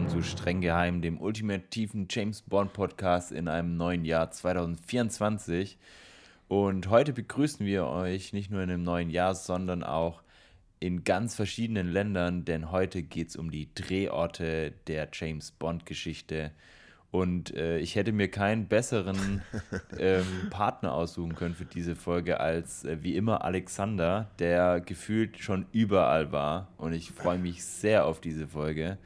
Willkommen zu Streng Geheim, dem ultimativen James Bond Podcast in einem neuen Jahr 2024. Und heute begrüßen wir euch nicht nur in einem neuen Jahr, sondern auch in ganz verschiedenen Ländern, denn heute geht es um die Drehorte der James Bond Geschichte. Und äh, ich hätte mir keinen besseren ähm, Partner aussuchen können für diese Folge als äh, wie immer Alexander, der gefühlt schon überall war. Und ich freue mich sehr auf diese Folge.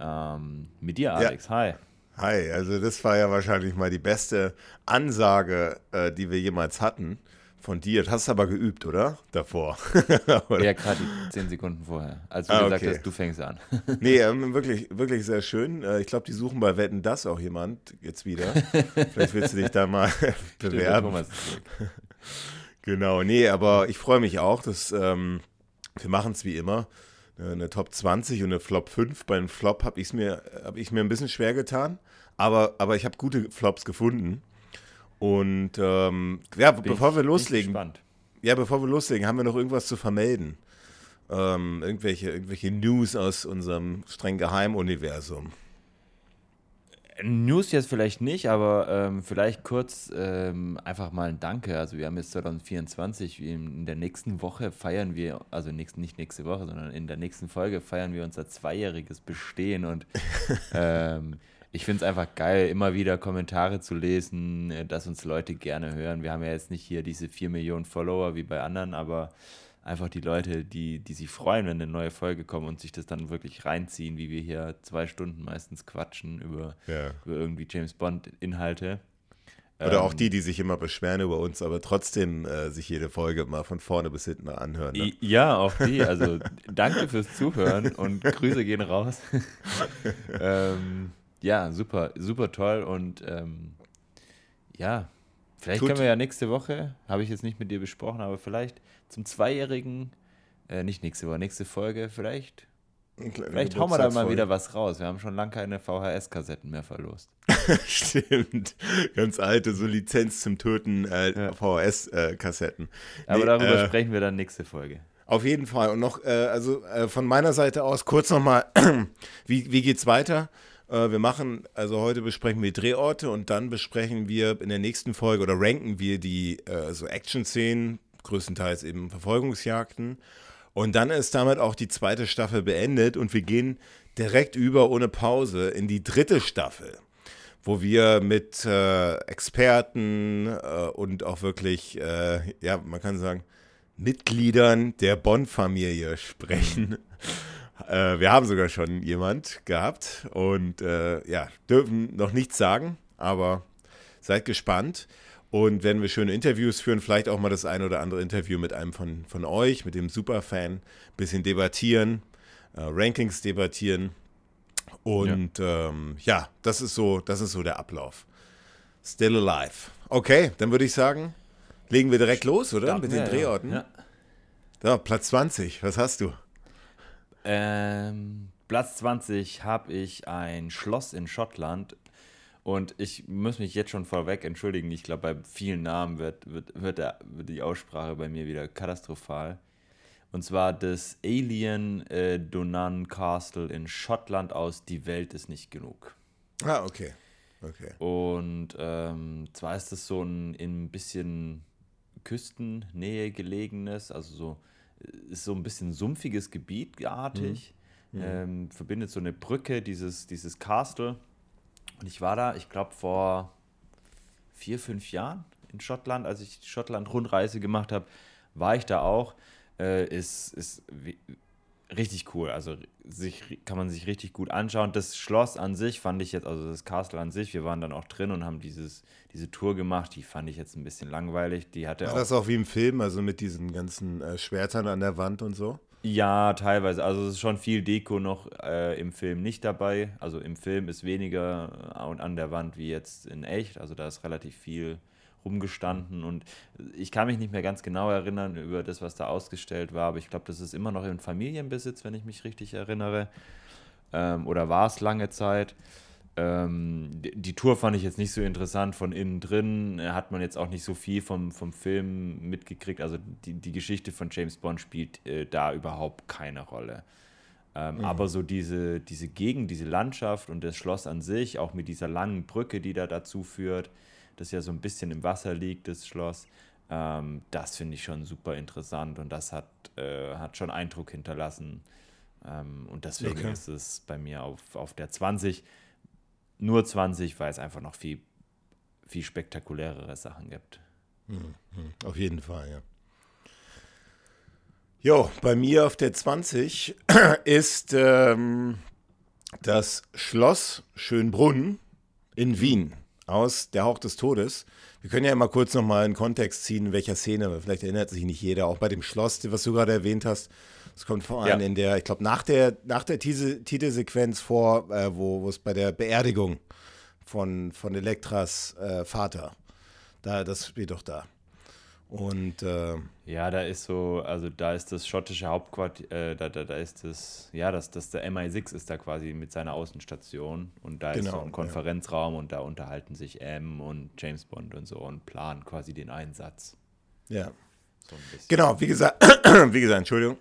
Ähm, mit dir, Alex. Ja. Hi. Hi, also das war ja wahrscheinlich mal die beste Ansage, äh, die wir jemals hatten von dir. Das hast du aber geübt, oder? Davor. oder? Ja, gerade zehn Sekunden vorher. Als du ah, gesagt okay. hast, du fängst an. nee, ähm, wirklich, wirklich sehr schön. Äh, ich glaube, die suchen bei Wetten das auch jemand jetzt wieder. Vielleicht willst du dich da mal bewerben. Stimmt, genau, nee, aber ich freue mich auch, dass ähm, wir machen es wie immer. Eine Top 20 und eine Flop 5. Beim Flop habe mir, hab ich mir ein bisschen schwer getan, aber, aber ich habe gute Flops gefunden. Und ähm, ja, bin bevor ich, wir loslegen, ja, bevor wir loslegen, haben wir noch irgendwas zu vermelden. Ähm, irgendwelche, irgendwelche News aus unserem streng geheimen Universum. News jetzt vielleicht nicht, aber ähm, vielleicht kurz ähm, einfach mal ein Danke. Also wir haben jetzt 2024, in der nächsten Woche feiern wir, also nächst, nicht nächste Woche, sondern in der nächsten Folge feiern wir unser zweijähriges Bestehen und ähm, ich finde es einfach geil, immer wieder Kommentare zu lesen, äh, dass uns Leute gerne hören. Wir haben ja jetzt nicht hier diese 4 Millionen Follower wie bei anderen, aber einfach die Leute, die, die sich freuen, wenn eine neue Folge kommt und sich das dann wirklich reinziehen, wie wir hier zwei Stunden meistens quatschen über, ja. über irgendwie James Bond-Inhalte. Oder ähm, auch die, die sich immer beschweren über uns, aber trotzdem äh, sich jede Folge mal von vorne bis hinten anhören. Ne? Ja, auch die. Also danke fürs Zuhören und Grüße gehen raus. ähm, ja, super, super toll und ähm, ja, vielleicht Tut. können wir ja nächste Woche, habe ich jetzt nicht mit dir besprochen, aber vielleicht zum Zweijährigen, äh, nicht nächste Woche, nächste Folge, vielleicht Vielleicht hauen wir da mal wieder was raus. Wir haben schon lange keine VHS-Kassetten mehr verlost. Stimmt. Ganz alte, so Lizenz zum Töten äh, ja. VHS-Kassetten. Äh, Aber nee, darüber äh, sprechen wir dann nächste Folge. Auf jeden Fall. Und noch, äh, also äh, von meiner Seite aus kurz nochmal, wie, wie geht's weiter? Wir machen, also heute besprechen wir Drehorte und dann besprechen wir in der nächsten Folge oder ranken wir die äh, so Action-Szenen, größtenteils eben Verfolgungsjagden. Und dann ist damit auch die zweite Staffel beendet und wir gehen direkt über ohne Pause in die dritte Staffel, wo wir mit äh, Experten äh, und auch wirklich, äh, ja, man kann sagen, Mitgliedern der Bonn-Familie sprechen. Äh, wir haben sogar schon jemand gehabt und äh, ja, dürfen noch nichts sagen, aber seid gespannt. Und werden wir schöne Interviews führen, vielleicht auch mal das ein oder andere Interview mit einem von, von euch, mit dem Superfan, bisschen debattieren, äh, Rankings debattieren. Und ja. Ähm, ja, das ist so, das ist so der Ablauf. Still alive. Okay, dann würde ich sagen, legen wir direkt los, oder? Starten mit den Drehorten. Ja. So, Platz 20, was hast du? Ähm, Platz 20 habe ich ein Schloss in Schottland. Und ich muss mich jetzt schon vorweg entschuldigen. Ich glaube, bei vielen Namen wird, wird, wird, der, wird, die Aussprache bei mir wieder katastrophal. Und zwar das Alien äh, Donan Castle in Schottland aus Die Welt ist nicht genug. Ah, okay. okay. Und ähm, zwar ist das so ein in ein bisschen Küstennähe gelegenes, also so ist so ein bisschen sumpfiges Gebiet artig. Mhm. Mhm. Ähm, verbindet so eine Brücke, dieses, dieses Castle. Und ich war da, ich glaube, vor vier, fünf Jahren in Schottland, als ich die Schottland-Rundreise gemacht habe, war ich da auch. Äh, ist, ist wie, richtig cool. Also sich, kann man sich richtig gut anschauen. Das Schloss an sich fand ich jetzt, also das Castle an sich, wir waren dann auch drin und haben dieses, diese Tour gemacht. Die fand ich jetzt ein bisschen langweilig. Die hatte War auch, das auch wie im Film, also mit diesen ganzen äh, Schwertern an der Wand und so? Ja, teilweise. Also es ist schon viel Deko noch äh, im Film nicht dabei. Also im Film ist weniger äh, an der Wand wie jetzt in echt. Also da ist relativ viel rumgestanden und ich kann mich nicht mehr ganz genau erinnern über das, was da ausgestellt war, aber ich glaube, das ist immer noch in Familienbesitz, wenn ich mich richtig erinnere. Ähm, oder war es lange Zeit. Ähm, die, Tour fand ich jetzt nicht so interessant. Von innen drin hat man jetzt auch nicht so viel vom, vom Film mitgekriegt. Also die, die Geschichte von James Bond spielt äh, da überhaupt keine Rolle. Ähm, mhm. Aber so diese, diese Gegend, diese Landschaft und das Schloss an sich, auch mit dieser langen Brücke, die da dazu führt, das ja so ein bisschen im Wasser liegt, das Schloss, ähm, das finde ich schon super interessant und das hat, äh, hat schon Eindruck hinterlassen. Ähm, und deswegen okay. ist es bei mir auf, auf der 20, nur 20, weil es einfach noch viel, viel spektakulärere Sachen gibt. Mhm. Auf jeden Fall, ja. Jo, bei mir auf der 20 ist ähm, das Schloss Schönbrunn in Wien aus Der Hauch des Todes. Wir können ja mal kurz nochmal einen Kontext ziehen, in welcher Szene, vielleicht erinnert sich nicht jeder, auch bei dem Schloss, was du gerade erwähnt hast. Es kommt vor allem ja. in der, ich glaube, nach der, nach der Titelsequenz vor, äh, wo es bei der Beerdigung von, von Elektras äh, Vater, da, das spielt doch da. Und äh, ja, da ist so, also da ist das schottische Hauptquartier, äh, da, da, da ist das, ja, das, das der MI6 ist da quasi mit seiner Außenstation und da genau, ist so ein Konferenzraum ja. und da unterhalten sich M und James Bond und so und planen quasi den Einsatz. Ja. So genau, wie gesagt, wie gesagt, Entschuldigung.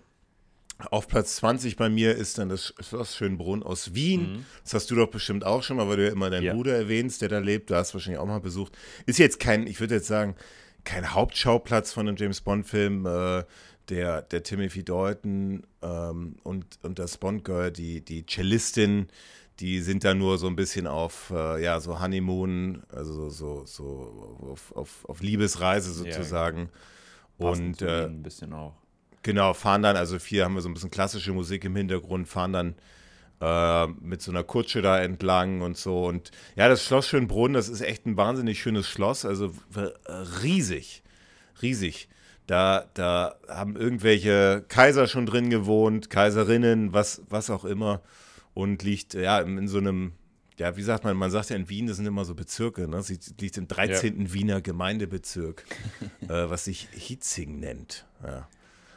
Auf Platz 20 bei mir ist dann das Schloss Schönbrunn aus Wien. Mhm. Das hast du doch bestimmt auch schon mal, weil du ja immer deinen ja. Bruder erwähnst, der da lebt. Du hast wahrscheinlich auch mal besucht. Ist jetzt kein, ich würde jetzt sagen, kein Hauptschauplatz von einem James Bond-Film. Äh, der, der Timothy Dalton ähm, und, und das Bond-Girl, die, die Cellistin, die sind da nur so ein bisschen auf, äh, ja, so Honeymoon, also so, so auf, auf, auf Liebesreise sozusagen. Ja, und äh, ein bisschen auch. Genau, fahren dann, also hier haben wir so ein bisschen klassische Musik im Hintergrund, fahren dann äh, mit so einer Kutsche da entlang und so. Und ja, das Schloss Schönbrunn, das ist echt ein wahnsinnig schönes Schloss, also riesig, riesig. Da, da haben irgendwelche Kaiser schon drin gewohnt, Kaiserinnen, was, was auch immer. Und liegt ja in so einem, ja, wie sagt man, man sagt ja in Wien, das sind immer so Bezirke, ne? Sie liegt im 13. Ja. Wiener Gemeindebezirk, äh, was sich Hitzing nennt. Ja.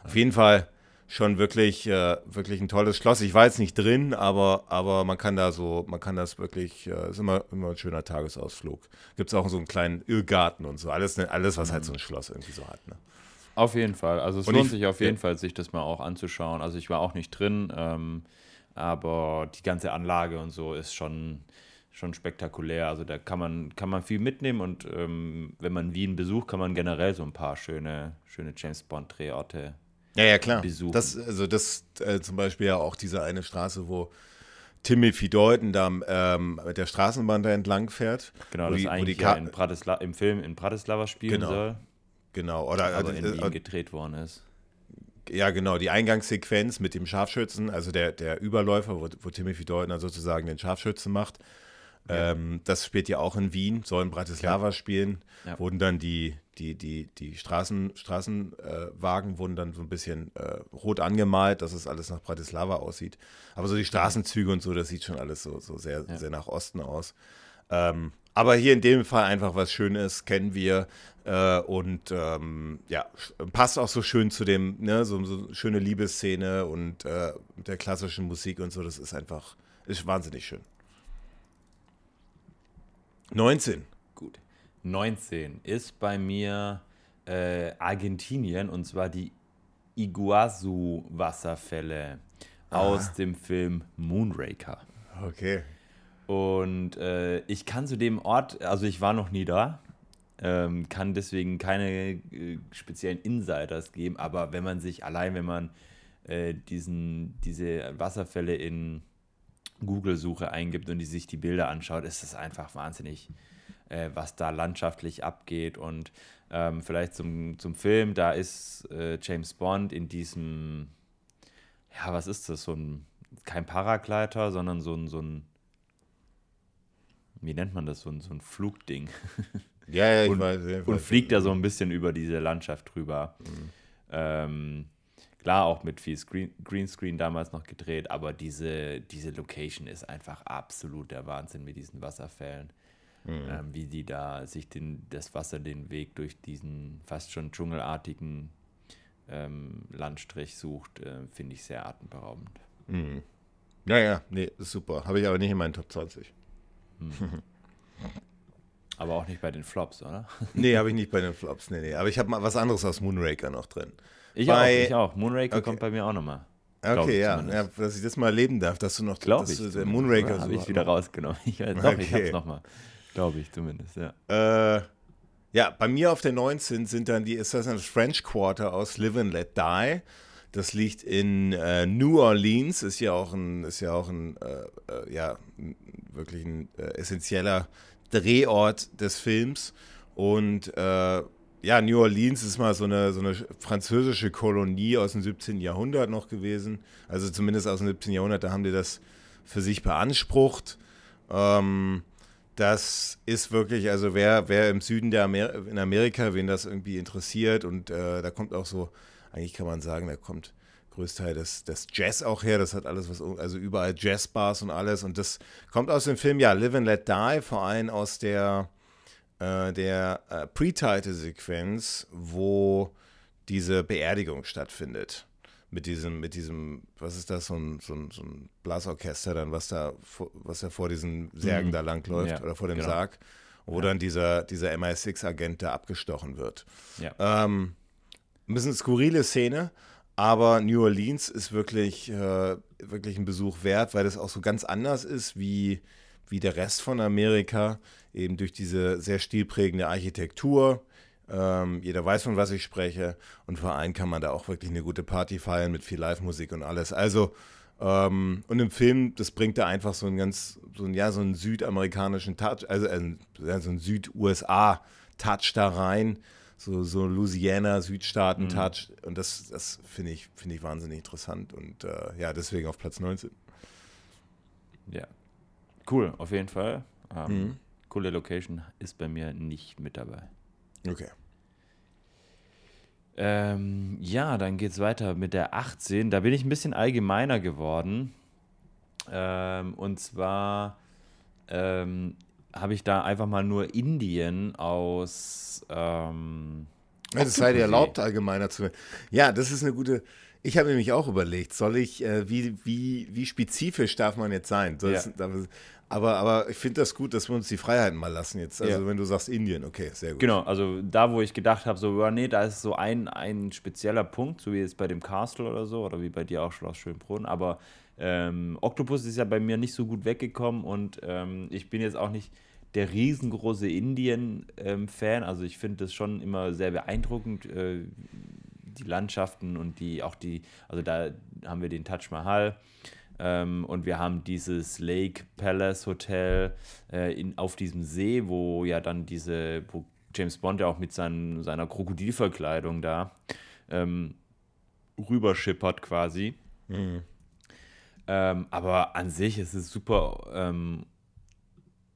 Auf jeden Fall schon wirklich, äh, wirklich ein tolles Schloss. Ich war jetzt nicht drin, aber, aber man kann da so, man kann das wirklich, äh, ist immer, immer ein schöner Tagesausflug. Gibt es auch so einen kleinen Irrgarten und so. Alles, alles was halt so ein Schloss irgendwie so hat. Ne? Auf jeden Fall. Also es und lohnt ich, sich auf jeden ja. Fall, sich das mal auch anzuschauen. Also ich war auch nicht drin, ähm, aber die ganze Anlage und so ist schon, schon spektakulär. Also da kann man, kann man viel mitnehmen und ähm, wenn man Wien besucht, kann man generell so ein paar schöne, schöne James Bond-Drehorte ja, ja, klar. Besuchen. Das, also das äh, zum Beispiel ja auch diese eine Straße, wo Timothy Deuten da ähm, mit der Straßenbahn da entlang fährt. Genau, das die, eigentlich ja in Pratisla im Film in Bratislava spielen genau. soll. Genau, oder aber äh, in Wien gedreht worden ist. Ja, genau, die Eingangssequenz mit dem Scharfschützen, also der, der Überläufer, wo, wo Timothy Deuten dann sozusagen den Scharfschützen macht. Ja. Ähm, das spielt ja auch in Wien, soll in Bratislava ja. spielen. Ja. Wurden dann die, die, die, die Straßen, Straßenwagen äh, wurden dann so ein bisschen äh, rot angemalt, dass es alles nach Bratislava aussieht. Aber so die Straßenzüge und so, das sieht schon alles so, so sehr, sehr nach Osten aus. Ähm, aber hier in dem Fall einfach was Schönes, kennen wir. Äh, und ähm, ja, passt auch so schön zu dem, ne, so, so schöne Liebesszene und äh, der klassischen Musik und so. Das ist einfach, ist wahnsinnig schön. 19. Gut. 19 ist bei mir äh, Argentinien und zwar die Iguazu-Wasserfälle aus dem Film Moonraker. Okay. Und äh, ich kann zu dem Ort, also ich war noch nie da, ähm, kann deswegen keine äh, speziellen Insiders geben, aber wenn man sich allein, wenn man äh, diesen, diese Wasserfälle in Google-Suche eingibt und die sich die Bilder anschaut, ist das einfach wahnsinnig, äh, was da landschaftlich abgeht. Und ähm, vielleicht zum, zum Film, da ist äh, James Bond in diesem, ja, was ist das? So ein, kein Paragleiter, sondern so ein, so ein, wie nennt man das? So ein, so ein Flugding. Ja, ja, ich und, weiß. Ich weiß. Und fliegt da so ein bisschen über diese Landschaft drüber. Mhm. Ähm, Klar, auch mit viel Screen, Greenscreen damals noch gedreht, aber diese, diese Location ist einfach absolut der Wahnsinn mit diesen Wasserfällen. Mhm. Ähm, wie die da sich den, das Wasser den Weg durch diesen fast schon dschungelartigen ähm, Landstrich sucht, äh, finde ich sehr atemberaubend. Mhm. Ja, ja, nee, super. Habe ich aber nicht in meinen Top 20. Mhm. aber auch nicht bei den Flops, oder? nee, habe ich nicht bei den Flops. Nee, nee. Aber ich habe mal was anderes aus Moonraker noch drin. Ich bei, auch, ich auch. Moonraker okay. kommt bei mir auch nochmal. Okay, ja, ja, dass ich das mal erleben darf, dass du noch Glaube ich. der Moonraker ja, habe ich wieder rausgenommen. Ich, doch, okay. ich hab's nochmal. Glaube ich zumindest, ja. Äh, ja, bei mir auf der 19 sind dann die, ein French Quarter aus Live and Let Die. Das liegt in äh, New Orleans, ist ja auch ein, ist ja auch ein, äh, äh ja, wirklich ein äh, essentieller Drehort des Films. Und äh, ja, New Orleans ist mal so eine, so eine französische Kolonie aus dem 17. Jahrhundert noch gewesen. Also zumindest aus dem 17. Jahrhundert, da haben die das für sich beansprucht. Ähm, das ist wirklich, also wer, wer im Süden der Amer in Amerika, wen das irgendwie interessiert und äh, da kommt auch so, eigentlich kann man sagen, da kommt größtenteils das, das Jazz auch her, das hat alles was, also überall Jazzbars und alles und das kommt aus dem Film, ja, Live and Let Die, vor allem aus der, äh, der äh, Pre-Title-Sequenz, wo diese Beerdigung stattfindet mit diesem, mit diesem, was ist das, so ein, so ein, so ein Blasorchester dann, was da, was da vor diesen Särgen mhm. da langläuft ja, oder vor dem genau. Sarg, wo ja. dann dieser, dieser MI6-Agent da abgestochen wird. Ja. Ähm, ein bisschen skurrile Szene, aber New Orleans ist wirklich, äh, wirklich ein Besuch wert, weil das auch so ganz anders ist wie, wie der Rest von Amerika, eben durch diese sehr stilprägende Architektur, ähm, jeder weiß, von was ich spreche. Und vor allem kann man da auch wirklich eine gute Party feiern mit viel Live-Musik und alles. Also, ähm, und im Film, das bringt da einfach so einen ganz, so einen, ja, so einen südamerikanischen Touch, also äh, so einen Süd-USA-Touch da rein. So, so Louisiana, Südstaaten-Touch. Mhm. Und das, das finde ich, find ich wahnsinnig interessant. Und äh, ja, deswegen auf Platz 19. Ja. Cool, auf jeden Fall. Ähm, mhm. Coole Location ist bei mir nicht mit dabei. Okay. Ähm, ja, dann geht es weiter mit der 18. Da bin ich ein bisschen allgemeiner geworden. Ähm, und zwar ähm, habe ich da einfach mal nur Indien aus. Ähm, das sei dir erlaubt, allgemeiner zu werden. Ja, das ist eine gute. Ich habe nämlich auch überlegt, soll ich, äh, wie, wie, wie spezifisch darf man jetzt sein? Soll ja. es, aber, aber ich finde das gut, dass wir uns die Freiheiten mal lassen jetzt. Also ja. wenn du sagst Indien, okay, sehr gut. Genau, also da, wo ich gedacht habe, so, ja, nee, da ist so ein, ein spezieller Punkt, so wie jetzt bei dem Castle oder so, oder wie bei dir auch Schloss Schönbrunn, aber ähm, Octopus ist ja bei mir nicht so gut weggekommen und ähm, ich bin jetzt auch nicht der riesengroße Indien-Fan, ähm, also ich finde das schon immer sehr beeindruckend, äh, die Landschaften und die, auch die, also da haben wir den Taj Mahal, ähm, und wir haben dieses Lake Palace Hotel äh, in, auf diesem See, wo ja dann diese, wo James Bond ja auch mit seinen, seiner Krokodilverkleidung da ähm, rüberschippert quasi. Mhm. Ähm, aber an sich ist es super, ähm,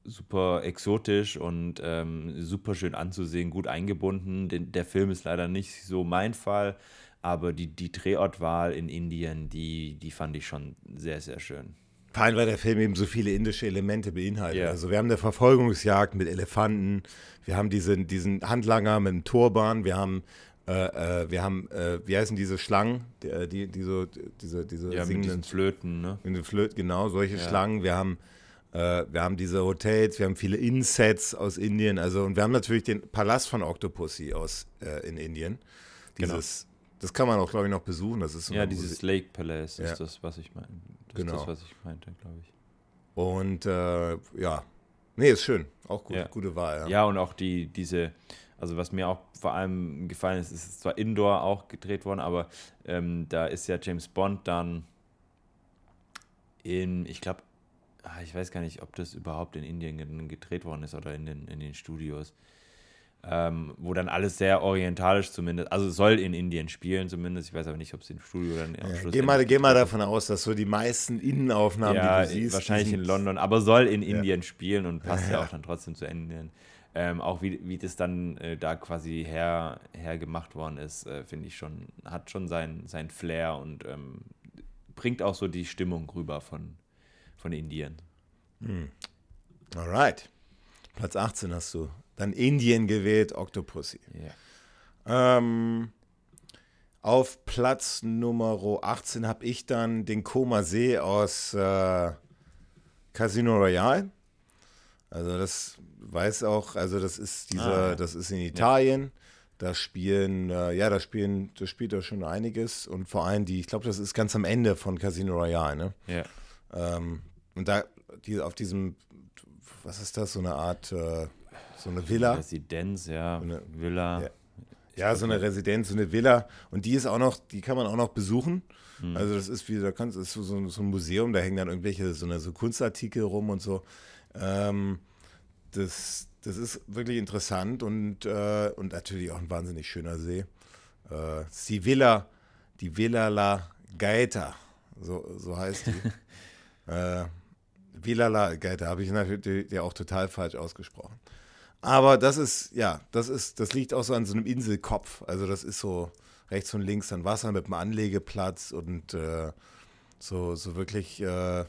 super exotisch und ähm, super schön anzusehen, gut eingebunden. Den, der Film ist leider nicht so mein Fall. Aber die, die Drehortwahl in Indien, die, die fand ich schon sehr, sehr schön. Vor allem, weil der Film eben so viele indische Elemente beinhaltet. Yeah. Also wir haben eine Verfolgungsjagd mit Elefanten, wir haben diesen, diesen Handlanger mit dem Turban, wir haben äh, äh, wir haben, äh, wie heißen diese Schlangen, die, äh, die, die so, diese, diese ja, singenden mit Flöten, ne? Mit den Flöten, genau, solche ja. Schlangen. Wir haben, äh, wir haben diese Hotels, wir haben viele Insets aus Indien, also und wir haben natürlich den Palast von Octopussy aus äh, in Indien. Genau. Das kann man auch, glaube ich, noch besuchen. Das ist ja, dieses Lake Palace ja. ist das, was ich meine. Das genau. ist das, was ich meinte, glaube ich. Und äh, ja, nee, ist schön. Auch gut, ja. gute Wahl. Ja. ja, und auch die, diese, also was mir auch vor allem gefallen ist, ist zwar Indoor auch gedreht worden, aber ähm, da ist ja James Bond dann in, ich glaube, ah, ich weiß gar nicht, ob das überhaupt in Indien gedreht worden ist oder in den, in den Studios ähm, wo dann alles sehr orientalisch zumindest, also soll in Indien spielen zumindest, ich weiß aber nicht, ob es im Studio dann am ja, Schluss Geh mal, geh mal davon aus, dass so die meisten Innenaufnahmen, ja, die du siehst, wahrscheinlich in London, aber soll in ja. Indien spielen und passt ja, auch dann trotzdem zu Indien. Ähm, auch wie, wie das dann äh, da quasi her, her gemacht worden ist, äh, finde ich schon, hat schon sein, sein Flair und ähm, bringt auch so die Stimmung rüber von, von Indien. Hm. Alright. Platz 18 hast du dann Indien gewählt, Octopussy. Yeah. Ähm, auf Platz Nummer 18 habe ich dann den Koma See aus äh, Casino Royale. Also das weiß auch, also das ist dieser, ah, ja. das ist in Italien. Ja. Da spielen, äh, ja, da spielen, da spielt er schon einiges und vor allem die, ich glaube, das ist ganz am Ende von Casino Royale, ne? Ja. Ähm, und da, die auf diesem, was ist das, so eine Art, äh, so eine Villa? Residenz, ja, So eine- Villa. Ja. Ja, so eine Residenz, so eine Villa. Und die ist auch noch, die kann man auch noch besuchen. Also das ist wie, da kannst, ist so, so ein Museum, da hängen dann irgendwelche so, eine, so Kunstartikel rum und so. Ähm, das, das ist wirklich interessant und, äh, und natürlich auch ein wahnsinnig schöner See. Äh, die Villa, die Villa La Gaeta, so, so heißt die. äh, Villa La Gaeta habe ich natürlich ja auch total falsch ausgesprochen. Aber das ist, ja, das ist, das liegt auch so an so einem Inselkopf. Also das ist so rechts und links dann Wasser mit einem Anlegeplatz und äh, so, so wirklich, äh,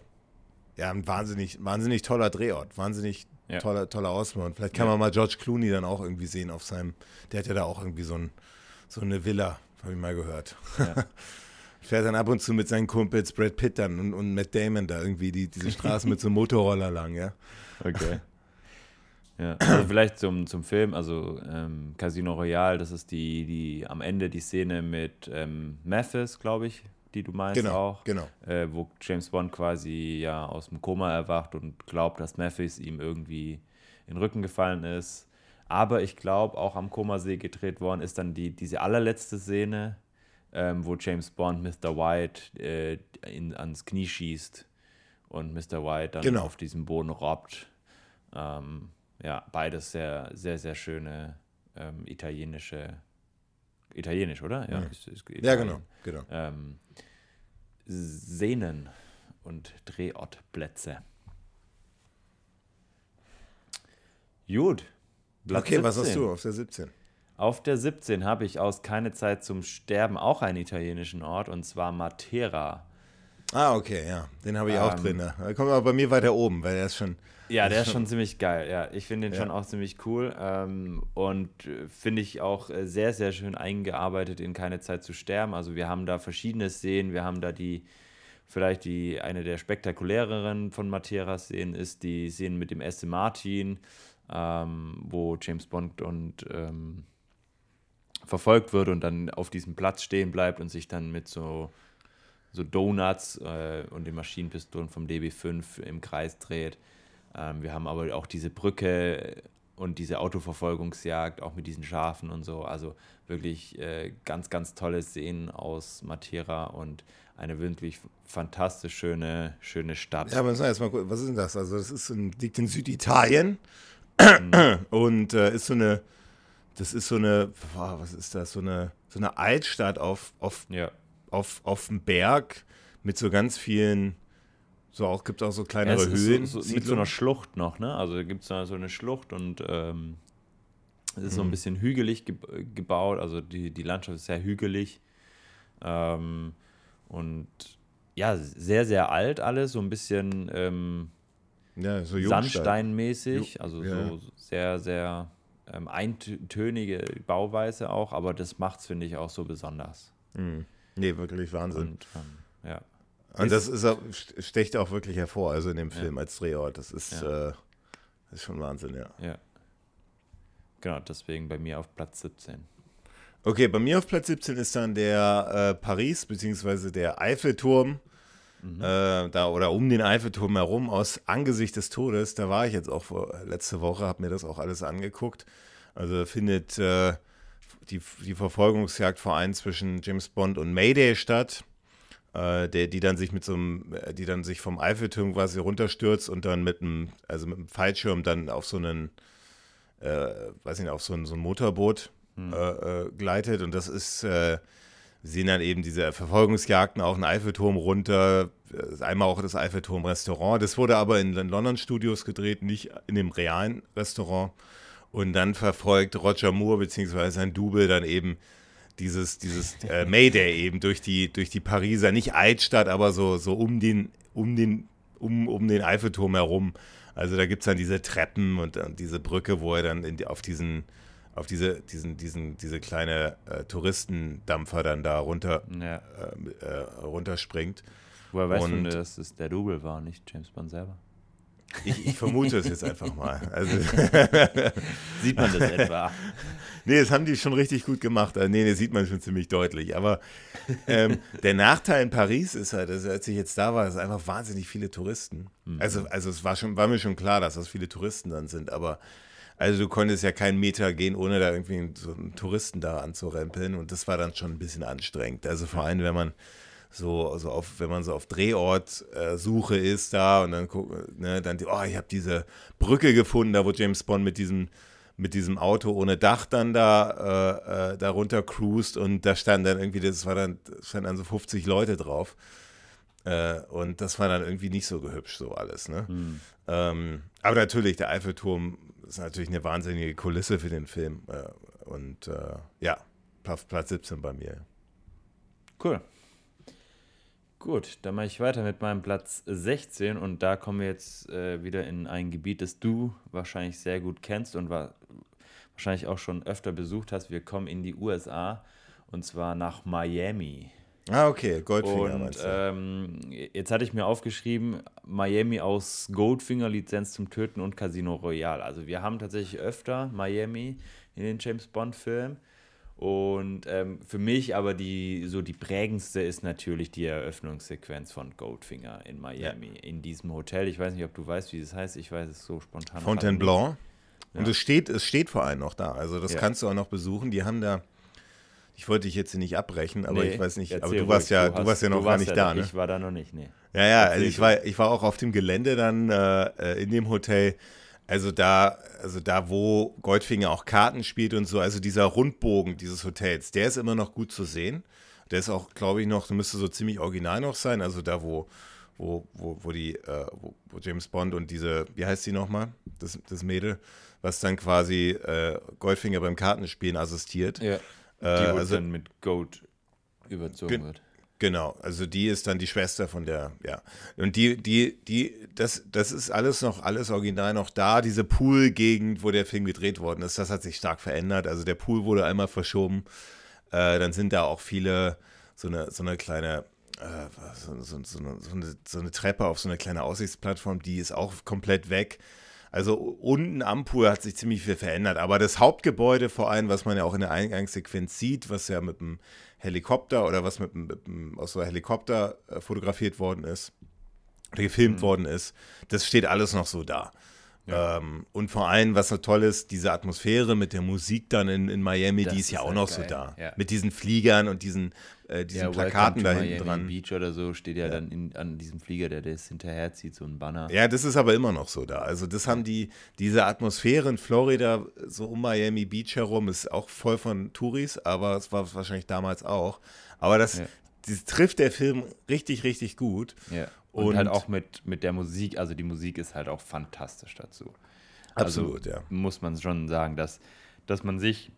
ja, ein wahnsinnig, wahnsinnig toller Drehort, wahnsinnig Ja. toller, toller Ausbau. Und vielleicht kann Ja. man mal George Clooney dann auch irgendwie sehen auf seinem, der hat ja da auch irgendwie so, ein, so eine Villa, habe ich mal gehört. Ja. Fährt dann ab und zu mit seinen Kumpels Brad Pitt dann und, und Matt Damon da irgendwie die, diese Straßen mit so einem Motorroller lang, ja. Okay. Ja, also vielleicht zum, zum Film, also ähm, Casino Royale, das ist die, die am Ende die Szene mit ähm, Mathis, glaube ich, die du meinst Genau, auch, genau. äh, wo James Bond quasi ja aus dem Koma erwacht und glaubt, dass Mathis ihm irgendwie in den Rücken gefallen ist. Aber ich glaube, auch am Komasee gedreht worden ist dann die, diese allerletzte Szene, ähm, wo James Bond Mr. White äh, ihn ans Knie schießt und Mr. White dann Genau. auf diesem Boden robbt. Ähm, ja, beides sehr, sehr, sehr schöne ähm, italienische, italienisch, oder? Ja, ist, ist Ja, genau, genau. Ähm, Sehnen und Drehortplätze. Gut. Platz Okay, was hast 17. du auf der 17? Auf der 17 habe ich aus Keine Zeit zum Sterben auch einen italienischen Ort und zwar Matera. Ah, okay, ja. Den habe ich auch Ähm, drin. Ne? Er kommt aber bei mir weiter oben, weil er ist schon. Ja, der ist schon ziemlich geil. Ja, ich finde den Ja. schon auch ziemlich cool ähm, und äh, finde ich auch äh, sehr, sehr schön eingearbeitet in Keine Zeit zu sterben. Also wir haben da verschiedene Szenen. Wir haben da die, vielleicht die, eine der spektakuläreren von Materas Szenen ist die Szene mit dem Aston Martin, ähm, wo James Bond und ähm, verfolgt wird und dann auf diesem Platz stehen bleibt und sich dann mit so so Donuts äh, und den Maschinenpistolen vom DB5 im Kreis dreht. Ähm, wir haben aber auch diese Brücke und diese Autoverfolgungsjagd, auch mit diesen Schafen und so. Also wirklich äh, ganz, ganz tolle Szenen aus Matera und eine wirklich fantastisch schöne, schöne Stadt. Ja, aber sag jetzt mal kurz, was ist denn das? Also, das ist ein, liegt in Süditalien Mhm. und äh, ist so eine. Das ist so eine. boah, Was ist das? So eine, so eine Altstadt auf, auf, Ja. Auf, auf dem Berg mit so ganz vielen. So auch gibt auch so Ja, kleinere es ist Höhlen. so, so, mit so einer Schlucht noch, ne? Also gibt es da so eine Schlucht und ähm, es ist so ein Mhm. bisschen hügelig geb gebaut, also die, die Landschaft ist sehr hügelig. Ähm, und ja, sehr, sehr alt alles, so ein bisschen ähm, ja, so. Sandsteinmäßig, also ja. so sehr, sehr ähm, eintönige Bauweise auch, aber das macht es, finde ich, auch so besonders. Mhm. Nee, wirklich Wahnsinn. Und ähm, ja. Und das ist auch, stecht auch wirklich hervor, also in dem Ja. Film als Drehort. Das ist, Ja. äh, das ist schon Wahnsinn, ja. ja. Genau, deswegen bei mir auf Platz 17. Okay, bei mir auf Platz 17 ist dann der äh, Paris, beziehungsweise der Eiffelturm. Äh, da oder um den Eiffelturm herum aus Angesicht des Todes. Da war ich jetzt auch vor, letzte Woche, habe mir das auch alles angeguckt. Also findet äh, die, die Verfolgungsjagd vor allem zwischen James Bond und Mayday statt. Äh, der, die dann sich mit so einem, äh, die dann sich vom Eiffelturm quasi runterstürzt und dann mit einem, also mit einem Fallschirm dann auf so einen, äh, weiß ich nicht, auf so ein, so ein Motorboot äh, äh, gleitet. Und das ist, äh, sehen dann eben diese Verfolgungsjagden auch einen Eiffelturm runter, einmal auch das Eiffelturm-Restaurant. Das wurde aber in den London-Studios gedreht, nicht in dem realen Restaurant. Und dann verfolgt Roger Moore beziehungsweise sein Double dann eben dieses, dieses äh, Mayday eben durch die, durch die Pariser, nicht Altstadt, aber so, so um den, um den, um, um den Eiffelturm herum. Also da gibt es dann diese Treppen und, dann diese Brücke, wo er dann in auf diesen, auf diese, diesen, diesen, diese kleine äh, Touristendampfer dann da runter, Ja. äh, äh, runterspringt. Woher weißt Und- du, dass es der Double war, nicht James Bond selber? Ich, ich vermute es jetzt einfach mal. Also Sieht man das etwa? Nee, das haben die schon richtig gut gemacht. Also, nee, das sieht man schon ziemlich deutlich. Aber ähm, der Nachteil in Paris ist halt, dass, als ich jetzt da war, es einfach wahnsinnig viele Touristen. Mhm. Also, also es war, schon, war mir schon klar, dass das viele Touristen dann sind. Aber also du konntest ja keinen Meter gehen, ohne da irgendwie so einen Touristen da anzurempeln. Und das war dann schon ein bisschen anstrengend. Also vor allem, wenn man so, also auf, wenn man so auf Drehortsuche äh, ist da und dann guckt, ne, dann, oh, ich habe diese Brücke gefunden, da wo James Bond mit diesem mit diesem Auto ohne Dach dann da, äh, äh, da runter cruised und da stand dann irgendwie, das war dann, standen dann so 50 Leute drauf. Äh, und das war dann irgendwie nicht so gehübsch, so alles. Ne? Hm. Ähm, aber natürlich, der Eiffelturm ist natürlich eine wahnsinnige Kulisse für den Film. Äh, und äh, ja, Platz 17 bei mir. Cool. Gut, dann mache ich weiter mit meinem Platz 16 und da kommen wir jetzt äh, wieder in ein Gebiet, das du wahrscheinlich sehr gut kennst und war, wahrscheinlich auch schon öfter besucht hast. Wir kommen in die USA und zwar nach Miami. Ah, okay, Goldfinger. Und ähm, jetzt hatte ich mir aufgeschrieben, Miami aus Goldfinger, Lizenz zum Töten und Casino Royale. Also wir haben tatsächlich öfter Miami in den James Bond-Filmen. Und ähm, für mich aber die so die prägendste ist natürlich die Eröffnungssequenz von Goldfinger in Miami, ja. in diesem Hotel. Ich weiß nicht, ob du weißt, wie das heißt. Ich weiß es so spontan. Fontainebleau. Ja. Und es steht, es steht vor allem noch da. Also das ja. kannst du auch noch besuchen. Die haben da, ich wollte dich jetzt nicht abbrechen, aber nee, ich weiß nicht, aber du warst ja, du, hast, warst ja noch gar nicht da, ne? Ich war da noch nicht, nee. Ja, ja, also ich war, ich war auch auf dem Gelände dann äh, äh in dem Hotel. Also da, also da, wo Goldfinger auch Karten spielt und so, also dieser Rundbogen dieses Hotels, der ist immer noch gut zu sehen. Der ist auch, glaube ich, noch, müsste so ziemlich original noch sein. Also da, wo, wo, wo, wo die, äh, wo, wo, James Bond und diese, wie heißt sie nochmal? Das, das Mädel, was dann quasi äh, Goldfinger beim Kartenspielen assistiert. Ja. Die äh, also, dann mit Gold überzogen wird. Genau, also die ist dann die Schwester von der, ja. Und die, die, die, das, das ist alles noch, alles original noch da. Diese Pool-Gegend, wo der Film gedreht worden ist, das hat sich stark verändert. Also der Pool wurde einmal verschoben. Äh, dann sind da auch viele, so eine, so eine kleine, äh, so, so, so, eine, so, eine, Treppe auf so eine kleine Aussichtsplattform, die ist auch komplett weg. Also unten am Pool hat sich ziemlich viel verändert. Aber das Hauptgebäude, vor allem, was man ja auch in der Eingangssequenz sieht, was ja mit dem Helikopter oder was mit, mit, aus so einem Helikopter äh, fotografiert worden ist, oder gefilmt mhm. worden ist, das steht alles noch so da. Ja. Ähm, und vor allem, was so toll ist, diese Atmosphäre mit der Musik dann in, in Miami, das die ist, ist ja auch halt noch geil. so da. Ja. Mit diesen Fliegern und diesen, äh, diesen ja, Plakaten da hinten dran. Beach oder so steht ja, dann in, an diesem Flieger, der das hinterherzieht, so ein Banner. Ja, das ist aber immer noch so da. Also das haben die, diese Atmosphäre in Florida, so um Miami Beach herum, ist auch voll von Touris, aber es war wahrscheinlich damals auch. Aber das, das trifft der Film richtig, richtig gut. Ja. Und, und, halt auch mit, mit der Musik, also die Musik ist halt auch fantastisch dazu. Absolut, also, ja. Muss man schon sagen, dass, dass man sich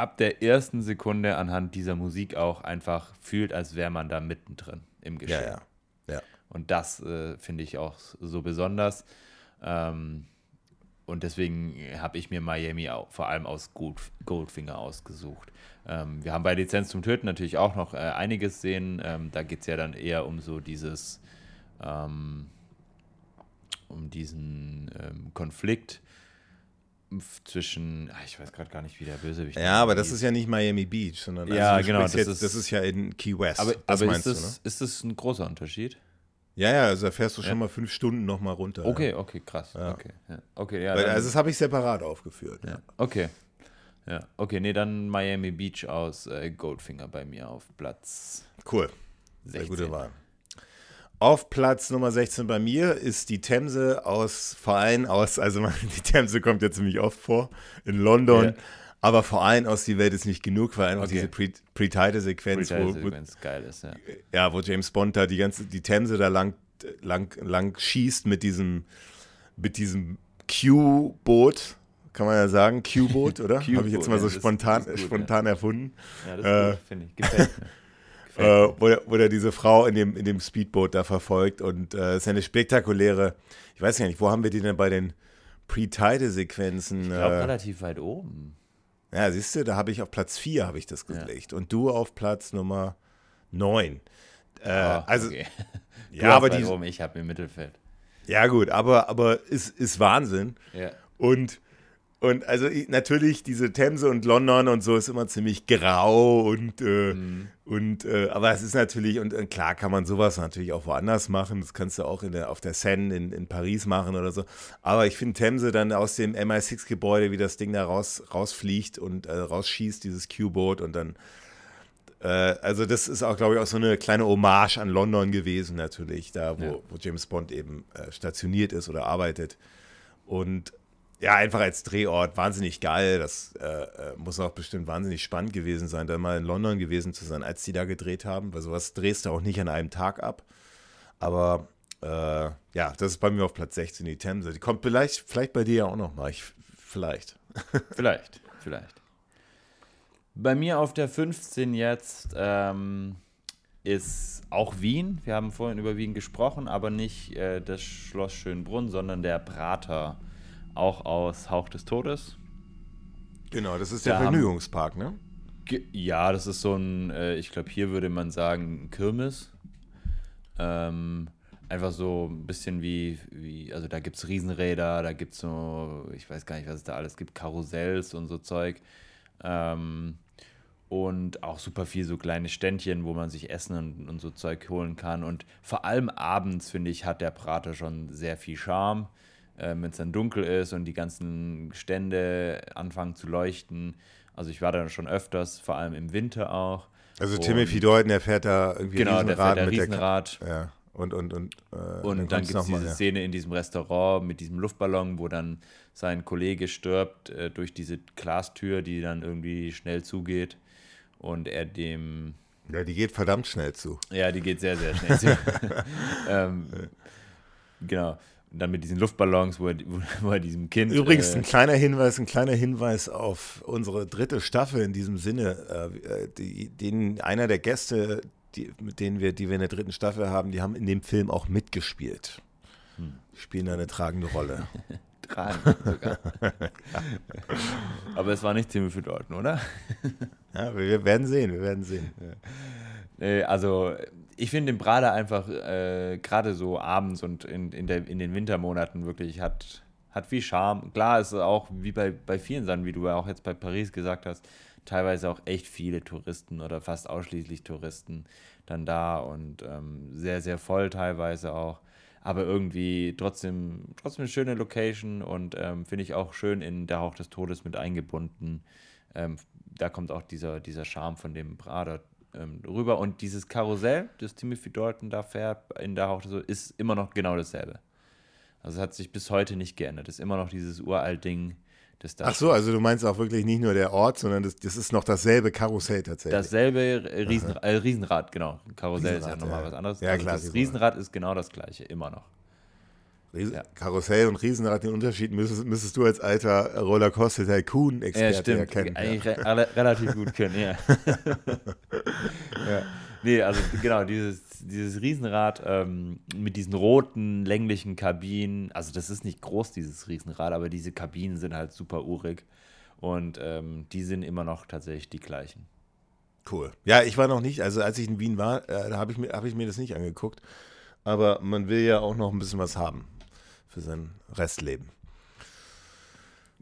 ab der ersten Sekunde anhand dieser Musik auch einfach fühlt, als wäre man da mittendrin im Geschehen. Ja, ja. ja. Und das äh, finde ich auch so besonders. Ähm, und deswegen habe ich mir Miami auch, vor allem aus Gold, Goldfinger ausgesucht. Ähm, wir haben bei Lizenz zum Töten natürlich auch noch äh, einiges sehen. Ähm, da geht es ja dann eher um so dieses ähm, um diesen ähm, Konflikt zwischen, ach, ich weiß gerade gar nicht, wie der Bösewicht Ja, aber das ist ja nicht Miami Beach, sondern ja, also genau, das, jetzt, ist, das ist ja in Key West. Aber, aber ist, das, du, ne? ist das ein großer Unterschied? Ja, ja, also da fährst du schon mal fünf Stunden nochmal runter. Okay, ja. okay, krass. Ja. Okay, okay, ja. Weil, also das habe ich separat aufgeführt. Ja. Okay. Ja, okay, nee, dann Miami Beach aus äh, Goldfinger bei mir auf Platz. Cool. 16. Sehr gute Wahl. Auf Platz Nummer 16 bei mir ist die Themse aus Verein aus, also die Themse kommt ja ziemlich oft vor, in London. Yeah. Aber vor allem aus Die Welt ist nicht genug, weil einfach okay. diese Pre-Title-Sequenz, Pre wo, wo, geil ist, ja. ja. wo James Bond da die ganze, die Themse da lang, lang, lang schießt mit diesem, mit diesem Q-Boot, kann man ja sagen, Q-Boot, oder? Habe ich jetzt mal so spontan, spontan erfunden. Ja, das äh, finde ich. Gefällt mir. Äh, wo, wo er diese Frau in dem, in dem Speedboot da verfolgt. Und es äh, ist eine spektakuläre, ich weiß gar nicht, wo haben wir die denn bei den Pre-Tide-Sequenzen? Ich glaube, äh, relativ weit oben. Ja, siehst du, da habe ich auf Platz 4 habe ich das gelegt. Ja. Und du auf Platz Nummer 9. Äh, oh, also, okay. ja, aber die. Oben, ich habe im Mittelfeld. Ja, gut, aber, aber ist, ist Wahnsinn. Ja. Und, und also ich, natürlich, diese Themse und London und so ist immer ziemlich grau und, äh, und äh, aber es ist natürlich, und äh, klar kann man sowas natürlich auch woanders machen. Das kannst du auch in der, auf der Seine in, in Paris machen oder so. Aber ich finde Themse dann aus dem MI6-Gebäude, wie das Ding da raus, rausfliegt und äh, rausschießt, dieses Q-Boot und dann äh, also das ist auch, glaube ich, auch so eine kleine Hommage an London gewesen natürlich, da wo, Ja. wo James Bond eben äh, stationiert ist oder arbeitet. Und ja, einfach als Drehort wahnsinnig geil. Das äh, äh, muss auch bestimmt wahnsinnig spannend gewesen sein, da mal in London gewesen zu sein, als die da gedreht haben. Weil sowas drehst du auch nicht an einem Tag ab. Aber äh, ja, das ist bei mir auf Platz 16 die Themse. Die kommt vielleicht, vielleicht bei dir ja auch noch mal. Ich, vielleicht. Vielleicht, vielleicht. Bei mir auf der 15 jetzt ähm, ist auch Wien. Wir haben vorhin über Wien gesprochen, aber nicht äh, das Schloss Schönbrunn, sondern der Prater, auch aus Hauch des Todes. Genau, das ist der Da haben- Vergnügungspark, ne? Ja, das ist so ein, äh, ich glaube, hier würde man sagen, Kirmes. Ähm, einfach so ein bisschen wie, wie also da gibt es Riesenräder, da gibt es so, ich weiß gar nicht, was es da alles gibt, Karussells und so Zeug. Ähm, und auch super viel so kleine Ständchen, wo man sich Essen und, und so Zeug holen kann. Und vor allem abends, finde ich, hat der Prater schon sehr viel Charme. Ähm, Wenn es dann dunkel ist und die ganzen Stände anfangen zu leuchten. Also ich war da schon öfters, vor allem im Winter auch. Also Und- Timothy Deuten, der fährt da irgendwie Genau, der fährt der mit der Riesenrad. Ka- ja. Und, und, und, äh, Und dann, kommt's gibt es diese ja. Szene in diesem Restaurant mit diesem Luftballon, wo dann sein Kollege stirbt äh, durch diese Glastür, die dann irgendwie schnell zugeht. Und er dem Ja, die geht verdammt schnell zu. Ja, die geht sehr, sehr schnell. zu. ähm, genau. Und dann mit diesen Luftballons, wo er, wo, wo er diesem Kind. Übrigens äh, ein kleiner Hinweis, ein kleiner Hinweis auf unsere dritte Staffel in diesem Sinne. Äh, die, den, einer der Gäste, die, mit denen wir, die wir in der dritten Staffel haben, die haben in dem Film auch mitgespielt. Hm. Spielen eine tragende Rolle. tragen sogar. Aber es war nicht Timothy Dalton, oder? Ja, wir, wir werden sehen, wir werden sehen. Nee, also ich finde den Prater einfach äh, gerade so abends und in, in, der, in den Wintermonaten wirklich hat, hat viel Charme. Klar ist es auch wie bei, bei vielen Sachen, wie du ja auch jetzt bei Paris gesagt hast, teilweise auch echt viele Touristen oder fast ausschließlich Touristen dann da und ähm, sehr, sehr voll teilweise auch. Aber irgendwie trotzdem, trotzdem eine schöne Location und ähm, finde ich auch schön in der Hauch des Todes mit eingebunden. Ähm, da kommt auch dieser, dieser Charme von dem Prater ähm, rüber. Und dieses Karussell, das Timothy Dalton da fährt in der Hauch des Todes, ist immer noch genau dasselbe. Also es hat sich bis heute nicht geändert. Es ist immer noch dieses uralt Ding, das da Ach so, also du meinst auch wirklich nicht nur der Ort, sondern das, das ist noch dasselbe Karussell tatsächlich. Dasselbe Riesen, äh, Riesenrad, genau. Karussell ist ja Riesenrad, nochmal ja. was anderes. Ja, also klar, Das Riesenrad. Riesenrad ist genau das gleiche, immer noch. Riesen Ja. Karussell und Riesenrad, den Unterschied müsstest, müsstest du als alter Rollercoaster Ja, Tycoon-Experte stimmt. erkennen. Eigentlich re alle, relativ gut können, ja. ja. Nee, also genau, dieses, dieses Riesenrad ähm, mit diesen roten, länglichen Kabinen. Also, das ist nicht groß, dieses Riesenrad, aber diese Kabinen sind halt super urig. Und ähm, die sind immer noch tatsächlich die gleichen. Cool. Ja, ich war noch nicht, also als ich in Wien war, äh, da habe ich, mir- hab ich mir das nicht angeguckt. Aber man will ja auch noch ein bisschen was haben für sein Restleben.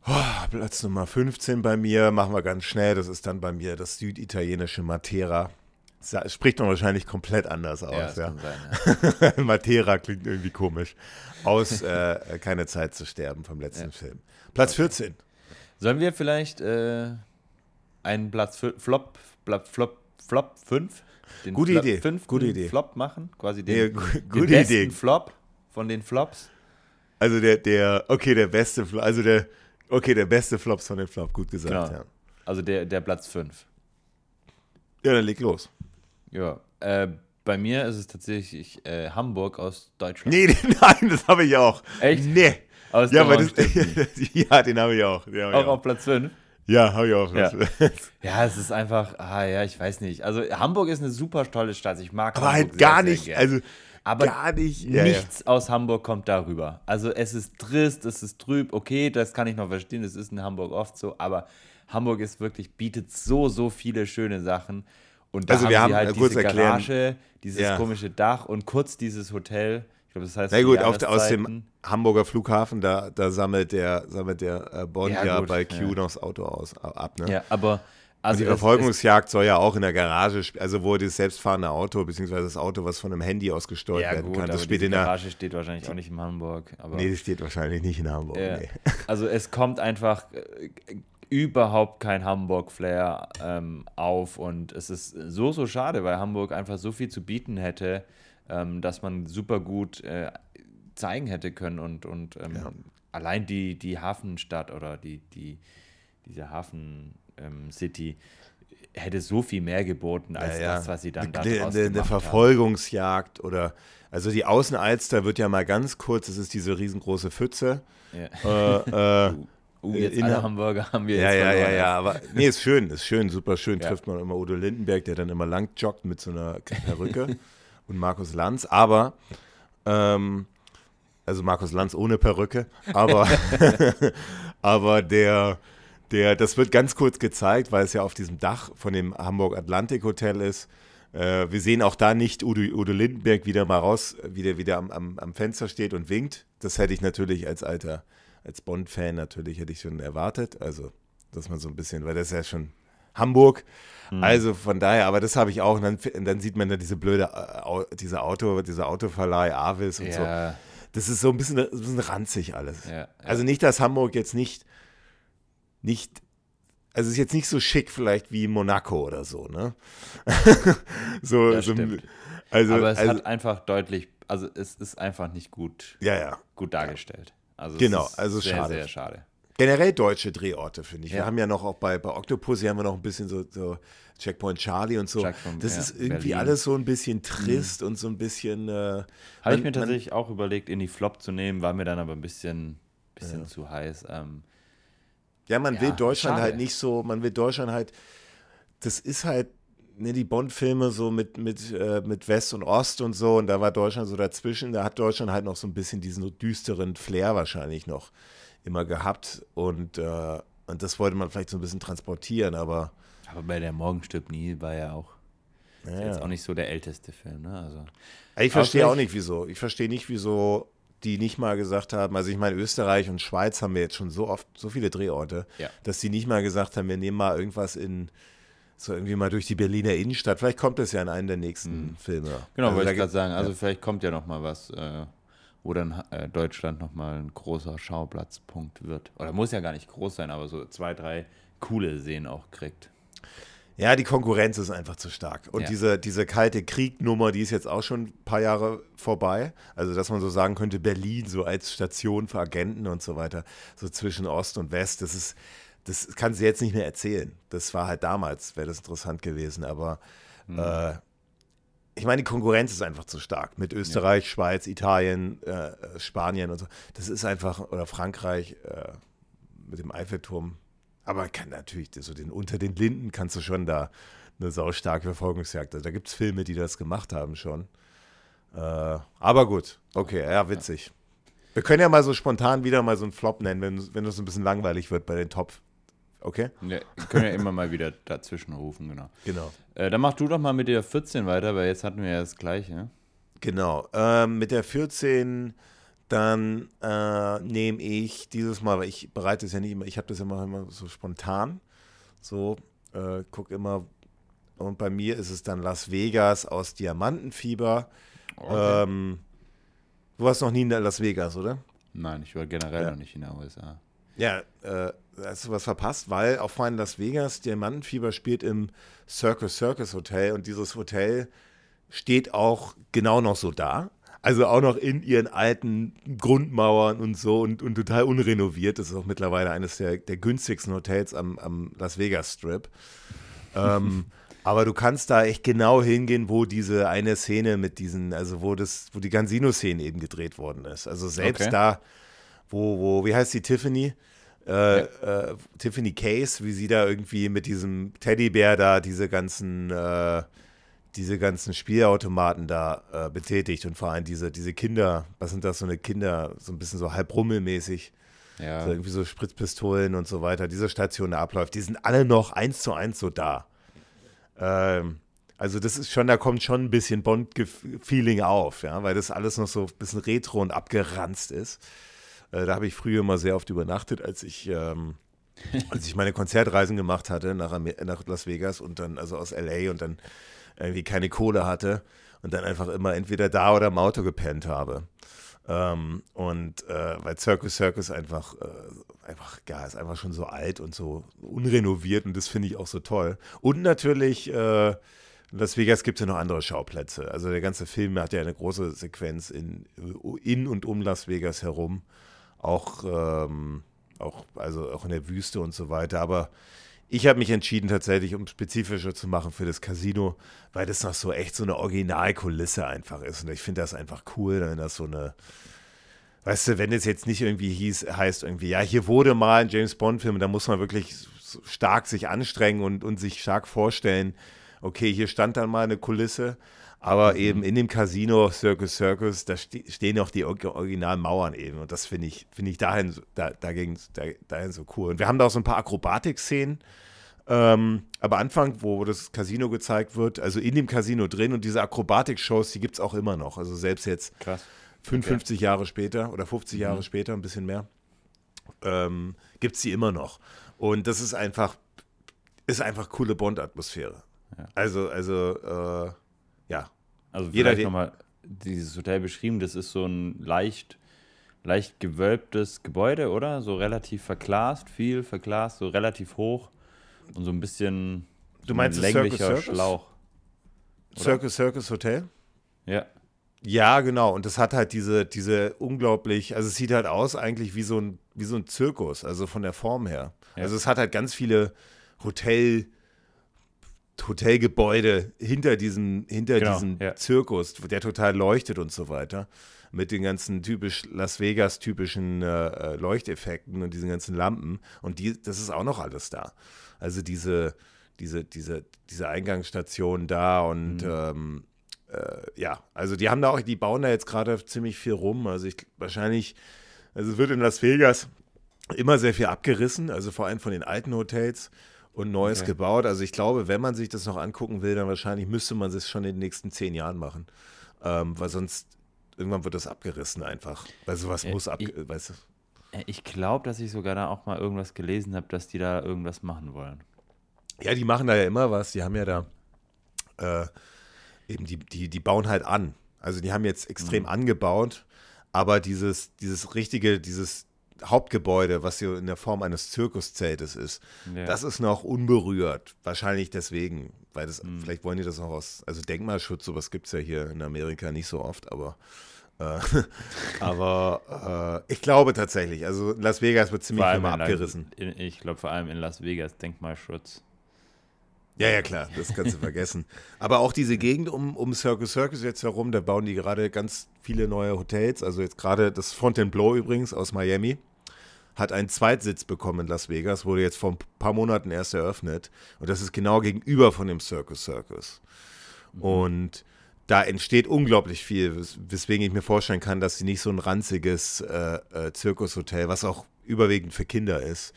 Oh, Platz Nummer 15 bei mir, machen wir ganz schnell. Das ist dann bei mir das süditalienische Matera. Sa- Spricht man wahrscheinlich komplett anders aus. das Ja, kann sein, ja. Matera klingt irgendwie komisch. Aus äh, Keine Zeit zu sterben vom letzten Ja. Film. Platz 14. Sollen wir vielleicht äh, einen Platz Flop, Flop, Flop, Flop 5? Den Gute Flop Idee, gute Idee. Flop machen? Quasi den, Nee, den besten Idee. Flop von den Flops? Also der, der, okay, der beste Flop, also der, okay, der beste Flops von den Flop, gut gesagt, Genau. ja. Also der, der Platz 5. Ja, dann leg los. Ja, äh, bei mir ist es tatsächlich äh, Hamburg aus Deutschland. Nee, nein, das habe ich auch. Echt? Nee. Aus Ja, das, ja, den habe ich auch. Den hab ich Auch auch. auf Platz 5. Ja, habe ich auch. Ja. Ja, es ist einfach, ah ja, ich weiß nicht. Also Hamburg ist eine super tolle Stadt. Ich mag Aber Hamburg halt gar sehr, sehr nicht, gern. also Aber gar nicht. Ja, ja. nichts aus Hamburg kommt darüber. Also es ist trist, es ist trüb, okay, das kann ich noch verstehen, das ist in Hamburg oft so, aber Hamburg ist wirklich, bietet so, so viele schöne Sachen. Und da Also haben wir haben, halt äh, kurz diese erklären, Garage, dieses Ja. komische Dach und kurz dieses Hotel. Ich glaube, das heißt. Na gut, auf, aus dem Hamburger Flughafen, da, da sammelt der, sammelt der äh, Bond ja, ja bei Q ja. noch das Auto aus, ab. Ne? Ja, aber. Also die Verfolgungsjagd soll ja auch in der Garage, also wo das selbstfahrende Auto, beziehungsweise das Auto, was von einem Handy aus gesteuert ja, werden gut, kann. Das steht in der Garage steht wahrscheinlich auch nicht in Hamburg. Aber nee, das steht wahrscheinlich nicht in Hamburg. Ja. Nee. Also es kommt einfach äh, überhaupt kein Hamburg-Flair ähm, auf und es ist so, so schade, weil Hamburg einfach so viel zu bieten hätte, ähm, dass man super gut äh, zeigen hätte können und, und ähm, ja. allein die, die Hafenstadt oder die, die, diese Hafen-City ähm, hätte so viel mehr geboten als ja, das, was sie dann da draus eine, eine Verfolgungsjagd oder also die Außenalster wird ja mal ganz kurz, das ist diese riesengroße Pfütze. Ja. Äh, äh, Uh, jetzt in alle Hamburger haben wir ja, jetzt Ja, ja, ja, ja, aber nee, ist schön, ist schön, super schön. Ja. Trifft man immer Udo Lindenberg, der dann immer lang joggt mit so einer Perücke und Markus Lanz, aber ähm, also Markus Lanz ohne Perücke, aber, aber der, der, das wird ganz kurz gezeigt, weil es ja auf diesem Dach von dem Hamburg Atlantic Hotel ist. Äh, wir sehen auch da nicht Udo, Udo Lindenberg wieder mal raus, wie der wieder am, am, am Fenster steht und winkt. Das hätte ich natürlich als alter, als Bond-Fan natürlich hätte ich schon erwartet. Also, dass man so ein bisschen, weil das ist ja schon Hamburg. Mhm. Also von daher, aber das habe ich auch. Und dann, dann sieht man da diese blöde, äh, diese Auto, dieser Autoverleih, Avis und ja. so das ist so ein bisschen, ein bisschen ranzig alles. Ja, ja. Also nicht, dass Hamburg jetzt nicht, nicht, also es ist jetzt nicht so schick vielleicht wie Monaco oder so, ne? so, ja, so also, Aber es also, hat einfach deutlich, also es ist einfach nicht gut, ja, ja. gut dargestellt. Also genau, also sehr, schade. sehr schade. Generell deutsche Drehorte, finde ich. Wir haben ja noch auch bei, bei Octopus, hier haben wir noch ein bisschen so, so Checkpoint Charlie und so. Checkpoint, das ja, ist irgendwie Berlin. alles so ein bisschen trist mhm. und so ein bisschen. Äh, Habe ich mir tatsächlich auch überlegt, in die Flop zu nehmen, war mir dann aber ein bisschen, bisschen ja. zu heiß. Ähm, ja, man ja, will Deutschland schade. halt nicht so, man will Deutschland halt, das ist halt, ne, die Bond-Filme so mit, mit, äh, mit West und Ost und so, und da war Deutschland so dazwischen, da hat Deutschland halt noch so ein bisschen diesen düsteren Flair wahrscheinlich noch immer gehabt und, äh, und das wollte man vielleicht so ein bisschen transportieren, aber aber bei der Morgen stirbt nie war ja auch ja. jetzt auch nicht so der älteste Film. Ne? Also, ich verstehe auch nicht, wieso. Ich verstehe nicht, wieso die nicht mal gesagt haben, also ich meine, Österreich und Schweiz haben wir jetzt schon so oft, so viele Drehorte, ja. dass die nicht mal gesagt haben, wir nehmen mal irgendwas in, so irgendwie mal durch die Berliner Innenstadt. Vielleicht kommt es ja in einen der nächsten mhm. Filme. Genau, also wollte ich gerade sagen. Also ja. vielleicht kommt ja noch mal was, äh, wo dann äh, Deutschland noch mal ein großer Schauplatzpunkt wird. Oder muss ja gar nicht groß sein, aber so zwei, drei coole Szenen auch kriegt. Ja, die Konkurrenz ist einfach zu stark. Und ja. diese, diese kalte Kriegnummer, die ist jetzt auch schon ein paar Jahre vorbei. Also, dass man so sagen könnte, Berlin so als Station für Agenten und so weiter, so zwischen Ost und West, das ist, das kann sie jetzt nicht mehr erzählen. Das war halt damals, wäre das interessant gewesen. Aber mhm. äh, ich meine, die Konkurrenz ist einfach zu stark. Mit Österreich, ja. Schweiz, Italien, äh, Spanien und so. Das ist einfach, oder Frankreich äh, mit dem Eiffelturm aber man kann natürlich, so den, unter den Linden kannst du schon da eine saustarke Verfolgungsjagd. Also da gibt es Filme, die das gemacht haben schon. Äh, aber gut, okay, ja, witzig. Wir können ja mal so spontan wieder mal so einen Flop nennen, wenn, wenn es ein bisschen langweilig wird bei den Top. Okay? Ja, können ja immer mal wieder dazwischen rufen, genau. Genau. Äh, dann mach du doch mal mit der 14 weiter, weil jetzt hatten wir ja das gleiche. Genau. Ähm, mit der 14 dann äh, nehme ich dieses Mal, weil ich bereite es ja nicht immer, ich habe das immer, immer so spontan. So, äh, guck immer. Und bei mir ist es dann Las Vegas aus Diamantenfieber. Okay. Ähm, du warst noch nie in Las Vegas, oder? Nein, ich war generell ja. noch nicht in der USA. Ja, äh, hast du was verpasst, weil auf meinen Las Vegas Diamantenfieber spielt im Circus Circus Hotel und dieses Hotel steht auch genau noch so da. Also auch noch in ihren alten Grundmauern und so und, und total unrenoviert. Das ist auch mittlerweile eines der, der günstigsten Hotels am, am Las Vegas Strip. ähm, aber du kannst da echt genau hingehen, wo diese eine Szene mit diesen, also wo das, wo die Gansino-Szene eben gedreht worden ist. Also selbst okay. da, wo, wo, wie heißt die Tiffany? Äh, äh, Tiffany Case, wie sie da irgendwie mit diesem Teddybär da diese ganzen äh, diese ganzen Spielautomaten da äh, betätigt und vor allem diese, diese Kinder, was sind das, so eine Kinder, so ein bisschen so halb rummelmäßig, ja. so irgendwie so Spritzpistolen und so weiter, diese Station da abläuft, die sind alle noch eins zu eins so da. Ähm, Also das ist schon, da kommt schon ein bisschen Bond-Feeling auf, ja, weil das alles noch so ein bisschen retro und abgeranzt ist. Äh, da habe ich früher immer sehr oft übernachtet, als ich, ähm, als ich meine Konzertreisen gemacht hatte nach, nach Las Vegas und dann, also aus LA und dann irgendwie keine Kohle hatte und dann einfach immer entweder da oder im Auto gepennt habe. Ähm, und äh, weil Circus Circus einfach, äh, einfach, ja, ist einfach schon so alt und so unrenoviert und das finde ich auch so toll. Und natürlich äh, Las Vegas gibt es ja noch andere Schauplätze. Also der ganze Film hat ja eine große Sequenz in, in und um Las Vegas herum. Auch, ähm, auch, also auch in der Wüste und so weiter. Aber ich habe mich entschieden, tatsächlich, um spezifischer zu machen für das Casino, weil das noch so echt so eine Originalkulisse einfach ist. Und ich finde das einfach cool, wenn das so eine, weißt du, wenn es jetzt nicht irgendwie hieß, heißt irgendwie, ja, hier wurde mal ein James Bond-Film, da muss man wirklich stark sich anstrengen und, und sich stark vorstellen, okay, hier stand dann mal eine Kulisse, aber mhm. eben in dem Casino Circus Circus, da ste stehen auch die originalen Mauern eben und das finde ich, finde ich dahin, da, dagegen, da, dahin so cool. Und wir haben da auch so ein paar Akrobatik-Szenen, ähm, aber Anfang, wo das Casino gezeigt wird, also in dem Casino drin und diese Akrobatik-Shows, die gibt es auch immer noch. Also selbst jetzt Krass. 55 okay. Jahre später oder 50 mhm. Jahre später, ein bisschen mehr, ähm, gibt es die immer noch. Und das ist einfach, ist einfach coole Bond-Atmosphäre. Also, also, äh, ja. Also jeder nochmal dieses Hotel beschrieben, das ist so ein leicht, leicht gewölbtes Gebäude, oder? So relativ verglast, viel verglast, so relativ hoch und so ein bisschen du meinst ein länglicher Circus, Schlauch. Oder? Circus Circus Hotel? Ja. Ja, genau. Und das hat halt diese, diese unglaublich, also es sieht halt aus eigentlich wie so ein, wie so ein Zirkus, also von der Form her. Ja. Also es hat halt ganz viele Hotel- Hotelgebäude hinter diesem, hinter genau, diesem ja. Zirkus, der total leuchtet und so weiter. Mit den ganzen typisch Las Vegas-typischen äh, äh, Leuchteffekten und diesen ganzen Lampen. Und die, das ist auch noch alles da. Also diese, diese, diese, diese Eingangsstation da und mhm. ähm, äh, ja, also die haben da auch, die bauen da jetzt gerade ziemlich viel rum. Also ich wahrscheinlich, also es wird in Las Vegas immer sehr viel abgerissen, also vor allem von den alten Hotels und Neues okay. gebaut. Also ich glaube, wenn man sich das noch angucken will, dann wahrscheinlich müsste man es schon in den nächsten zehn Jahren machen. Ähm, weil sonst irgendwann wird das abgerissen einfach. Weil sowas äh, muss ab, ich, weißt du. Äh, ich glaube, dass ich sogar da auch mal irgendwas gelesen habe, dass die da irgendwas machen wollen. Ja, die machen da ja immer was. Die haben ja da äh, eben die, die, die bauen halt an. Also die haben jetzt extrem mhm. angebaut, aber dieses, dieses richtige, dieses, Hauptgebäude, was hier in der Form eines Zirkuszeltes ist, ja. das ist noch unberührt. Wahrscheinlich deswegen, weil das, mhm. vielleicht wollen die das auch aus, also Denkmalschutz, sowas gibt es ja hier in Amerika nicht so oft, aber äh, aber äh, ich glaube tatsächlich, also Las Vegas wird ziemlich viel mal abgerissen. In, ich glaube vor allem in Las Vegas Denkmalschutz. Ja, ja, klar, das kannst du vergessen. Aber auch diese Gegend um, um Circus Circus jetzt herum, da bauen die gerade ganz viele neue Hotels. Also jetzt gerade das Fontainebleau übrigens aus Miami hat einen Zweitsitz bekommen in Las Vegas, wurde jetzt vor ein paar Monaten erst eröffnet. Und das ist genau gegenüber von dem Circus Circus. Mhm. Und da entsteht unglaublich viel, wes weswegen ich mir vorstellen kann, dass sie nicht so ein ranziges äh, äh, Zirkushotel, was auch überwiegend für Kinder ist,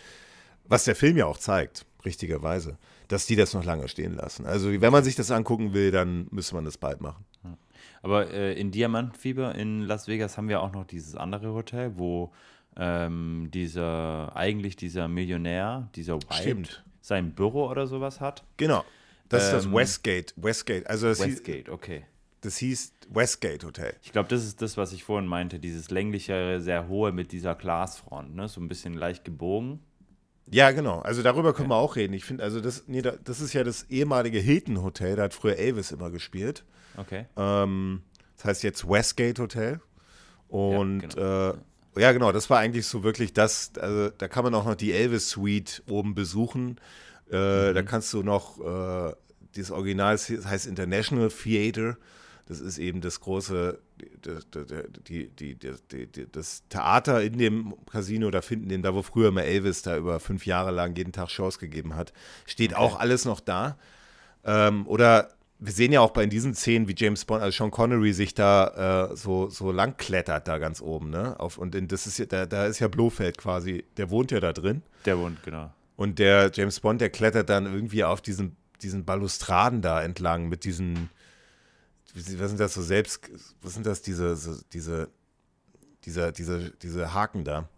was der Film ja auch zeigt, richtigerweise, dass die das noch lange stehen lassen. Also wenn man sich das angucken will, dann müsste man das bald machen. Aber äh, in Diamantfieber in Las Vegas haben wir auch noch dieses andere Hotel, wo ähm, dieser, eigentlich dieser Millionär, dieser White, Stimmt. sein Büro oder sowas hat. Genau. Das ähm, ist das ähm, Westgate. Westgate. Also das Westgate, hieß, okay. Das hieß Westgate Hotel. Ich glaube, das ist das, was ich vorhin meinte, dieses längliche, sehr hohe mit dieser Glasfront, ne? So ein bisschen leicht gebogen. Ja, genau. Also darüber können okay. wir auch reden. Ich finde, also das, nee, das ist ja das ehemalige Hilton Hotel, da hat früher Elvis immer gespielt. Okay. Ähm, das heißt jetzt Westgate Hotel. Und ja, genau. äh, ja, genau, das war eigentlich so wirklich das, also da kann man auch noch die Elvis Suite oben besuchen. Äh, mhm. Da kannst du noch, äh, das Original das heißt International Theater. Das ist eben das große, die, die, die, das Theater in dem Casino, da finden den, da wo früher mal Elvis da über fünf Jahre lang jeden Tag Shows gegeben hat, steht okay. auch alles noch da. Ähm, oder wir sehen ja auch bei diesen Szenen, wie James Bond, also Sean Connery sich da äh, so, so lang klettert da ganz oben, ne? Auf, und in, das ist ja, da, da ist ja Blofeld quasi, der wohnt ja da drin. Der wohnt, genau. Und der James Bond, der klettert dann irgendwie auf diesen, diesen Balustraden da entlang mit diesen, was sind das so selbst, was sind das, diese, so, diese, dieser, diese, diese Haken da,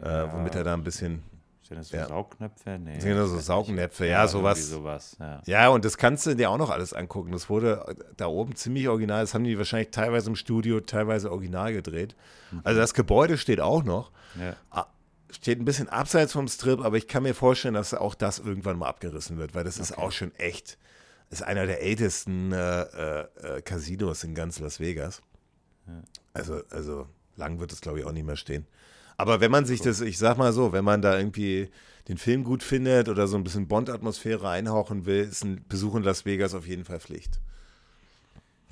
ja. äh, womit er da ein bisschen sind das so ja. Saugnäpfe? Nee. Sind das so Saugnäpfe, ja, ja sowas. sowas ja. ja. und das kannst du dir auch noch alles angucken. Das wurde da oben ziemlich original. Das haben die wahrscheinlich teilweise im Studio, teilweise original gedreht. Mhm. Also das Gebäude steht auch noch. Ja. Steht ein bisschen abseits vom Strip, aber ich kann mir vorstellen, dass auch das irgendwann mal abgerissen wird, weil das okay. ist auch schon echt. Ist einer der ältesten äh, äh, äh, Casinos in ganz Las Vegas. Also, also lang wird es, glaube ich, auch nicht mehr stehen. Aber wenn man sich das, ich sag mal so, wenn man da irgendwie den Film gut findet oder so ein bisschen Bond-Atmosphäre einhauchen will, ist ein Besuch in Las Vegas auf jeden Fall Pflicht.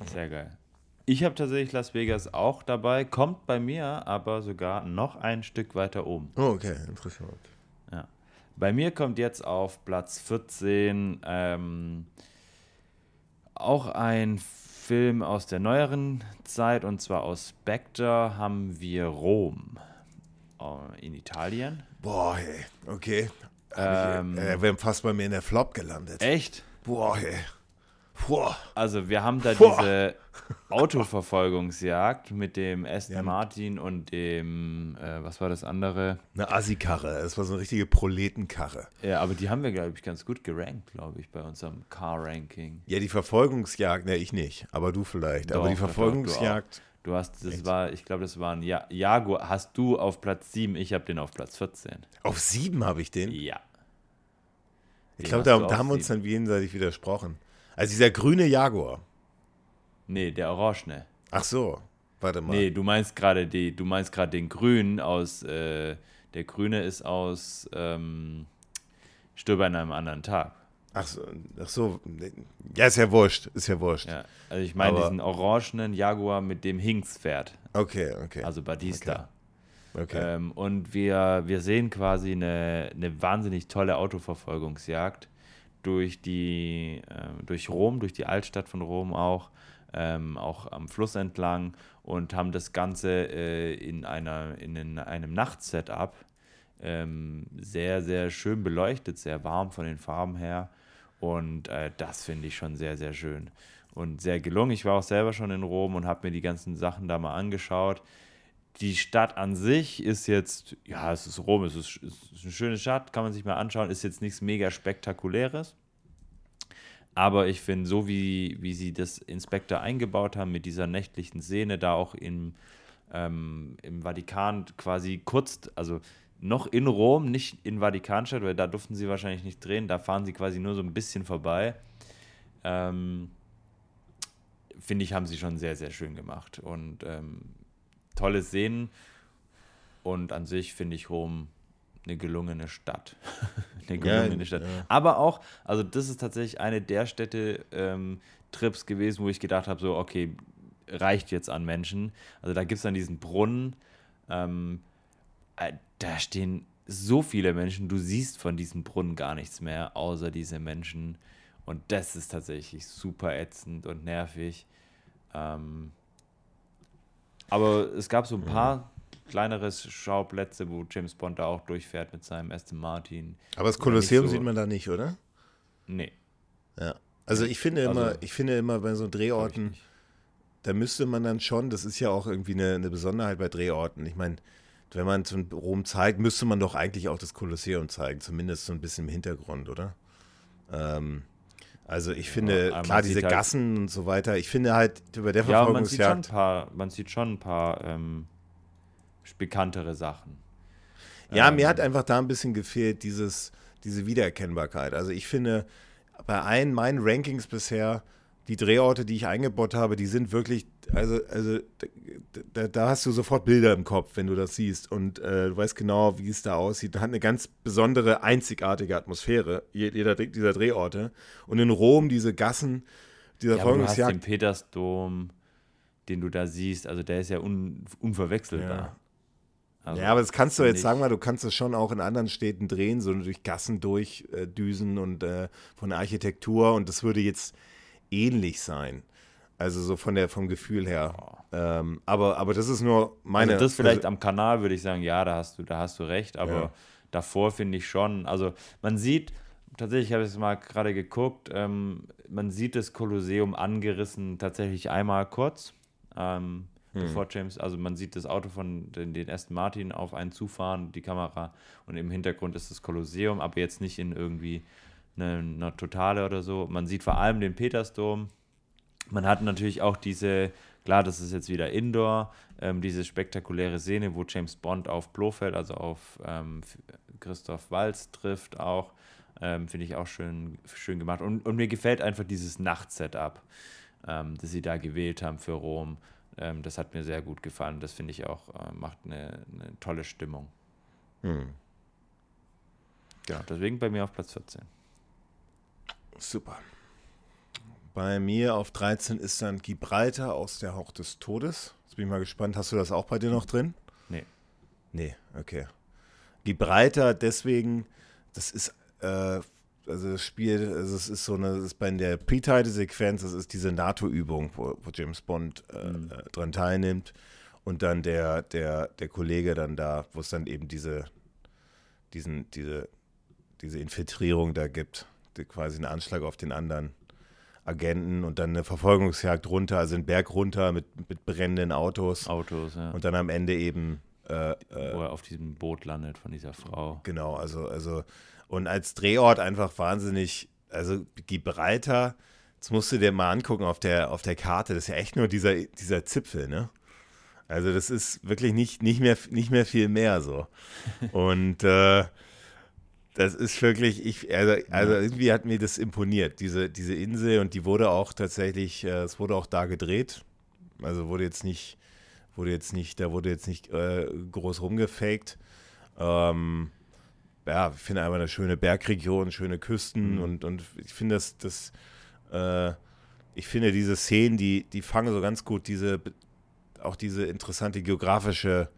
Sehr geil. Ich habe tatsächlich Las Vegas auch dabei, kommt bei mir aber sogar noch ein Stück weiter oben. Oh, okay, interessant. Ja. Bei mir kommt jetzt auf Platz 14 ähm, auch ein Film aus der neueren Zeit und zwar aus Spectre haben wir Rom. Äh, in Italien. Boah, hey, okay. Ähm, ich, er wäre fast bei mir in der Flop gelandet. Echt? Boah, hey. Boah. Also wir haben da Boah. diese Autoverfolgungsjagd mit dem Aston ja. Martin und dem, äh, was war das andere? Eine Assi-Karre, das war so eine richtige Proletenkarre. Ja, aber die haben wir, glaube ich, ganz gut gerankt, glaube ich, bei unserem Car-Ranking. Ja, die Verfolgungsjagd, ne, ich nicht, aber du vielleicht. Doch, aber die Verfolgungsjagd Du hast, das Echt? war, ich glaube, das war ein ja Jaguar. Hast du auf Platz 7, ich habe den auf Platz 14. Auf 7 habe ich den? Ja. Ich glaube, da, da haben wir uns dann jenseitig widersprochen. Also dieser grüne Jaguar. Nee, der orangene. Ach so, warte mal. Nee, du meinst gerade die, du meinst gerade den grünen aus, äh, der grüne ist aus ähm, Stirb an einem anderen Tag. Ach so, ach so, ja, ist ja wurscht, ist ja wurscht. Ja, also ich meine diesen orangenen Jaguar mit dem Hinks fährt. Okay, okay. Also Batista. Okay. okay. Ähm, und wir, wir sehen quasi eine, eine wahnsinnig tolle Autoverfolgungsjagd durch die, äh, durch Rom, durch die Altstadt von Rom auch, ähm, auch am Fluss entlang und haben das Ganze äh, in, einer, in einem Nachtsetup ähm, sehr, sehr schön beleuchtet, sehr warm von den Farben her. Und äh, das finde ich schon sehr, sehr schön und sehr gelungen. Ich war auch selber schon in Rom und habe mir die ganzen Sachen da mal angeschaut. Die Stadt an sich ist jetzt, ja, es ist Rom, es ist, es ist eine schöne Stadt, kann man sich mal anschauen, ist jetzt nichts mega spektakuläres. Aber ich finde, so wie, wie sie das Inspektor eingebaut haben, mit dieser nächtlichen Szene, da auch im, ähm, im Vatikan quasi kurz, also noch in Rom, nicht in Vatikanstadt, weil da durften sie wahrscheinlich nicht drehen, da fahren sie quasi nur so ein bisschen vorbei. Ähm, Finde ich, haben sie schon sehr, sehr schön gemacht. Und ähm, tolle Szenen. Und an sich finde ich Rom eine gelungene Stadt. eine gelungene ja, Stadt. Ja. Aber auch, also das ist tatsächlich eine der Städte-Trips ähm, gewesen, wo ich gedacht habe, so, okay, reicht jetzt an Menschen. Also da gibt es dann diesen Brunnen. Ähm, äh, da stehen so viele Menschen, du siehst von diesem Brunnen gar nichts mehr, außer diese Menschen. Und das ist tatsächlich super ätzend und nervig. Ähm, aber es gab so ein paar ja. kleinere Schauplätze, wo James Bond da auch durchfährt mit seinem Aston Martin. Aber das Kolosseum so sieht man da nicht, oder? Nee. Ja. Also ich finde immer, also, ich finde immer bei so Drehorten, da müsste man dann schon, das ist ja auch irgendwie eine, eine Besonderheit bei Drehorten. Ich meine, wenn man Rom zeigt, müsste man doch eigentlich auch das Kolosseum zeigen, zumindest so ein bisschen im Hintergrund, oder? Ähm, also ich finde, ja, klar, diese halt Gassen und so weiter, ich finde halt über der Verfolgungsjagd... Ja, man, man sieht schon ein paar, ähm, bekanntere Sachen. Ja, ähm, mir hat einfach da ein bisschen gefehlt, dieses, diese Wiedererkennbarkeit. Also ich finde, bei allen meinen Rankings bisher die Drehorte, die ich eingebaut habe, die sind wirklich, also, also da, da hast du sofort Bilder im Kopf, wenn du das siehst. Und äh, du weißt genau, wie es da aussieht. Da hat eine ganz besondere, einzigartige Atmosphäre, jeder dieser Drehorte. Und in Rom diese Gassen, dieser ja. Du hast den Petersdom, den du da siehst, also der ist ja un, unverwechselbar. Ja. Also, ja, aber das kannst du jetzt sagen mal, du kannst es schon auch in anderen Städten drehen, so durch Gassen durchdüsen äh, und äh, von Architektur und das würde jetzt ähnlich sein. Also so von der, vom Gefühl her. Ähm, aber, aber das ist nur meine. Also das vielleicht also, am Kanal würde ich sagen, ja, da hast du, da hast du recht, aber ja. davor finde ich schon, also man sieht tatsächlich habe ich es mal gerade geguckt. Ähm, man sieht das Kolosseum angerissen tatsächlich einmal kurz. Ähm, hm. bevor James, also man sieht das Auto von den, den Aston Martin auf einen zufahren, die Kamera und im Hintergrund ist das Kolosseum, aber jetzt nicht in irgendwie einer eine Totale oder so. Man sieht vor allem den Petersdom. Man hat natürlich auch diese, klar, das ist jetzt wieder Indoor, ähm, diese spektakuläre Szene, wo James Bond auf Blofeld, also auf ähm, Christoph Walz trifft auch. Ähm, Finde ich auch schön, schön gemacht. Und, und mir gefällt einfach dieses Nachtsetup, ähm, das sie da gewählt haben für Rom. Ähm, das hat mir sehr gut gefallen. Das finde ich auch, äh, macht eine, eine, tolle Stimmung. Hm. Genau, deswegen bei mir auf Platz 14. Super. Bei mir auf 13 ist dann Gibraltar aus der Hauch des Todes. Jetzt bin ich mal gespannt. Hast du das auch bei dir noch drin? Nee. Nee, okay. Gibraltar deswegen, das ist, äh, also das Spiel, also es ist so eine, das ist bei der Pre-Title-Sequenz, das ist diese NATO-Übung, wo, wo, James Bond äh, mhm. Äh, dran teilnimmt und dann der, der, der Kollege dann da, wo es dann eben diese, diesen, diese, diese Infiltrierung da gibt, quasi einen Anschlag auf den anderen Agenten und dann eine Verfolgungsjagd runter, also einen Berg runter mit, mit brennenden Autos. Autos, ja. Und dann am Ende eben äh, äh, Wo er auf diesem Boot landet von dieser Frau. Genau, also, also und als Drehort einfach wahnsinnig, also Gibraltar, das musst du dir mal angucken auf der, auf der Karte, das ist ja echt nur dieser, dieser Zipfel, ne? Also das ist wirklich nicht, nicht, mehr, nicht mehr viel mehr so. Und äh, das ist wirklich, ich, also, also irgendwie hat mir das imponiert, diese, diese Insel und die wurde auch tatsächlich, äh, es wurde auch da gedreht. Also wurde jetzt nicht, wurde jetzt nicht, da wurde jetzt nicht äh, groß rumgefaked. Ähm, ja, ich finde einfach eine schöne Bergregion, schöne Küsten mhm. und, und ich finde das, das äh, ich finde diese Szenen, die, die fangen so ganz gut diese, auch diese interessante geografische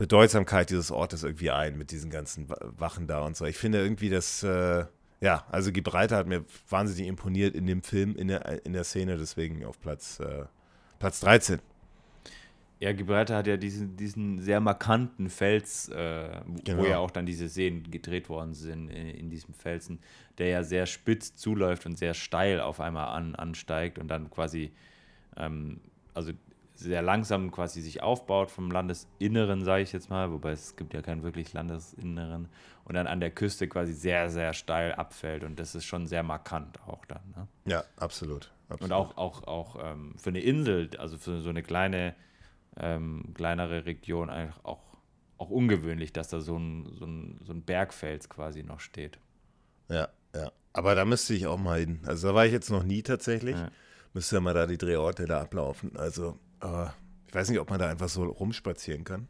Bedeutsamkeit dieses Ortes irgendwie ein mit diesen ganzen Wachen da und so. Ich finde irgendwie das, äh, ja, also Gibraltar hat mir wahnsinnig imponiert in dem Film, in der, in der Szene, deswegen auf Platz, äh, Platz 13. Ja, Gibraltar hat ja diesen, diesen sehr markanten Fels, äh, genau. wo ja auch dann diese Szenen gedreht worden sind in, in, diesem Felsen, der ja sehr spitz zuläuft und sehr steil auf einmal an, ansteigt und dann quasi, ähm, also sehr langsam quasi sich aufbaut vom Landesinneren, sage ich jetzt mal, wobei es gibt ja keinen wirklich Landesinneren und dann an der Küste quasi sehr, sehr steil abfällt und das ist schon sehr markant auch dann. Ne? Ja, absolut, absolut. Und auch, auch, auch ähm, für eine Insel, also für so eine kleine ähm, kleinere Region eigentlich auch, auch ungewöhnlich, dass da so ein, so, ein, so ein Bergfels quasi noch steht. Ja, ja. Aber da müsste ich auch mal hin. Also da war ich jetzt noch nie tatsächlich. Ja. Müsste ja mal da die Drehorte da ablaufen. Also, äh, ich weiß nicht, ob man da einfach so rumspazieren kann.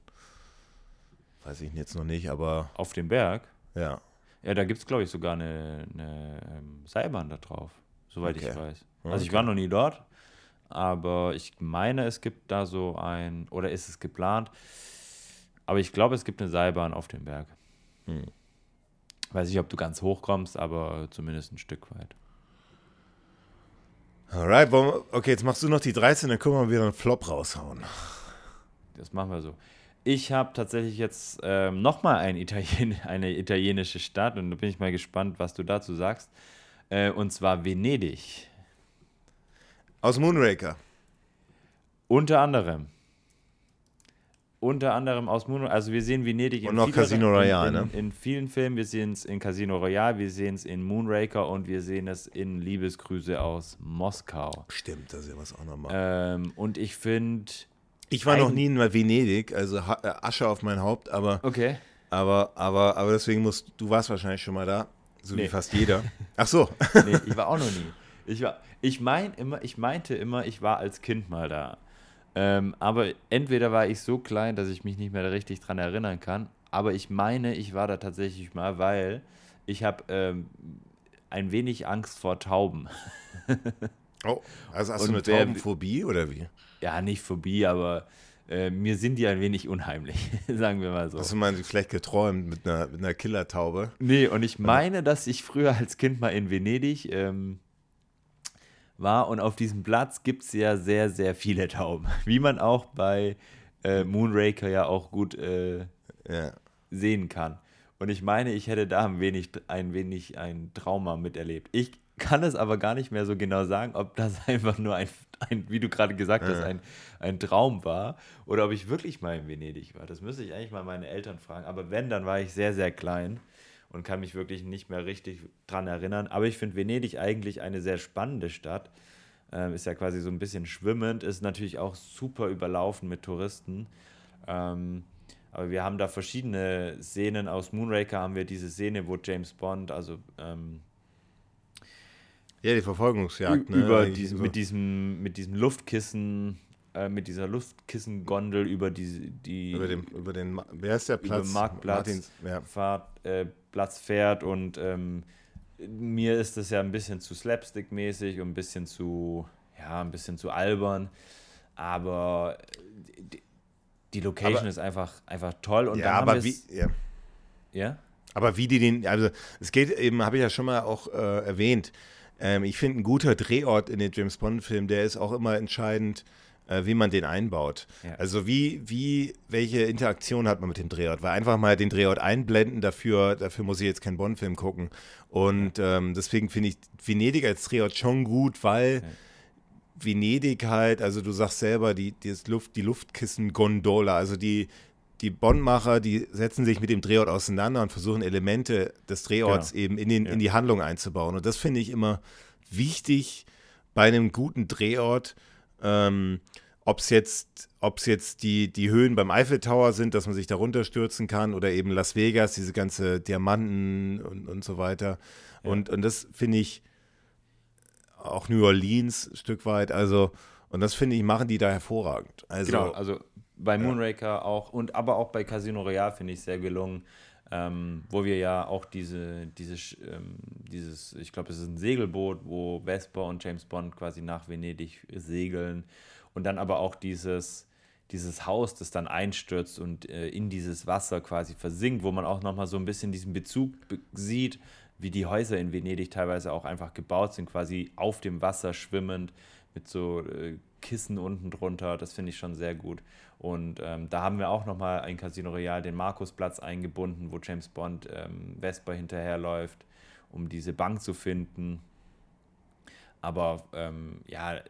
Weiß ich jetzt noch nicht, aber. Auf dem Berg? Ja. Ja, da gibt es, glaube ich, sogar eine, eine ähm, Seilbahn da drauf, soweit okay. ich weiß. Also okay. ich war noch nie dort, aber ich meine, es gibt da so ein, oder ist es geplant, aber ich glaube, es gibt eine Seilbahn auf dem Berg. Hm. Weiß nicht, ob du ganz hoch kommst, aber zumindest ein Stück weit. Alright, okay, jetzt machst du noch die 13, dann können wir wieder einen Flop raushauen. Das machen wir so. Ich habe tatsächlich jetzt ähm, nochmal ein Italien eine italienische Stadt und da bin ich mal gespannt, was du dazu sagst. Äh, und zwar Venedig. Aus Moonraker. Unter anderem. Unter anderem aus Moonraker. Also wir sehen Venedig in, Casino Royale, in, ne? in, vielen Filmen. Wir sehen es in Casino Royale, wir sehen es in Moonraker und wir sehen es in Liebesgrüße aus Moskau. Stimmt, da sehen wir es auch nochmal. Ähm, und ich finde. Ich war noch nie in Venedig, also äh, Asche auf mein Haupt, aber. Okay. Aber, aber, aber deswegen musst du warst wahrscheinlich schon mal da, so nee. wie fast jeder. Ach so. nee, ich war auch noch nie. Ich, war, ich, mein immer, ich meinte immer, ich war als Kind mal da. Ähm, aber entweder war ich so klein, dass ich mich nicht mehr richtig dran erinnern kann, aber ich meine, ich war da tatsächlich mal, weil ich habe ähm, ein wenig Angst vor Tauben. oh, also hast Und du eine Taubenphobie oder wie? Ja, nicht Phobie, aber äh, mir sind die ein wenig unheimlich, sagen wir mal so. Hast du mal vielleicht geträumt mit einer, mit einer Killertaube? Nee, und ich meine, dass ich früher als Kind mal in Venedig ähm, war. Und auf diesem Platz gibt es ja sehr, sehr viele Tauben. Wie man auch bei äh, Moonraker ja auch gut äh, ja. sehen kann. Und ich meine, ich hätte da ein wenig, ein wenig ein Trauma miterlebt. Ich kann es aber gar nicht mehr so genau sagen, ob das einfach nur ein, ein wie du gerade gesagt hast, ein, ein Traum war oder ob ich wirklich mal in Venedig war. Das müsste ich eigentlich mal meine Eltern fragen. Aber wenn, dann war ich sehr, sehr klein und kann mich wirklich nicht mehr richtig dran erinnern. Aber ich finde Venedig eigentlich eine sehr spannende Stadt. Ähm, ist ja quasi so ein bisschen schwimmend, ist natürlich auch super überlaufen mit Touristen. Ähm, aber wir haben da verschiedene Szenen. Aus Moonraker haben wir diese Szene, wo James Bond, also ähm, ja, die Verfolgungsjagd, ne? über diesen, so. mit, diesem, mit diesem Luftkissen, äh, mit dieser Luftkissengondel über die, die über den, über den, wer ist der Platz? Über Marktplatz Martins, ja. Fahrt, äh, Platz fährt und ähm, mir ist das ja ein bisschen zu slapstick-mäßig und ein bisschen zu, ja, ein bisschen zu albern, aber die, die Location aber, ist einfach, einfach toll und ja, aber wie, ja. ja. Aber wie die den, also es geht eben, habe ich ja schon mal auch äh, erwähnt, ähm, ich finde, ein guter Drehort in den James Bond-Filmen, der ist auch immer entscheidend, äh, wie man den einbaut. Ja. Also wie, wie, welche Interaktion hat man mit dem Drehort? Weil einfach mal den Drehort einblenden, dafür, dafür muss ich jetzt keinen Bond-Film gucken. Und ähm, deswegen finde ich Venedig als Drehort schon gut, weil ja. Venedig halt, also du sagst selber, die, die, Luft, die Luftkissen-Gondola, also die, die Bondmacher, die setzen sich mit dem Drehort auseinander und versuchen Elemente des Drehorts genau. eben in, den, ja. in die Handlung einzubauen. Und das finde ich immer wichtig bei einem guten Drehort. Ähm, ob es jetzt, ob's jetzt die, die Höhen beim Eiffel Tower sind, dass man sich da runterstürzen kann, oder eben Las Vegas, diese ganze Diamanten und, und so weiter. Ja. Und, und das finde ich auch New Orleans ein Stück weit. Also, und das finde ich, machen die da hervorragend. Also, genau, also bei Moonraker ja. auch und aber auch bei Casino Royale finde ich sehr gelungen, ähm, wo wir ja auch diese, diese ähm, dieses, ich glaube, es ist ein Segelboot, wo Vesper und James Bond quasi nach Venedig segeln und dann aber auch dieses dieses Haus, das dann einstürzt und äh, in dieses Wasser quasi versinkt, wo man auch nochmal so ein bisschen diesen Bezug sieht, wie die Häuser in Venedig teilweise auch einfach gebaut sind, quasi auf dem Wasser schwimmend mit so äh, Kissen unten drunter. Das finde ich schon sehr gut. Und ähm, da haben wir auch nochmal ein Casino Royale, den Markusplatz eingebunden, wo James Bond ähm, Vesper hinterherläuft, um diese Bank zu finden. Aber ähm, ja,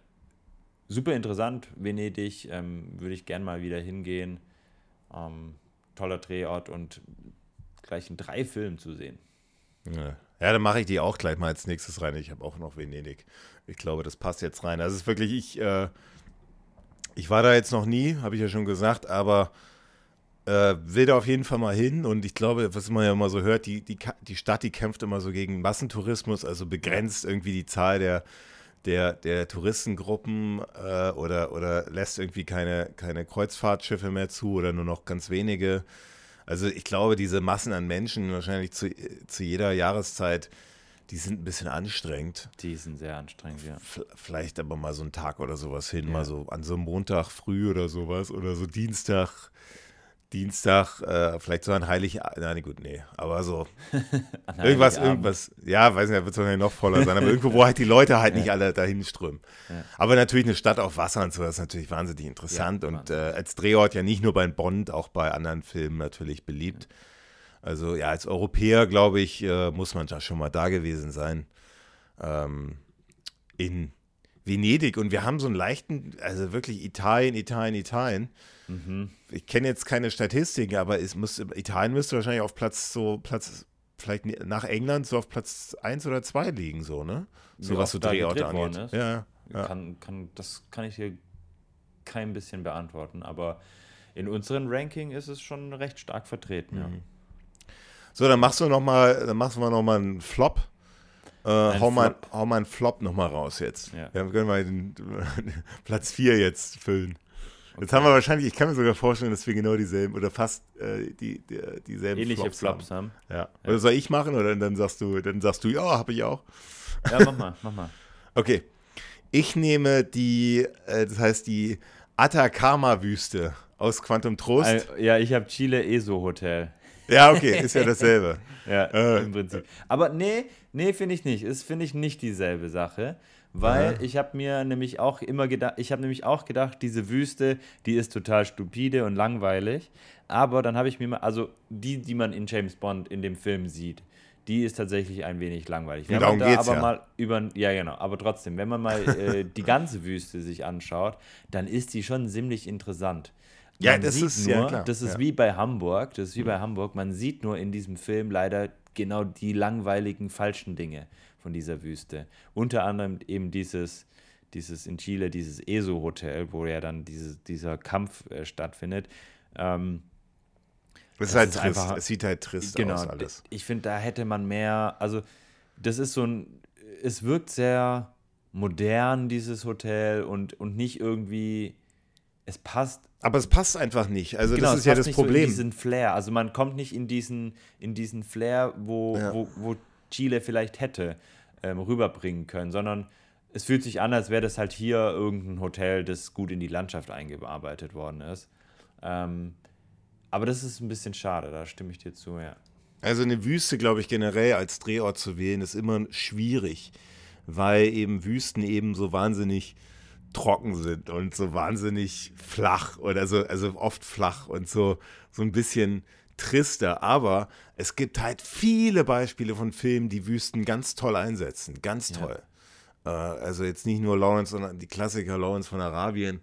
super interessant, Venedig. Ähm, würde ich gern mal wieder hingehen. Ähm, toller Drehort und gleich in drei Filmen zu sehen. Ja. Ja, dann mache ich die auch gleich mal als nächstes rein. Ich habe auch noch Venedig. Ich glaube, das passt jetzt rein. Also es ist wirklich, ich, äh, ich war da jetzt noch nie, habe ich ja schon gesagt, aber äh, will da auf jeden Fall mal hin. Und ich glaube, was man ja immer so hört, die, die, die Stadt, die kämpft immer so gegen Massentourismus, also begrenzt irgendwie die Zahl der, der, der Touristengruppen äh, oder, oder lässt irgendwie keine, keine Kreuzfahrtschiffe mehr zu oder nur noch ganz wenige. Also ich glaube, diese Massen an Menschen wahrscheinlich zu, zu jeder Jahreszeit, die sind ein bisschen anstrengend. Die sind sehr anstrengend, ja. Vielleicht aber mal so einen Tag oder sowas hin, ja. mal so an so einem Montag früh oder sowas oder so Dienstag Dienstag, äh, vielleicht so ein Heilig, nein, gut, nee, aber so irgendwas, irgendwas, ja, weiß nicht, da wird es wahrscheinlich noch voller sein, aber irgendwo, wo halt die Leute halt ja. nicht alle dahin strömen. Ja. Aber natürlich eine Stadt auf Wasser und so, das ist natürlich wahnsinnig interessant ja, und äh, als Drehort ja nicht nur bei Bond, auch bei anderen Filmen natürlich beliebt. Also ja, als Europäer, glaube ich, äh, muss man da schon mal da gewesen sein. Ähm, in Venedig und wir haben so einen leichten, also wirklich Italien, Italien, Italien. Mhm. Ich kenne jetzt keine Statistiken, aber es muss, Italien müsste wahrscheinlich auf Platz so, Platz, vielleicht nach England so auf Platz 1 oder 2 liegen, so, ne? So Wie was so Drehorte angeht. Ja, ja. Kann, kann, das kann ich hier kein bisschen beantworten, aber in unserem Ranking ist es schon recht stark vertreten, mhm. ja. So, dann machst du noch mal, dann machst du mal noch mal einen Flop. Äh, hau, mal, hau mal einen Flop noch mal raus jetzt. Ja. Wir können mal den Platz 4 jetzt füllen. Okay. Jetzt haben wir wahrscheinlich, ich kann mir sogar vorstellen, dass wir genau dieselben oder fast äh, die, die, dieselben Ähnliche Flops, Flops haben. haben. Ja. Oder soll ich machen oder dann sagst du, dann sagst du, ja, habe ich auch. Ja, mach mal, mach mal. Okay. Ich nehme die, äh, das heißt die Atacama-Wüste aus Quantum Trost. ja, ich habe Chile ESO Hotel. Ja, okay, ist ja dasselbe. ja, äh. im Prinzip. Aber nee, nee, finde ich nicht. Ist, finde ich, nicht dieselbe Sache. Weil ja. ich habe mir nämlich auch immer gedacht, ich habe nämlich auch gedacht, diese Wüste, die ist total stupide und langweilig. Aber dann habe ich mir mal, also die, die man in James Bond in dem Film sieht, die ist tatsächlich ein wenig langweilig. Wenn man da aber ja. mal über, ja genau, aber trotzdem, wenn man mal äh, die ganze Wüste sich anschaut, dann ist die schon ziemlich interessant. Man ja, das ist nur, ja klar. Das ist ja. wie bei Hamburg, das ist wie mhm. bei Hamburg. Man sieht nur in diesem Film leider genau die langweiligen falschen Dinge von dieser Wüste. Unter anderem eben dieses, dieses in Chile, dieses ESO-Hotel, wo ja dann diese, dieser Kampf äh, stattfindet. Ähm, es ist halt ist trist. Einfach, es sieht halt trist genau, aus alles. Ich finde, da hätte man mehr, also das ist so ein, es wirkt sehr modern, dieses Hotel, und, und nicht irgendwie, es passt. Aber es passt einfach nicht. Also genau, das ist ja das Problem. So in diesen Flair. Also man kommt nicht in diesen, in diesen Flair, wo, ja. wo, wo Chile vielleicht hätte ähm, rüberbringen können, sondern es fühlt sich an, als wäre das halt hier irgendein Hotel, das gut in die Landschaft eingearbeitet worden ist. Ähm, aber das ist ein bisschen schade, da stimme ich dir zu, ja. Also eine Wüste, glaube ich, generell als Drehort zu wählen, ist immer schwierig, weil eben Wüsten eben so wahnsinnig trocken sind und so wahnsinnig flach oder so, also oft flach und so, so ein bisschen trister. Aber es gibt halt viele Beispiele von Filmen, die Wüsten ganz toll einsetzen. Ganz toll. Ja. Äh, also jetzt nicht nur Lawrence, sondern die Klassiker Lawrence von Arabien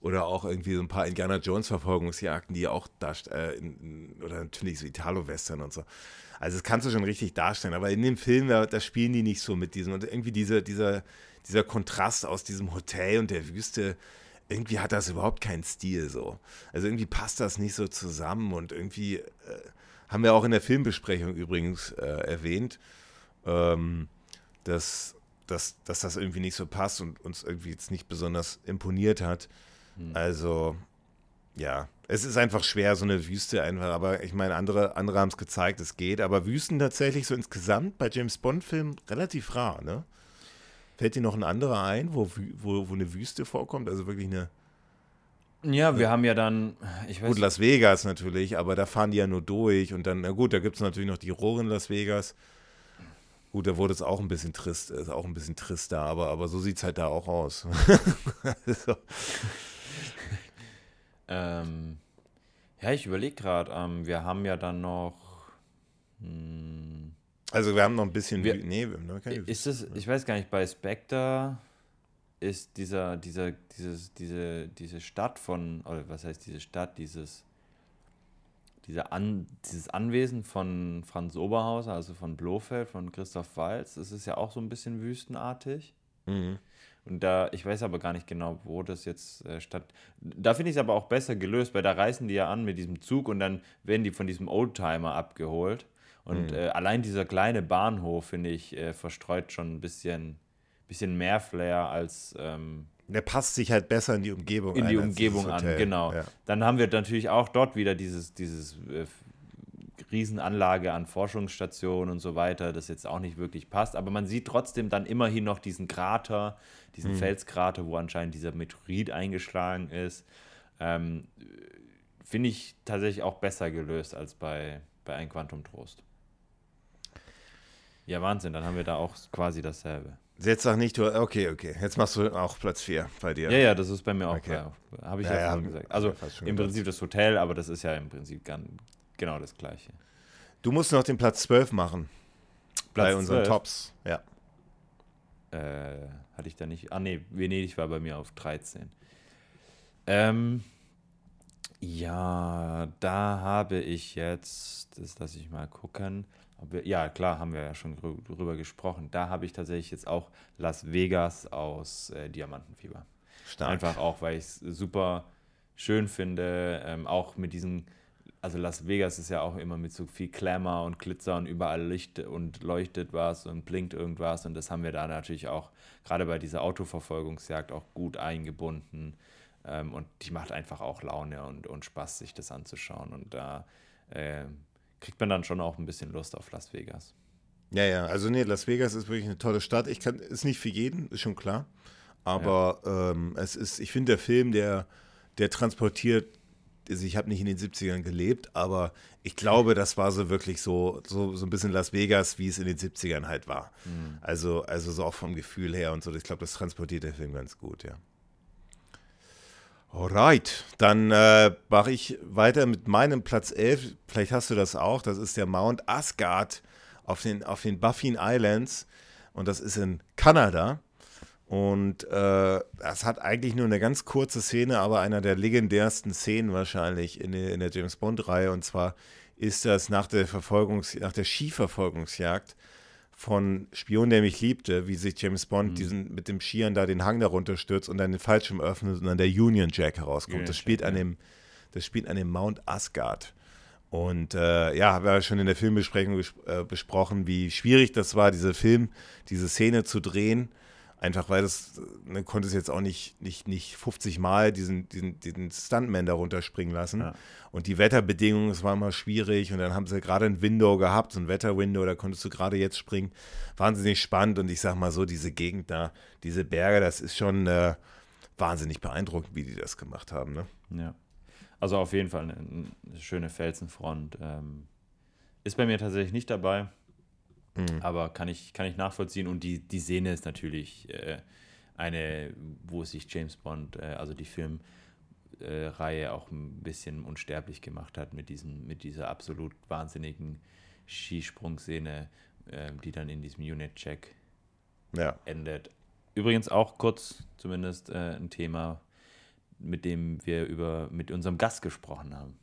oder auch irgendwie so ein paar Indiana Jones Verfolgungsjagden, die auch da äh, in, oder natürlich so Italo-Western und so. Also das kannst du schon richtig darstellen, aber in dem Film, da, da spielen die nicht so mit diesem und irgendwie diese, dieser, dieser Kontrast aus diesem Hotel und der Wüste, irgendwie hat das überhaupt keinen Stil so. Also irgendwie passt das nicht so zusammen und irgendwie äh, haben wir auch in der Filmbesprechung übrigens äh, erwähnt, ähm, dass, dass, dass das irgendwie nicht so passt und uns irgendwie jetzt nicht besonders imponiert hat. Hm. Also, ja, es ist einfach schwer, so eine Wüste einfach, aber ich meine, andere, andere haben es gezeigt, es geht, aber Wüsten tatsächlich so insgesamt bei James Bond-Filmen relativ rar, ne? Fällt dir noch ein anderer ein, wo, wo, wo eine Wüste vorkommt? Also wirklich eine. Ja, wir haben ja dann, ich weiß Gut, Las Vegas natürlich, aber da fahren die ja nur durch und dann, na gut, da gibt es natürlich noch die Rohre in Las Vegas. Gut, da wurde es auch ein bisschen trist, ist auch ein bisschen trister, aber, aber so sieht es halt da auch aus. so. Ähm, ja, ich überlege gerade, ähm, wir haben ja dann noch. Hm, also wir haben noch ein bisschen. Wir, nee, wir haben noch keine ist es, ich weiß gar nicht, bei Spectre ist dieser, dieser, dieses, diese, diese Stadt von, oder was heißt diese Stadt, dieses, diese An, dieses Anwesen von Franz Oberhauser, also von Blofeld, von Christoph Walz, das ist ja auch so ein bisschen wüstenartig. Mhm. Und da, ich weiß aber gar nicht genau, wo das jetzt äh, statt. Da finde ich es aber auch besser gelöst, weil da reisen die ja an mit diesem Zug und dann werden die von diesem Oldtimer abgeholt. Und mhm. äh, allein dieser kleine Bahnhof, finde ich, äh, verstreut schon ein bisschen, bisschen mehr Flair als. Ähm, der passt sich halt besser in die Umgebung in die Umgebung an, genau. Ja. Dann haben wir natürlich auch dort wieder dieses, dieses äh, Riesenanlage an Forschungsstationen und so weiter, das jetzt auch nicht wirklich passt. Aber man sieht trotzdem dann immerhin noch diesen Krater, diesen mhm. Felskrater, wo anscheinend dieser Meteorit eingeschlagen ist. Ähm, Finde ich tatsächlich auch besser gelöst als bei, bei Ein Quantum Trost. Ja, Wahnsinn, dann haben wir da auch quasi dasselbe. Jetzt sag nicht, du, okay, okay, jetzt machst du auch Platz 4 bei dir. Ja, ja, das ist bei mir auch, okay. habe ich ja, ja, ja gesagt. Also im Prinzip das Hotel, aber das ist ja im Prinzip ganz, genau das Gleiche. Du musst noch den Platz 12 machen. Platz bei unseren 12? Tops, ja. Äh, hatte ich da nicht. Ah, nee, Venedig war bei mir auf 13. Ähm, ja, da habe ich jetzt, das lasse ich mal gucken. Wir, ja, klar, haben wir ja schon drüber gesprochen. Da habe ich tatsächlich jetzt auch Las Vegas aus äh, Diamantenfieber. Stark. Einfach auch, weil ich es super schön finde, ähm, auch mit diesen also Las Vegas ist ja auch immer mit so viel Glamour und Glitzer und überall Licht und leuchtet was und blinkt irgendwas und das haben wir da natürlich auch gerade bei dieser Autoverfolgungsjagd auch gut eingebunden ähm, und die macht einfach auch Laune und, und Spaß, sich das anzuschauen und da äh, kriegt man dann schon auch ein bisschen Lust auf Las Vegas. Ja, ja, also nee, Las Vegas ist wirklich eine tolle Stadt. Ich kann, ist nicht für jeden, ist schon klar, aber ja. ähm, es ist, ich finde der Film, der, der transportiert also ich habe nicht in den 70ern gelebt, aber ich glaube, das war so wirklich so, so, so ein bisschen Las Vegas, wie es in den 70ern halt war. Mhm. Also, also so auch vom Gefühl her und so. Ich glaube, das transportiert der Film ganz gut, ja. Alright, dann äh, mache ich weiter mit meinem Platz 11. Vielleicht hast du das auch. Das ist der Mount Asgard auf den, auf den Buffin Islands. Und das ist in Kanada. Und äh, das hat eigentlich nur eine ganz kurze Szene, aber einer der legendärsten Szenen wahrscheinlich in der, in der James Bond-Reihe. Und zwar ist das nach der Verfolgungs nach der Skiverfolgungsjagd von Spion, der mich liebte, wie sich James Bond mhm. diesen, mit dem Skiern da den Hang darunter stürzt und dann den Fallschirm öffnet und dann der Union Jack herauskommt. Union das, spielt Jack, an dem, das spielt an dem Mount Asgard. Und äh, ja, haben wir schon in der Filmbesprechung äh, besprochen, wie schwierig das war, diese Film, diese Szene zu drehen. Einfach weil das, man konnte es jetzt auch nicht, nicht, nicht 50 Mal diesen, diesen, diesen Stuntman da runterspringen lassen. Ja. Und die Wetterbedingungen, es war immer schwierig. Und dann haben sie gerade ein Window gehabt, so ein Wetterwindow, da konntest du gerade jetzt springen. Wahnsinnig spannend. Und ich sag mal so, diese Gegend da, diese Berge, das ist schon äh, wahnsinnig beeindruckend, wie die das gemacht haben. Ne? Ja. Also auf jeden Fall eine, eine schöne Felsenfront. Ähm, ist bei mir tatsächlich nicht dabei. Mhm. Aber kann ich, kann ich nachvollziehen. Und die, die Szene ist natürlich äh, eine, wo sich James Bond, äh, also die Filmreihe, äh, auch ein bisschen unsterblich gemacht hat mit, diesen, mit dieser absolut wahnsinnigen Skisprungszene, ähm, die dann in diesem Unit-Check ja. endet. Übrigens auch kurz zumindest äh, ein Thema, mit dem wir über mit unserem Gast gesprochen haben.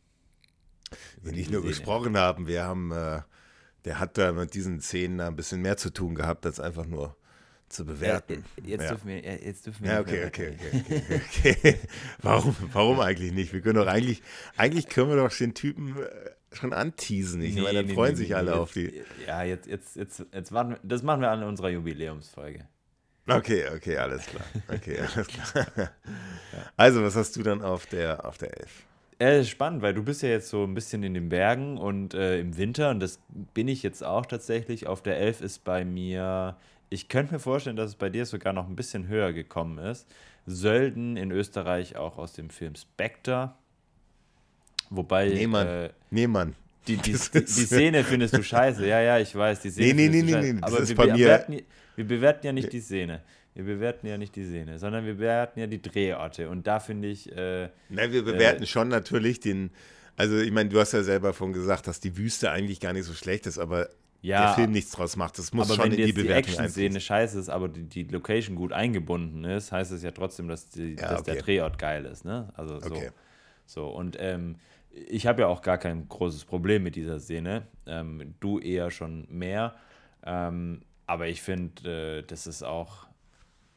Wir nicht nur Szene. gesprochen haben, wir haben äh, der hat da mit diesen Szenen ein bisschen mehr zu tun gehabt, als einfach nur zu bewerten. Jetzt, ja. dürfen wir, jetzt dürfen wir. Ja, okay, okay, okay, okay, okay. warum, warum eigentlich nicht? Wir können doch eigentlich, eigentlich können wir doch den Typen äh, schon anteasen. Ich nee, meine, dann nee, freuen nee, sich alle jetzt, auf die. Ja, jetzt, jetzt, jetzt, jetzt machen wir, das machen wir an unserer Jubiläumsfolge. Okay, okay, alles klar. Okay, alles klar. Also, was hast du dann auf der, auf der 11? Äh, spannend, weil du bist ja jetzt so ein bisschen in den Bergen und äh, im Winter und das bin ich jetzt auch tatsächlich. Auf der 11 ist bei mir, ich könnte mir vorstellen, dass es bei dir sogar noch ein bisschen höher gekommen ist. Sölden in Österreich auch aus dem Film Spectre. Wobei. Nee, Mann. Äh, nee, Mann. Die, die, die, die, Szene findest du scheiße. Ja, ja, ich weiß. Die Szene nee, nee, nee, nee, nee. Aber wir, bewerten, wir bewerten ja nicht die Szene. Wir bewerten ja nicht die Szene, sondern wir bewerten ja die Drehorte. Und da finde ich. Äh, Na, wir bewerten äh, schon natürlich den. Also, ich meine, du hast ja selber von gesagt, dass die Wüste eigentlich gar nicht so schlecht ist, aber ja, der Film nichts draus macht. Das muss aber schon wenn in die Bewertung die Action-Szene scheiße ist, aber die, die, Location gut eingebunden ist, heißt es ja trotzdem, dass, die, ja, dass okay. der Drehort geil ist. Ne? Also so. Okay. So, und ähm, ich habe ja auch gar kein großes Problem mit dieser Szene. Ähm, du eher schon mehr. Ähm, aber ich finde, äh, das ist auch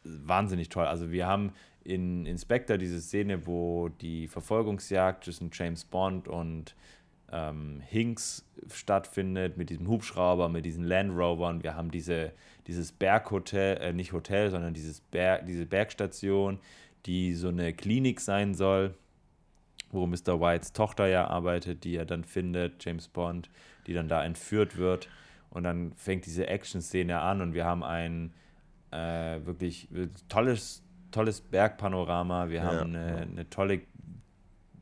wahnsinnig toll. Also wir haben in Inspector diese Szene, wo die Verfolgungsjagd zwischen James Bond und ähm, Hinks stattfindet, mit diesem Hubschrauber, mit diesen Land Rovern. Wir haben diese, dieses Berghotel, äh, nicht Hotel, sondern dieses Berg, diese Bergstation, die so eine Klinik sein soll, wo Mr. Whites Tochter ja arbeitet, die er dann findet, James Bond, die dann da entführt wird. Und dann fängt diese Action-Szene an und wir haben einen äh, wirklich tolles, tolles Bergpanorama. Wir haben eine, eine, tolle,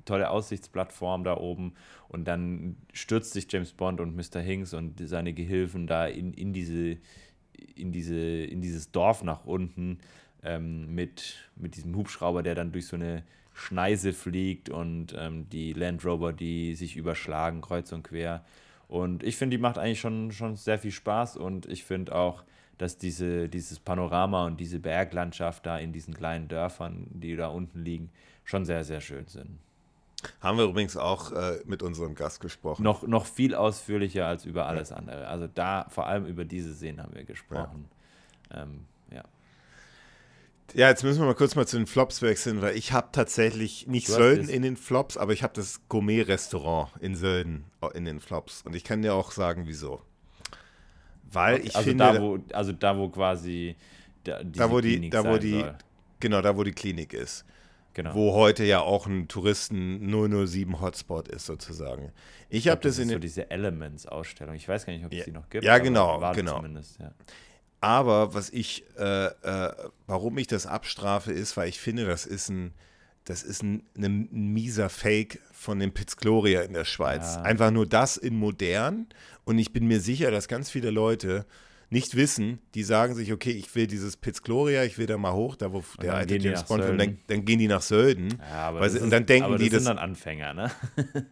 tolle Aussichtsplattform da oben. Und dann stürzt sich James Bond und Mr. Hinks und seine Gehilfen da in, in, diese, in, diese, in dieses Dorf nach unten ähm, mit, mit diesem Hubschrauber, der dann durch so eine Schneise fliegt und ähm, die Land Rover, die sich überschlagen, kreuz und quer. Und ich finde, die macht eigentlich schon, schon sehr viel Spaß und ich finde auch, dass diese, dieses Panorama und diese Berglandschaft da in diesen kleinen Dörfern, die da unten liegen, schon sehr, sehr schön sind. Haben wir übrigens auch äh, mit unserem Gast gesprochen. Noch, noch viel ausführlicher als über alles ja. andere. Also da, vor allem über diese Szenen haben wir gesprochen. Ja. Ähm, ja. Ja, jetzt müssen wir mal kurz mal zu den Flops wechseln, weil ich habe tatsächlich nicht Sölden in den Flops, aber ich habe das Gourmet-Restaurant in Sölden in den Flops. Und ich kann dir auch sagen, wieso. Weil okay, ich also finde. Da, wo, also da, wo quasi. Da, da wo die, Klinik da, wo die, soll. genau, da, wo die Klinik ist. Genau. Wo heute ja auch ein Touristen 007 Hotspot ist, sozusagen. Ich, habe das, das in. so diese Elements-Ausstellung. Ich weiß gar nicht, ob es ja, die noch gibt. Ja, genau, genau. Ja. Aber was ich, äh, äh, warum ich das abstrafe, ist, weil ich finde, das ist ein, das ist ein, ein mieser Fake von dem Piz Gloria in der Schweiz. Ja. Einfach nur das in modern. Und ich bin mir sicher, dass ganz viele Leute nicht wissen, die sagen sich, okay, ich will dieses Piz Gloria, ich will da mal hoch, da wo der dann alte die James Bond, und dann, Sölden. dann gehen die nach Sölden. Ja, aber Weil ist, und dann denken aber die, das das sind dann Anfänger, ne?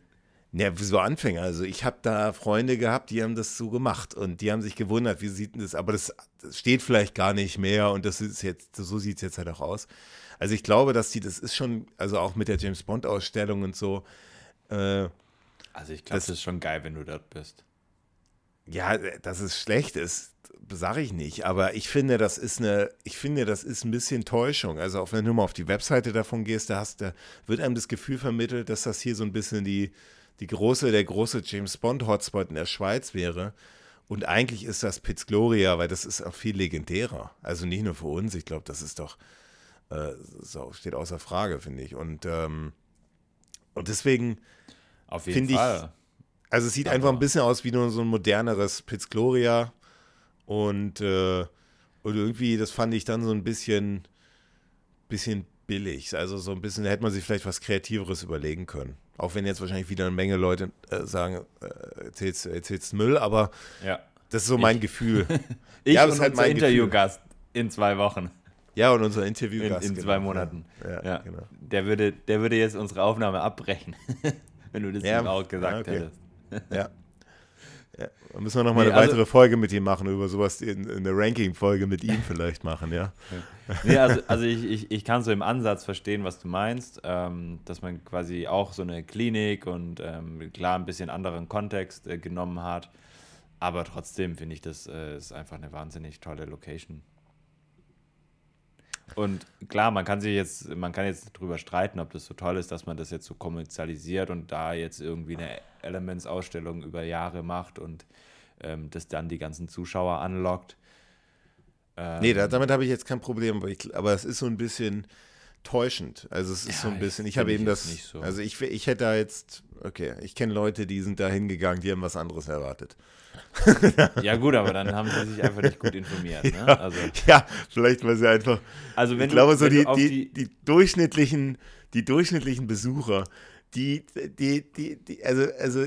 ja, so Anfänger. Also ich habe da Freunde gehabt, die haben das so gemacht und die haben sich gewundert, wie sieht denn das, aber das, das steht vielleicht gar nicht mehr und das ist jetzt, so sieht es jetzt halt auch aus. Also ich glaube, dass die, das ist schon, also auch mit der James Bond Ausstellung und so, äh, Also ich glaube, Das- das ist schon geil, wenn du dort bist. ja, dass es schlecht ist, sage ich nicht, aber ich finde, das ist eine, ich finde, das ist ein bisschen Täuschung. Also auch wenn du mal auf die Webseite davon gehst, da hast, da wird einem das Gefühl vermittelt, dass das hier so ein bisschen die, die große, der große James Bond Hotspot in der Schweiz wäre. Und eigentlich ist das Piz Gloria, weil das ist auch viel legendärer. Also nicht nur für uns, ich glaube, das ist doch, äh, so, steht außer Frage, finde ich. Und, ähm, und deswegen, Finde ich- also es sieht Aber- einfach ein bisschen aus wie nur so ein moderneres Piz Gloria. Und, äh, und irgendwie, das fand ich dann so ein bisschen, bisschen billig. Also so ein bisschen, da hätte man sich vielleicht was Kreativeres überlegen können. Auch wenn jetzt wahrscheinlich wieder eine Menge Leute äh, sagen, äh, erzählst, erzählst Müll, aber Ja. das ist so mein Gefühl. Ich Ja, das und ist halt mein. Interviewgast in zwei Wochen, Ja, und unser in, Interviewgast. in genau. zwei Monaten. Ja, Ja, genau. Der, würde, der würde jetzt unsere Aufnahme abbrechen, wenn du das Ja, ihm auch gesagt ja, okay. hättest. Ja. ja. Dann müssen wir nochmal Nee, eine also- weitere Folge mit ihm machen, über sowas in, in eine Ranking-Folge mit ihm vielleicht machen, ja. Nee, also, also ich, ich, ich kann so im Ansatz verstehen, was du meinst, ähm, dass man quasi auch so eine Klinik und ähm, klar ein bisschen anderen Kontext äh, genommen hat. Aber trotzdem finde ich, das äh, ist einfach eine wahnsinnig tolle Location. Und klar, man kann sich jetzt, man kann jetzt drüber streiten, ob das so toll ist, dass man das jetzt so kommerzialisiert und da jetzt irgendwie eine Elements-Ausstellung über Jahre macht und ähm, das dann die ganzen Zuschauer anlockt. Ähm, Nee, da, damit habe ich jetzt kein Problem, aber, ich, aber es ist so ein bisschen täuschend. Also es ist Ja, so ein bisschen, ich- habe eben das, so. also ich, ich hätte da jetzt, okay, ich kenne Leute, die sind da hingegangen, die haben was anderes erwartet. Ja, gut, aber dann haben sie sich einfach nicht gut informiert. Ne? Also, Ja, vielleicht weil sie einfach, also wenn ich du, glaube so die, die, die, durchschnittlichen, die durchschnittlichen Besucher, die, die, die, die, also, also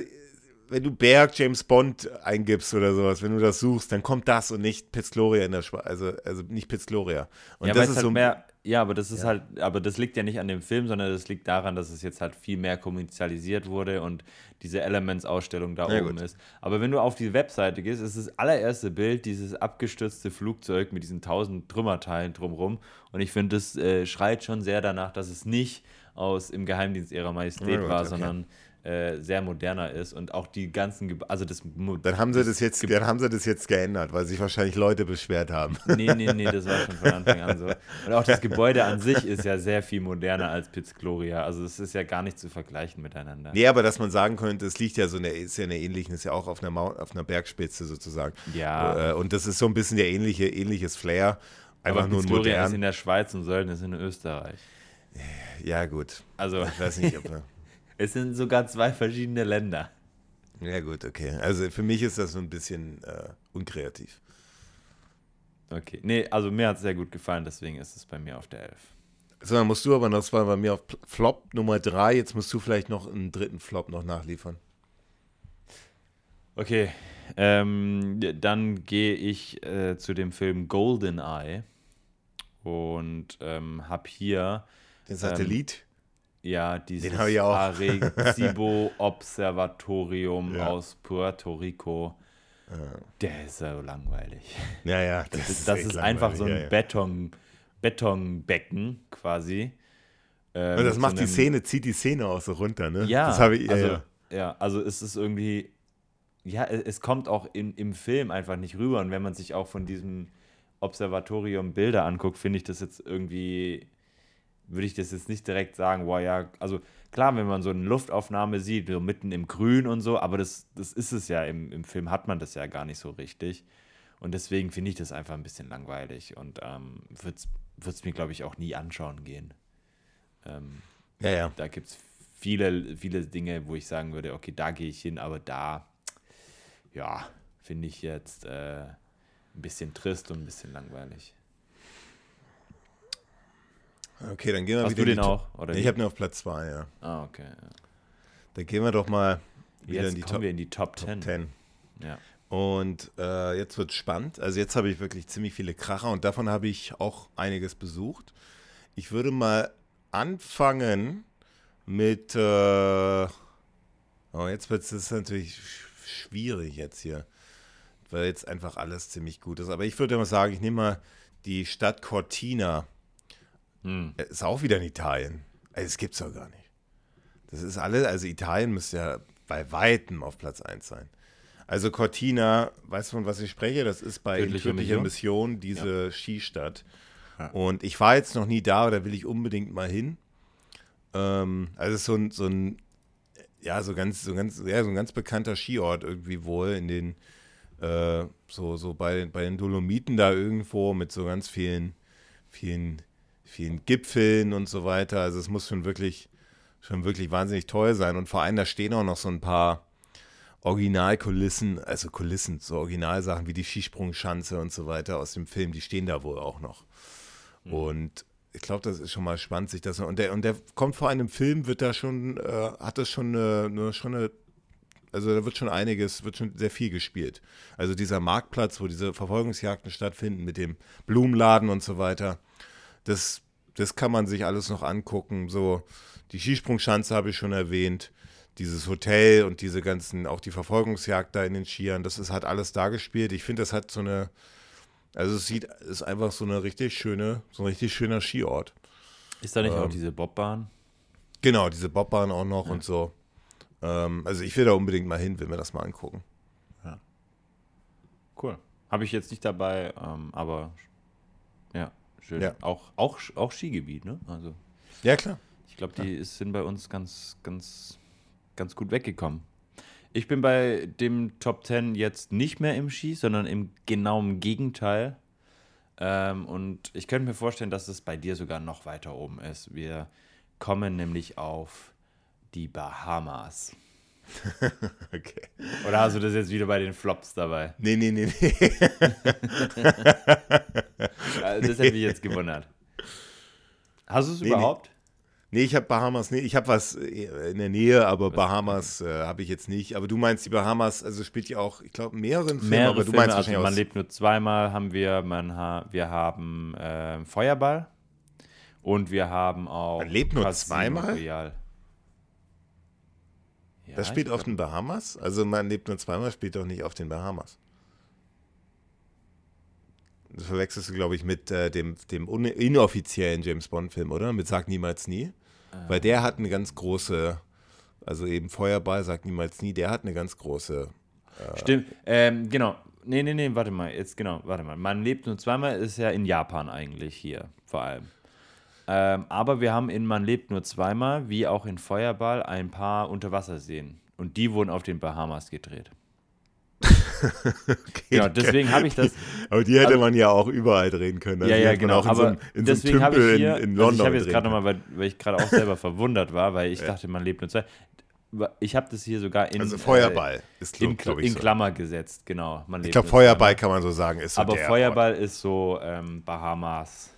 wenn du Berg James Bond eingibst oder sowas, wenn du das suchst, dann kommt das und nicht Piz Gloria in der Schweiz, also, also nicht Piz Gloria. Und ja, das ist halt so mehr, ja, aber das ist halt, aber das liegt ja nicht an dem Film, sondern das liegt daran, dass es jetzt halt viel mehr kommerzialisiert wurde und diese Elements-Ausstellung da Ja, oben gut. ist. Aber wenn du auf die Webseite gehst, ist das allererste Bild dieses abgestürzte Flugzeug mit diesen tausend Trümmerteilen drumrum. Und ich finde, das äh, schreit schon sehr danach, dass es nicht aus im Geheimdienst ihrer Majestät Ja, gut, war, okay. sondern äh, sehr moderner ist und auch die ganzen, Geb also das Dann haben sie das jetzt, dann haben sie das jetzt geändert, weil sich wahrscheinlich Leute beschwert haben. Nee, nee, nee, das war schon von Anfang an so. Und auch das Gebäude an sich ist ja sehr viel moderner als Piz Gloria. Also es ist ja gar nicht zu vergleichen miteinander. Nee, aber dass man sagen könnte, es liegt ja so in der, ist ja in der ähnlichen, ist ja auch auf einer, Mount, auf einer Bergspitze sozusagen. Ja. Äh, Und das ist so ein bisschen der ähnliche, ähnliches Flair. Einfach Aber nur Piz Gloria ist modern. in der Schweiz und Sölden ist in Österreich. Ja, gut. Also Ich weiß nicht, ob er- es sind sogar zwei verschiedene Länder. Ja, gut, okay. Also für mich ist das so ein bisschen äh, unkreativ. Okay. Nee, also mir hat es sehr gut gefallen, deswegen ist es bei mir auf der 11. So, dann musst du aber noch, das war bei mir auf Flop Nummer 3, jetzt musst du vielleicht noch einen dritten Flop noch nachliefern. Okay, ähm, dann gehe ich äh, zu dem Film Goldeneye und ähm, habe hier Den Satellit. Ja, dieses. Arecibo-Observatorium Ja. aus Puerto Rico. Der ist so langweilig. ja, ja. Das, ist, das ist einfach so ein ja, ja. Beton, Betonbecken quasi. Äh, Und das mit macht so die Szene, zieht die Szene auch so runter, ne? Ja, Das habe ich, ja, also, ja. ja, also es ist irgendwie, ja, es, es kommt auch in, im Film einfach nicht rüber. Und wenn man sich auch von diesem Observatorium Bilder anguckt, finde ich das jetzt irgendwie, würde ich das jetzt nicht direkt sagen, boah, ja, also klar, wenn man so eine Luftaufnahme sieht, so mitten im Grün und so, aber das, das ist es ja, im, im Film hat man das ja gar nicht so richtig. Und deswegen finde ich das einfach ein bisschen langweilig und ähm, würde es mir, glaube ich, auch nie anschauen gehen. Ähm, Ja, ja. da gibt es viele, viele Dinge, wo ich sagen würde, okay, da gehe ich hin, aber da, ja, finde ich jetzt äh, ein bisschen trist und ein bisschen langweilig. Okay, dann gehen wir Hast wieder du den die auch? Top- Oder Nee, ich habe den auf Platz 2, ja. Ah, okay. Ja. Dann gehen wir doch mal wieder Jetzt in die kommen Top, wir in die Top 10. 10. Ja. Und äh, jetzt wird spannend. Also jetzt habe ich wirklich ziemlich viele Kracher und davon habe ich auch einiges besucht. Ich würde mal anfangen mit. Äh, oh, jetzt wird es natürlich sch- schwierig jetzt hier, weil jetzt einfach alles ziemlich gut ist. Aber ich würde mal sagen, ich nehme mal die Stadt Cortina. Hm. Äh, Ist auch wieder in Italien. Also, das gibt's doch gar nicht. Das ist alles, also Italien müsste ja bei Weitem auf Platz 1 sein. Also Cortina, weißt du, von was ich spreche? Das ist bei Tödliche Mission? Mission, diese Skistadt. Ja. Und ich war jetzt noch nie da, da will ich unbedingt mal hin. Ähm, also es ist so ein, so ein, ja, so ganz, so ganz, ja, so ein ganz bekannter Skiort irgendwie wohl in den, äh, so, so bei, bei den Dolomiten da irgendwo mit so ganz vielen, vielen, vielen Gipfeln und so weiter. Also es muss schon wirklich, schon wirklich wahnsinnig toll sein. Und vor allem, da stehen auch noch so ein paar Originalkulissen, also Kulissen, so Originalsachen wie die Skisprungschanze und so weiter aus dem Film, die stehen da wohl auch noch. Und ich glaube, das ist schon mal spannend, sich das und der und der kommt vor einem Film, wird da schon, äh, hat das schon eine, eine, schon eine, also da wird schon einiges, wird schon sehr viel gespielt. Also dieser Marktplatz, wo diese Verfolgungsjagden stattfinden mit dem Blumenladen und so weiter, das, das kann man sich alles noch angucken. So die Skisprungschanze habe ich schon erwähnt, dieses Hotel und diese ganzen, auch die Verfolgungsjagd da in den Skiern, das ist, hat alles da gespielt. Ich finde, das hat so eine, also es sieht, ist einfach so eine richtig schöne, so ein richtig schöner Skiort. Ist da nicht auch Ähm, diese Bobbahn? Genau, diese Bobbahn auch noch und so. Ähm, also ich will da unbedingt mal hin, will mir das mal angucken. Cool. Habe ich jetzt nicht dabei, ähm, aber ja, schön. Ja. Auch, auch, auch Skigebiet, ne? Also Ja, klar. ich glaube, die ist, sind bei uns ganz, ganz, ganz gut weggekommen. Ich bin bei dem Top 10 jetzt nicht mehr im Ski, sondern im genauen Gegenteil. Ähm, und ich könnte mir vorstellen, dass es bei dir sogar noch weiter oben ist. Wir kommen nämlich auf die Bahamas. Okay. Oder hast du das jetzt wieder bei den Flops dabei? Nee, nee, nee, nee. Also Das hätte mich jetzt gewundert. Hast du es Nee, nee. überhaupt? Nee, ich habe Bahamas, nee, ich habe was äh, in der Nähe, aber Bahamas äh, habe ich jetzt nicht. Aber du meinst die Bahamas, also spielt ja auch, ich glaube, mehreren Filmen, Mehrere aber du Filme, meinst also wahrscheinlich man lebt nur zweimal, haben wir, man ha wir haben ähm, Feuerball und wir haben auch Man lebt nur Casino zweimal? Royale. Das spielt auf den Bahamas? Also man lebt nur zweimal, spielt doch nicht auf den Bahamas. Das verwechselst du, glaube ich, mit äh, dem, dem inoffiziellen James Bond-Film, oder? Mit Sag niemals nie. Weil der hat eine ganz große, also eben Feuerball, Sag niemals nie, der hat eine ganz große. Stimmt, ähm, genau. Nee, nee, nee, warte mal, jetzt genau, warte mal. Man lebt nur zweimal, ist ja in Japan eigentlich hier, vor allem. Ähm, aber wir haben in Man lebt nur zweimal, wie auch in Feuerball, ein paar Unterwasserseen. Und die wurden auf den Bahamas gedreht. Genau, deswegen habe ich das. Aber die hätte Also- man ja auch überall drehen können. Also ja, ja, genau. auch in aber so einem, in so deswegen habe Tümpel ich hier, in, in also London ich habe jetzt gerade nochmal, weil, weil ich gerade auch selber verwundert war, weil ich dachte, man lebt nur zwei. Ich habe das hier sogar in, Also Feuerball ist, äh, in, glaube ich, in so. Klammer gesetzt, genau. Ich glaube, Feuerball kann man so sagen, ist so Aber Feuerball ist so ähm, Bahamas.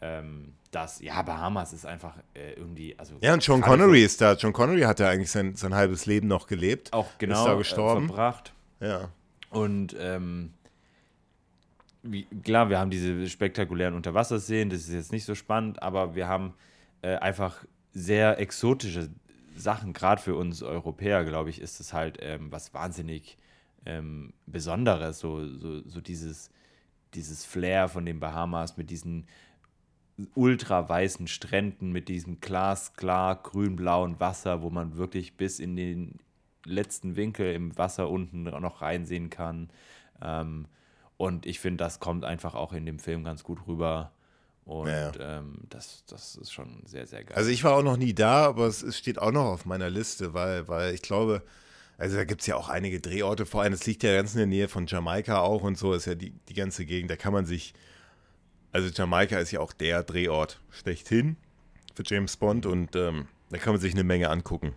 Ähm, das, ja, Bahamas ist einfach äh, irgendwie, also. Ja, und gerade Connery ist da. Sean Connery hat ja eigentlich sein, sein halbes Leben noch gelebt. Auch genau Ist da äh, gestorben. verbracht. Ja. Und ähm, wie, klar, wir haben diese spektakulären Unterwasserseen, das ist jetzt nicht so spannend, aber wir haben äh, einfach sehr exotische Sachen, gerade für uns Europäer, glaube ich, ist es halt ähm, was wahnsinnig ähm, Besonderes, so, so, so dieses, dieses Flair von den Bahamas mit diesen ultra weißen Stränden, mit diesem glasklar grün-blauen Wasser, wo man wirklich bis in den letzten Winkel im Wasser unten noch reinsehen kann. Ähm, und ich finde, das kommt einfach auch in dem Film ganz gut rüber. Und Ja. ähm, das, das ist schon sehr, sehr geil. Also ich war auch noch nie da, aber es, steht auch noch auf meiner Liste, weil, weil ich glaube, also da gibt es ja auch einige Drehorte, vor allem, es liegt ja ganz in der Nähe von Jamaika auch und so, ist ja die, die ganze Gegend, da kann man sich, also Jamaika ist ja auch der Drehort schlechthin für James Bond und ähm, da kann man sich eine Menge angucken.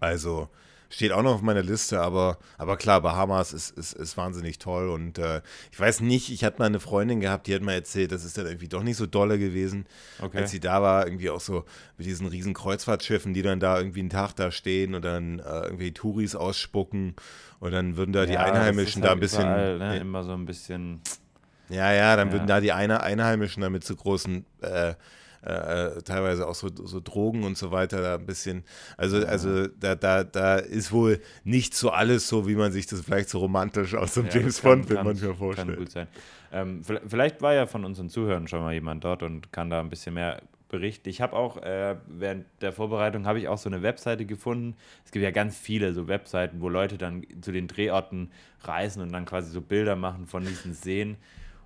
Also steht auch noch auf meiner Liste, aber, aber klar, Bahamas ist, ist, ist wahnsinnig toll und äh, ich weiß nicht, ich hatte mal eine Freundin gehabt, die hat mir erzählt, das ist dann irgendwie doch nicht so dolle gewesen, okay. als sie da war, irgendwie auch so mit diesen riesen Kreuzfahrtschiffen, die dann da irgendwie einen Tag da stehen und dann äh, irgendwie Touris ausspucken und dann würden da ja, die Einheimischen halt da ein bisschen. Überall, ne? Immer so ein bisschen. Ja, ja, dann ja. würden da die Einheimischen damit zu großen äh, äh, teilweise auch so, so Drogen und so weiter da ein bisschen. Also, also da, da, da ist wohl nicht so alles so, wie man sich das vielleicht so romantisch aus dem ja, James Bond-Film manchmal vorstellt. Kann gut sein. Ähm, vielleicht war ja von unseren Zuhörern schon mal jemand dort und kann da ein bisschen mehr berichten. Ich habe auch äh, während der Vorbereitung habe ich auch so eine Webseite gefunden. Es gibt ja ganz viele so Webseiten, wo Leute dann zu den Drehorten reisen und dann quasi so Bilder machen von diesen Seen.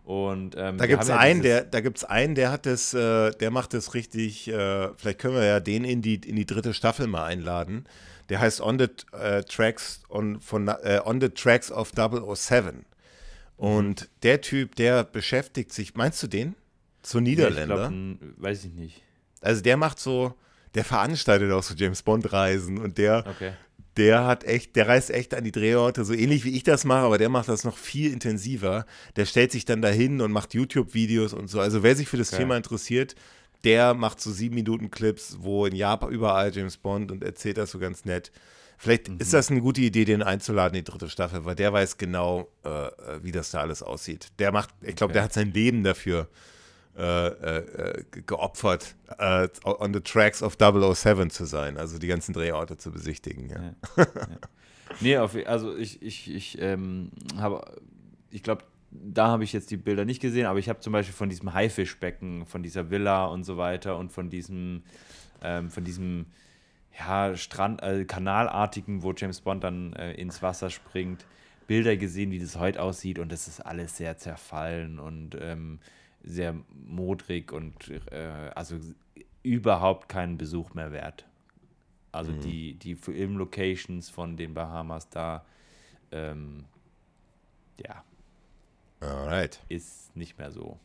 Und, ähm, da gibt es einen, der, da gibt's einen, der hat das, äh, der macht das richtig, äh, vielleicht können wir ja den in die, in die dritte Staffel mal einladen. Der heißt On the äh, Tracks on, von, äh, On the Tracks of 007. Und mhm. der Typ, der beschäftigt sich, meinst du den? So Niederländer? Nee, ich glaub, weiß ich nicht. Also der macht so, der veranstaltet auch so James Bond Reisen und der, okay der hat echt, der reist echt an die Drehorte, so ähnlich wie ich das mache, aber der macht das noch viel intensiver. Der stellt sich dann dahin und macht YouTube-Videos und so. Also wer sich für das okay. Thema interessiert, der macht so sieben Minuten Clips, wo in Japan überall James Bond und erzählt das so ganz nett. Vielleicht mhm. ist das eine gute Idee, den einzuladen, die dritte Staffel, weil der weiß genau, äh, wie das da alles aussieht. Der macht, ich glaube, okay. der hat sein Leben dafür äh, äh, geopfert, äh, on the tracks of 007 zu sein, also die ganzen Drehorte zu besichtigen. Ja. ja, ja. Nee, auf, also ich, ich, ich ähm, habe, ich glaube, da habe ich jetzt die Bilder nicht gesehen, aber ich habe zum Beispiel von diesem Haifischbecken, von dieser Villa und so weiter und von diesem, ähm, von diesem ja, Strand, äh, Kanalartigen, wo James Bond dann äh, ins Wasser springt, Bilder gesehen, wie das heute aussieht und das ist alles sehr zerfallen und ähm, sehr modrig und äh, also überhaupt keinen Besuch mehr wert. Also mhm. die, die Film-Locations von den Bahamas da, ähm, ja, Alright. ist nicht mehr so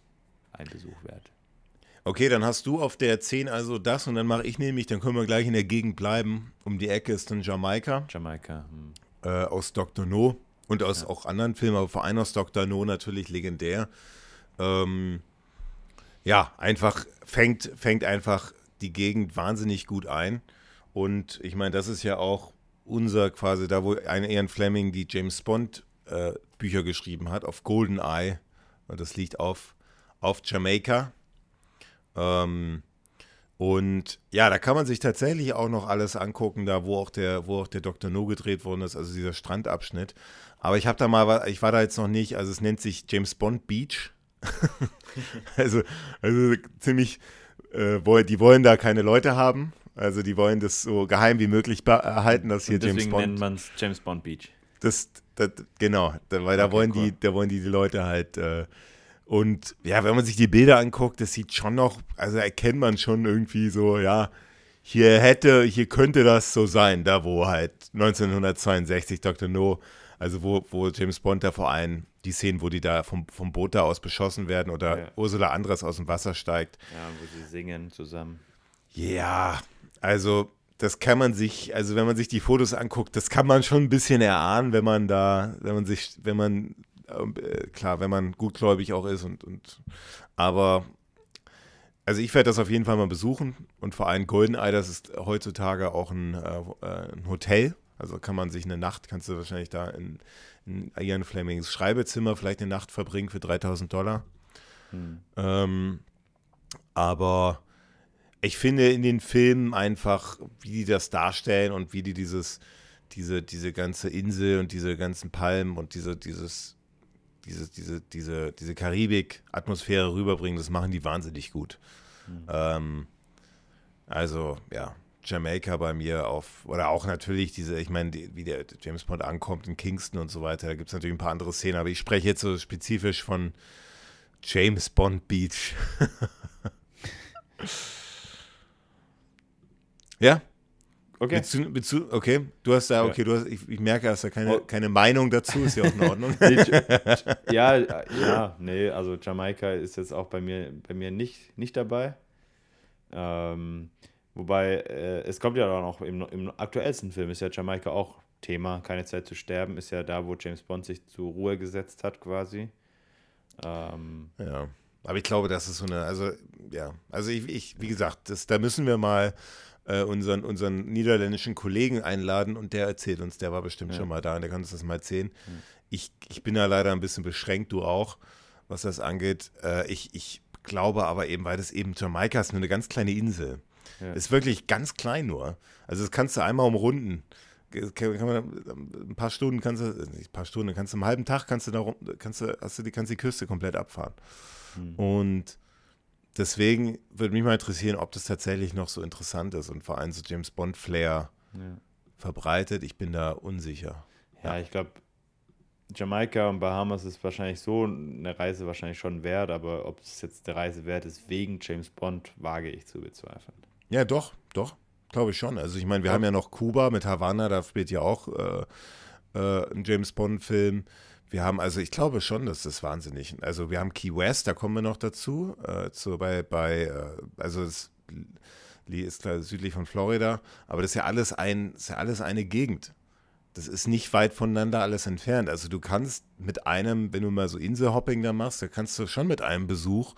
ein Besuch wert. Okay, dann hast du auf der 10 also das und dann mache ich nämlich, dann können wir gleich in der Gegend bleiben. Um die Ecke ist dann Jamaika. Jamaika. Hm. Äh, aus Dr. No und aus ja. auch anderen Filmen, aber vor allem aus Dr. No natürlich legendär. Ähm, ja, einfach fängt, fängt einfach die Gegend wahnsinnig gut ein. Und ich meine, das ist ja auch unser quasi, da wo eine Ian Fleming die James Bond äh, Bücher geschrieben hat, auf Golden Eye. Und das liegt auf, auf Jamaika. Ähm, und ja, da kann man sich tatsächlich auch noch alles angucken, da wo auch der, wo auch der Dr. No gedreht worden ist, also dieser Strandabschnitt. Aber ich habe da mal, ich war da jetzt noch nicht, also es nennt sich James Bond Beach. also, also ziemlich, äh, die wollen da keine Leute haben. Also die wollen das so geheim wie möglich erhalten, dass hier James Bond. nennt man es James Bond Beach. Das, das genau, da, weil da okay, wollen cool. die, da wollen die, die Leute halt. Äh, und ja, wenn man sich die Bilder anguckt, das sieht schon noch, also erkennt man schon irgendwie so, ja, hier hätte, hier könnte das so sein, da wo halt 1962 Dr. No, also wo, wo James Bond da vor allem die Szenen, wo die da vom, vom Boot da aus beschossen werden oder ja. Ursula Andres aus dem Wasser steigt. Ja, wo sie singen zusammen. Ja, also das kann man sich, also wenn man sich die Fotos anguckt, das kann man schon ein bisschen erahnen, wenn man da, wenn man sich, wenn man, äh, klar, wenn man gutgläubig auch ist und, und aber also ich werde das auf jeden Fall mal besuchen und vor allem Goldeneye, das ist heutzutage auch ein, äh, ein Hotel, also kann man sich eine Nacht, kannst du wahrscheinlich da in Ian Flemings Schreibezimmer vielleicht eine Nacht verbringen für 3000 Dollar. Hm. Ähm, aber ich finde in den Filmen einfach, wie die das darstellen und wie die dieses, diese, diese ganze Insel und diese ganzen Palmen und diese, dieses, diese, diese, diese, diese Karibik-Atmosphäre rüberbringen, das machen die wahnsinnig gut. Mhm. Ähm, also, ja, Jamaika bei mir auf, oder auch natürlich diese, ich meine, die, wie der James Bond ankommt in Kingston und so weiter, da gibt es natürlich ein paar andere Szenen, aber ich spreche jetzt so spezifisch von James Bond Beach. ja? Okay. Willst du, okay, du hast da, okay, du hast, ich, ich merke, hast da keine, oh. keine Meinung dazu, ist ja auch in Ordnung. ja, ja, nee, also Jamaika ist jetzt auch bei mir, bei mir nicht, nicht dabei. Ähm, Wobei, äh, es kommt ja auch noch, im, im aktuellsten Film ist ja Jamaika auch Thema, keine Zeit zu sterben, ist ja da, wo James Bond sich zur Ruhe gesetzt hat, quasi. Ähm, ja. Aber ich glaube, das ist so eine, also ja, also ich, ich wie gesagt, das, da müssen wir mal äh, unseren, unseren niederländischen Kollegen einladen und der erzählt uns, der war bestimmt ja. schon mal da und der kann uns das mal erzählen. Mhm. Ich, ich bin da leider ein bisschen beschränkt, du auch, was das angeht. Äh, ich, ich glaube aber eben, weil das eben Jamaika ist nur eine ganz kleine Insel. Ja. Ist wirklich ganz klein nur. Also das kannst du einmal umrunden. Kann, kann man, ein paar Stunden kannst du, nicht ein paar Stunden, kannst du einen halben Tag kannst du da kannst du, hast du die, kannst die Küste komplett abfahren. Mhm. Und deswegen würde mich mal interessieren, ob das tatsächlich noch so interessant ist und vor allem so James Bond Flair ja. verbreitet. Ich bin da unsicher. Ja, ja. ich glaube, Jamaika und Bahamas ist wahrscheinlich so eine Reise wahrscheinlich schon wert, aber ob es jetzt der Reise wert ist wegen James Bond, wage ich zu bezweifeln. Ja, doch, doch, glaube ich schon. Also ich meine, wir ja. haben ja noch Kuba mit Havanna, da spielt ja auch äh, äh, ein James Bond-Film. Wir haben, also ich glaube schon, dass das wahnsinnig. Also wir haben Key West, da kommen wir noch dazu. Äh, zu, bei, bei, äh, also es ist klar südlich von Florida, aber das ist ja alles ein, ist ja alles eine Gegend. Das ist nicht weit voneinander alles entfernt. Also du kannst mit einem, wenn du mal so Inselhopping da machst, da kannst du schon mit einem Besuch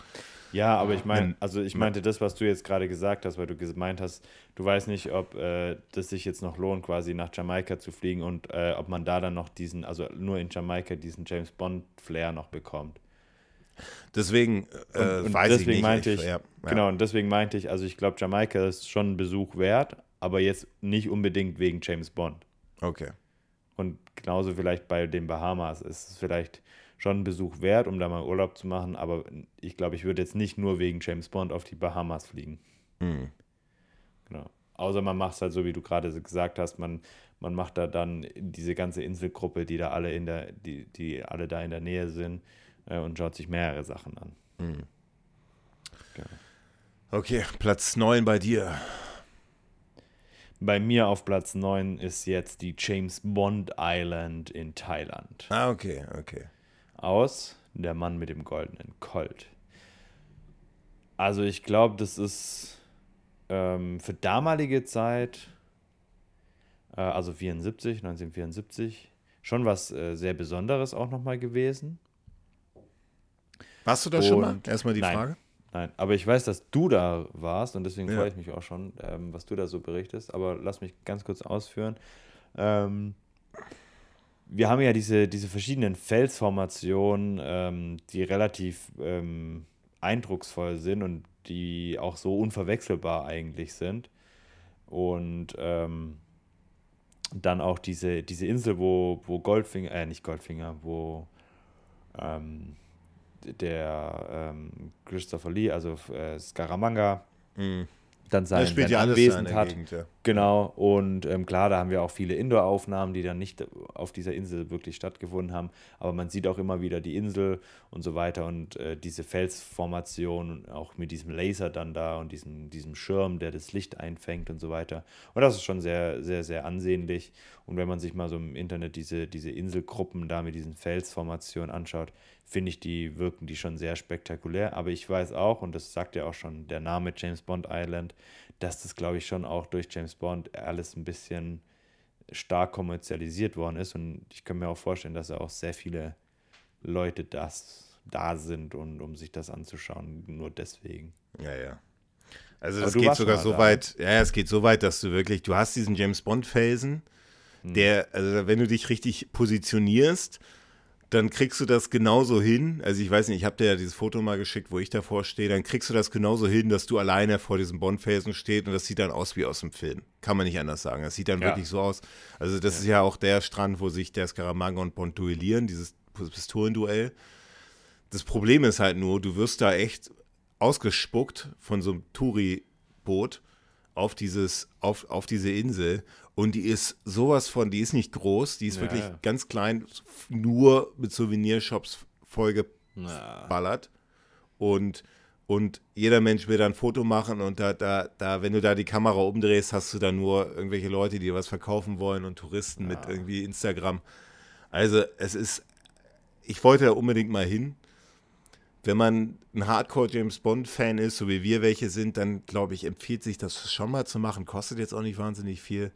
ja, aber ich meine, also ich meinte das, was du jetzt gerade gesagt hast, weil du gemeint hast, du weißt nicht, ob äh, das sich jetzt noch lohnt, quasi nach Jamaika zu fliegen und äh, ob man da dann noch diesen, also nur in Jamaika diesen James Bond Flair noch bekommt. Deswegen äh, und, und weiß deswegen ich nicht. Meinte ich, ja, ja. Genau, und deswegen meinte ich, also ich glaube, Jamaika ist schon ein Besuch wert, aber jetzt nicht unbedingt wegen James Bond. Okay. Und genauso vielleicht bei den Bahamas ist es vielleicht schon ein Besuch wert, um da mal Urlaub zu machen, aber ich glaube, ich würde jetzt nicht nur wegen James Bond auf die Bahamas fliegen. Mhm. Genau. Außer man macht es halt so, wie du gerade gesagt hast, man, man macht da dann diese ganze Inselgruppe, die da alle in der, die, die alle da in der Nähe sind äh, und schaut sich mehrere Sachen an. Mhm. Genau. Okay, Platz 9 bei dir. Bei mir auf Platz 9 ist jetzt die James Bond Island in Thailand. Ah, okay, okay aus Der Mann mit dem goldenen Colt. Also ich glaube, das ist ähm, für damalige Zeit, äh, also 74, 1974, schon was äh, sehr Besonderes auch nochmal gewesen. Warst du da und, schon mal? Erstmal die nein, Frage. Nein, aber ich weiß, dass du da warst und deswegen ja. freue ich mich auch schon, ähm, was du da so berichtest. Aber lass mich ganz kurz ausführen. Ähm, wir haben ja diese, diese verschiedenen Felsformationen, ähm, die relativ ähm, eindrucksvoll sind und die auch so unverwechselbar eigentlich sind. Und ähm, dann auch diese, diese Insel, wo, wo Goldfinger, äh, nicht Goldfinger, wo ähm, der ähm, Christopher Lee, also äh, Scaramanga, mhm dann sein, sein ja Anwesen hat. Gegend, ja. Genau, und ähm, klar, da haben wir auch viele Indoor-Aufnahmen, die dann nicht auf dieser Insel wirklich stattgefunden haben, aber man sieht auch immer wieder die Insel und so weiter und äh, diese Felsformation, auch mit diesem Laser dann da und diesem, diesem Schirm, der das Licht einfängt und so weiter. Und das ist schon sehr, sehr, sehr ansehnlich. Und wenn man sich mal so im Internet diese, diese Inselgruppen da mit diesen Felsformationen anschaut, finde ich, die wirken die schon sehr spektakulär. Aber ich weiß auch, und das sagt ja auch schon der Name James Bond Island, dass das, glaube ich, schon auch durch James Bond alles ein bisschen stark kommerzialisiert worden ist. Und ich kann mir auch vorstellen, dass auch sehr viele Leute das da sind und um sich das anzuschauen, nur deswegen. Ja, ja. Also das geht sogar so weit, ja, es geht so weit, dass du wirklich, du hast diesen James Bond Felsen, hm. der, also wenn du dich richtig positionierst, dann kriegst du das genauso hin. Also ich weiß nicht, ich habe dir ja dieses Foto mal geschickt, wo ich davor stehe. Dann kriegst du das genauso hin, dass du alleine vor diesem Bond-Felsen stehst und das sieht dann aus wie aus dem Film. Kann man nicht anders sagen. Das sieht dann ja. wirklich so aus. Also das ja. ist ja auch der Strand, wo sich der Scaramanga und Bond duellieren, dieses Pistolenduell. Das Problem ist halt nur, du wirst da echt ausgespuckt von so einem Touri-Boot auf, auf, auf diese Insel und die ist sowas von, die ist nicht groß, die ist ja. wirklich ganz klein, nur mit Souvenirshops vollgeballert. Und, und jeder Mensch will da ein Foto machen und da, da, da, wenn du da die Kamera umdrehst, hast du da nur irgendwelche Leute, die was verkaufen wollen und Touristen ja. mit irgendwie Instagram. Also es ist, ich wollte da unbedingt mal hin. Wenn man ein Hardcore James Bond Fan ist, so wie wir welche sind, dann glaube ich, empfiehlt sich das schon mal zu machen. Kostet jetzt auch nicht wahnsinnig viel.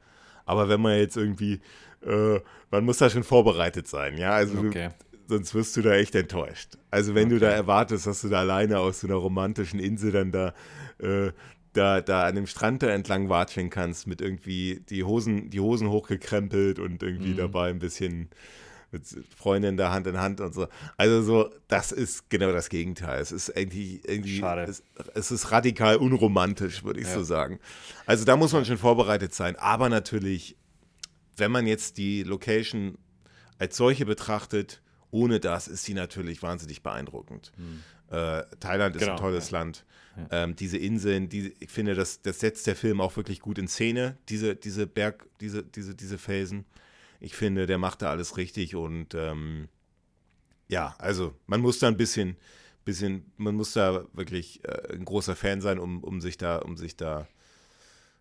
Aber wenn man jetzt irgendwie, äh, man muss da schon vorbereitet sein, ja. Also Okay. sonst wirst du da echt enttäuscht. Also wenn du da erwartest, dass du da alleine aus so einer romantischen Insel dann da, äh, da, da an dem Strand da entlang watscheln kannst, mit irgendwie die Hosen, die Hosen hochgekrempelt und irgendwie Mhm. dabei ein bisschen mit Freundin da Hand in Hand und so. Also so, das ist genau das Gegenteil. Es ist irgendwie, irgendwie Schade. Es, es ist radikal unromantisch, würde ich Ja. so sagen. Also da muss man schon vorbereitet sein. Aber natürlich, wenn man jetzt die Location als solche betrachtet, ohne das ist sie natürlich wahnsinnig beeindruckend. Äh, Thailand ist Genau, ein tolles Land. Ähm, diese Inseln, die, ich finde, das, das setzt der Film auch wirklich gut in Szene, diese, diese Berg, diese, diese, diese Felsen. Ich finde, der macht da alles richtig und ähm, ja, also man muss da ein bisschen, bisschen, man muss da wirklich äh, ein großer Fan sein, um, um sich da, um sich da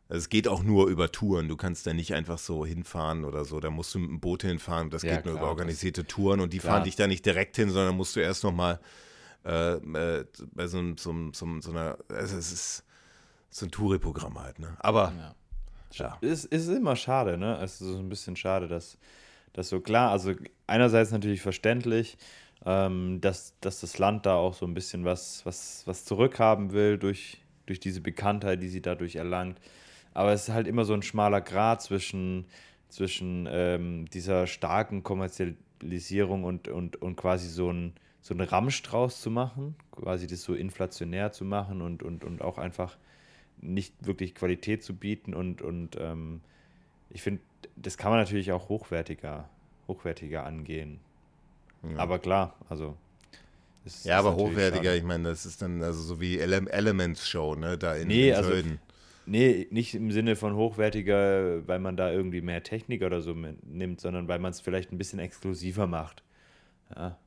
also es geht auch nur über Touren. Du kannst da nicht einfach so hinfahren oder so. Da musst du mit dem Boot hinfahren. Das Ja, geht nur klar, über organisierte Touren und die Klar. fahren dich da nicht direkt hin, sondern musst du erst nochmal äh, äh, bei so, einem- so, so, so einer, also es ist so ein Touri-Programm halt, ne? Aber Ja. Ja. Es ist immer schade, ne? Es ist ein bisschen schade, dass das so klar, also einerseits natürlich verständlich, ähm, dass, dass das Land da auch so ein bisschen was, was, was zurückhaben will durch, durch diese Bekanntheit, die sie dadurch erlangt. Aber es ist halt immer so ein schmaler Grat zwischen, zwischen ähm, dieser starken Kommerzialisierung und, und, und quasi so ein, so einen Ramsch draus zu machen, quasi das so inflationär zu machen und, und, und auch einfach nicht wirklich Qualität zu bieten und, und ähm, ich finde, das kann man natürlich auch hochwertiger, hochwertiger angehen. Aber klar, also. es Ja, aber hochwertiger, schade. ich meine, das ist dann also so wie Ele Elements Show, ne? Da in, Nee, in also-. Nee, nicht im Sinne von hochwertiger, weil man da irgendwie mehr Technik oder so nimmt, sondern weil man es vielleicht ein bisschen exklusiver macht. Ja.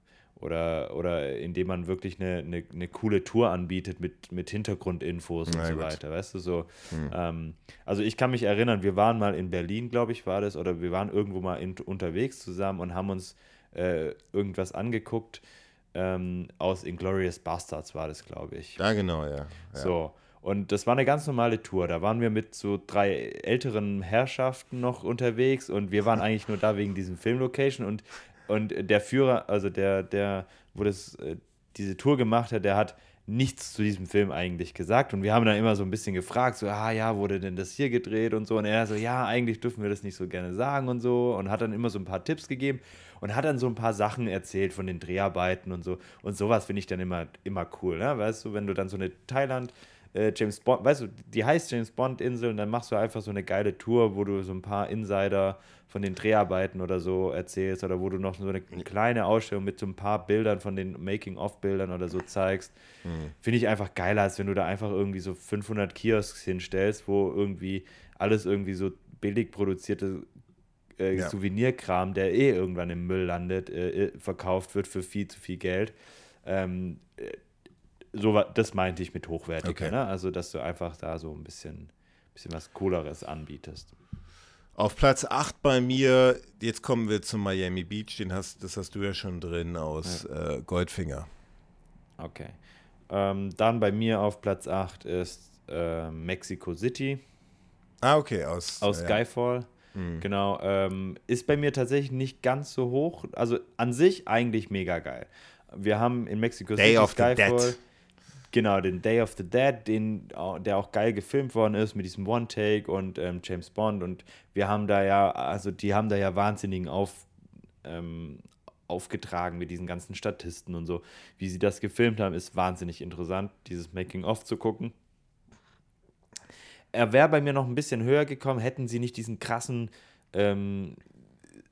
Oder, oder indem man wirklich eine, eine, eine coole Tour anbietet mit, mit Hintergrundinfos und Na so gut. weiter, weißt du, so. Ähm, also ich kann mich erinnern, wir waren mal in Berlin, glaube ich, war das, oder wir waren irgendwo mal in, unterwegs zusammen und haben uns äh, irgendwas angeguckt. Ähm, aus Inglorious Bastards war das, glaube ich. Ja, genau, ja. ja. So. Und das war eine ganz normale Tour. Da waren wir mit so drei älteren Herrschaften noch unterwegs und wir waren eigentlich nur da wegen diesem Filmlocation und, und der Führer, also der, der, wo das, äh, diese Tour gemacht hat, der hat nichts zu diesem Film eigentlich gesagt. Und wir haben dann immer so ein bisschen gefragt, so, ah ja, wurde denn das hier gedreht und so? Und er so, ja, eigentlich dürfen wir das nicht so gerne sagen und so. Und hat dann immer so ein paar Tipps gegeben und hat dann so ein paar Sachen erzählt von den Dreharbeiten und so. Und sowas finde ich dann immer, immer cool, ne? weißt du, wenn du dann so eine Thailand äh, James Bond, weißt du, die heißt James Bond Insel und dann machst du einfach so eine geile Tour, wo du so ein paar Insider von den Dreharbeiten oder so erzählst oder wo du noch so eine kleine Ausstellung mit so ein paar Bildern von den Making-of-Bildern oder so zeigst. Finde ich einfach geiler, als wenn du da einfach irgendwie so 500 Kiosks hinstellst, wo irgendwie alles irgendwie so billig produzierte äh, Ja. Souvenirkram, der eh irgendwann im Müll landet, äh, äh, verkauft wird für viel zu viel Geld. Ähm, äh, so, das meinte ich mit hochwertiger, Okay. ne? Also, dass du einfach da so ein bisschen, bisschen was Cooleres anbietest. Auf Platz 8 bei mir, jetzt kommen wir zum Miami Beach, den hast, das hast du ja schon drin aus äh, Goldfinger. Okay. Ähm, dann bei mir auf Platz 8 ist äh, Mexico City Ah, okay, aus, aus äh, Skyfall. Genau. Ähm, ist bei mir tatsächlich nicht ganz so hoch. Also an sich eigentlich mega geil. Wir haben in Mexico Day City of the Dead. Genau, den Day of the Dead, den, der auch geil gefilmt worden ist mit diesem One-Take und ähm, James Bond. Und wir haben da ja, also die haben da ja wahnsinnigen auf, ähm, aufgetragen mit diesen ganzen Statisten und so. Wie sie das gefilmt haben, ist wahnsinnig interessant, dieses Making-of zu gucken. Er wäre bei mir noch ein bisschen höher gekommen, hätten sie nicht diesen krassen ähm,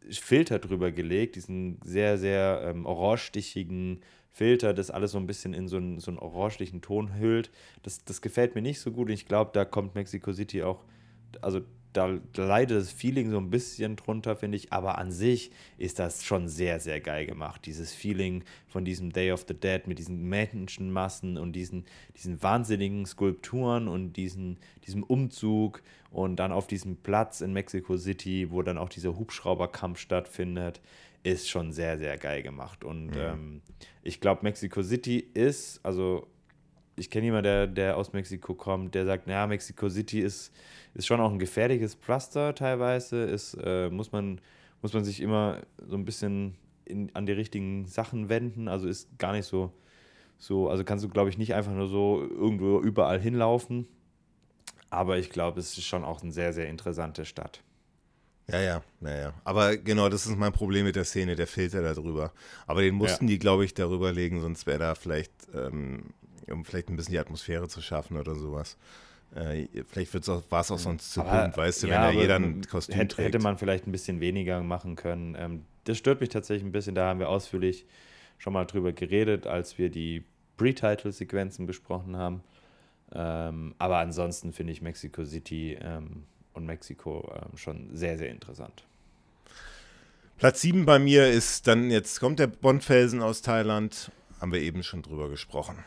Filter drüber gelegt, diesen sehr, sehr ähm, orangestichigen Filter, das alles so ein bisschen in so einen, so einen orangestichen Ton hüllt. Das, das gefällt mir nicht so gut. Ich glaube, da kommt Mexico City auch, also da, da leidet das Feeling so ein bisschen drunter, finde ich. Aber an sich ist das schon sehr, sehr geil gemacht. Dieses Feeling von diesem Day of the Dead mit diesen Menschenmassen und diesen, diesen wahnsinnigen Skulpturen und diesen, diesem Umzug und dann auf diesem Platz in Mexico City, wo dann auch dieser Hubschrauberkampf stattfindet, ist schon sehr, sehr geil gemacht. Und ähm, ich glaube, Mexico City ist, also ich kenne jemanden, der, der aus Mexiko kommt, der sagt, naja, Mexico City ist, ist schon auch ein gefährliches Pflaster teilweise, ist, äh, muss, man, muss man sich immer so ein bisschen in, an die richtigen Sachen wenden, also ist gar nicht so, so also kannst du, glaube ich, nicht einfach nur so irgendwo überall hinlaufen, aber ich glaube, es ist schon auch eine sehr, sehr interessante Stadt. Ja, ja, ja, ja. Aber genau, das ist mein Problem mit der Szene, der Filter darüber. Aber den mussten ja. die, glaube ich, darüber legen, sonst wäre da vielleicht, ähm, um vielleicht ein bisschen die Atmosphäre zu schaffen oder sowas. Äh, vielleicht war es auch sonst zu bunt, weißt du, ja, wenn ja jeder ein Kostüm hätte, trägt. Hätte man vielleicht ein bisschen weniger machen können. Ähm, das stört mich tatsächlich ein bisschen, da haben wir ausführlich schon mal drüber geredet, als wir die Pre-Title-Sequenzen besprochen haben. Ähm, aber ansonsten finde ich Mexico City ähm, und Mexiko äh, schon sehr, sehr interessant. Platz 7 bei mir ist dann, jetzt kommt der Bondfelsen aus Thailand, haben wir eben schon drüber gesprochen.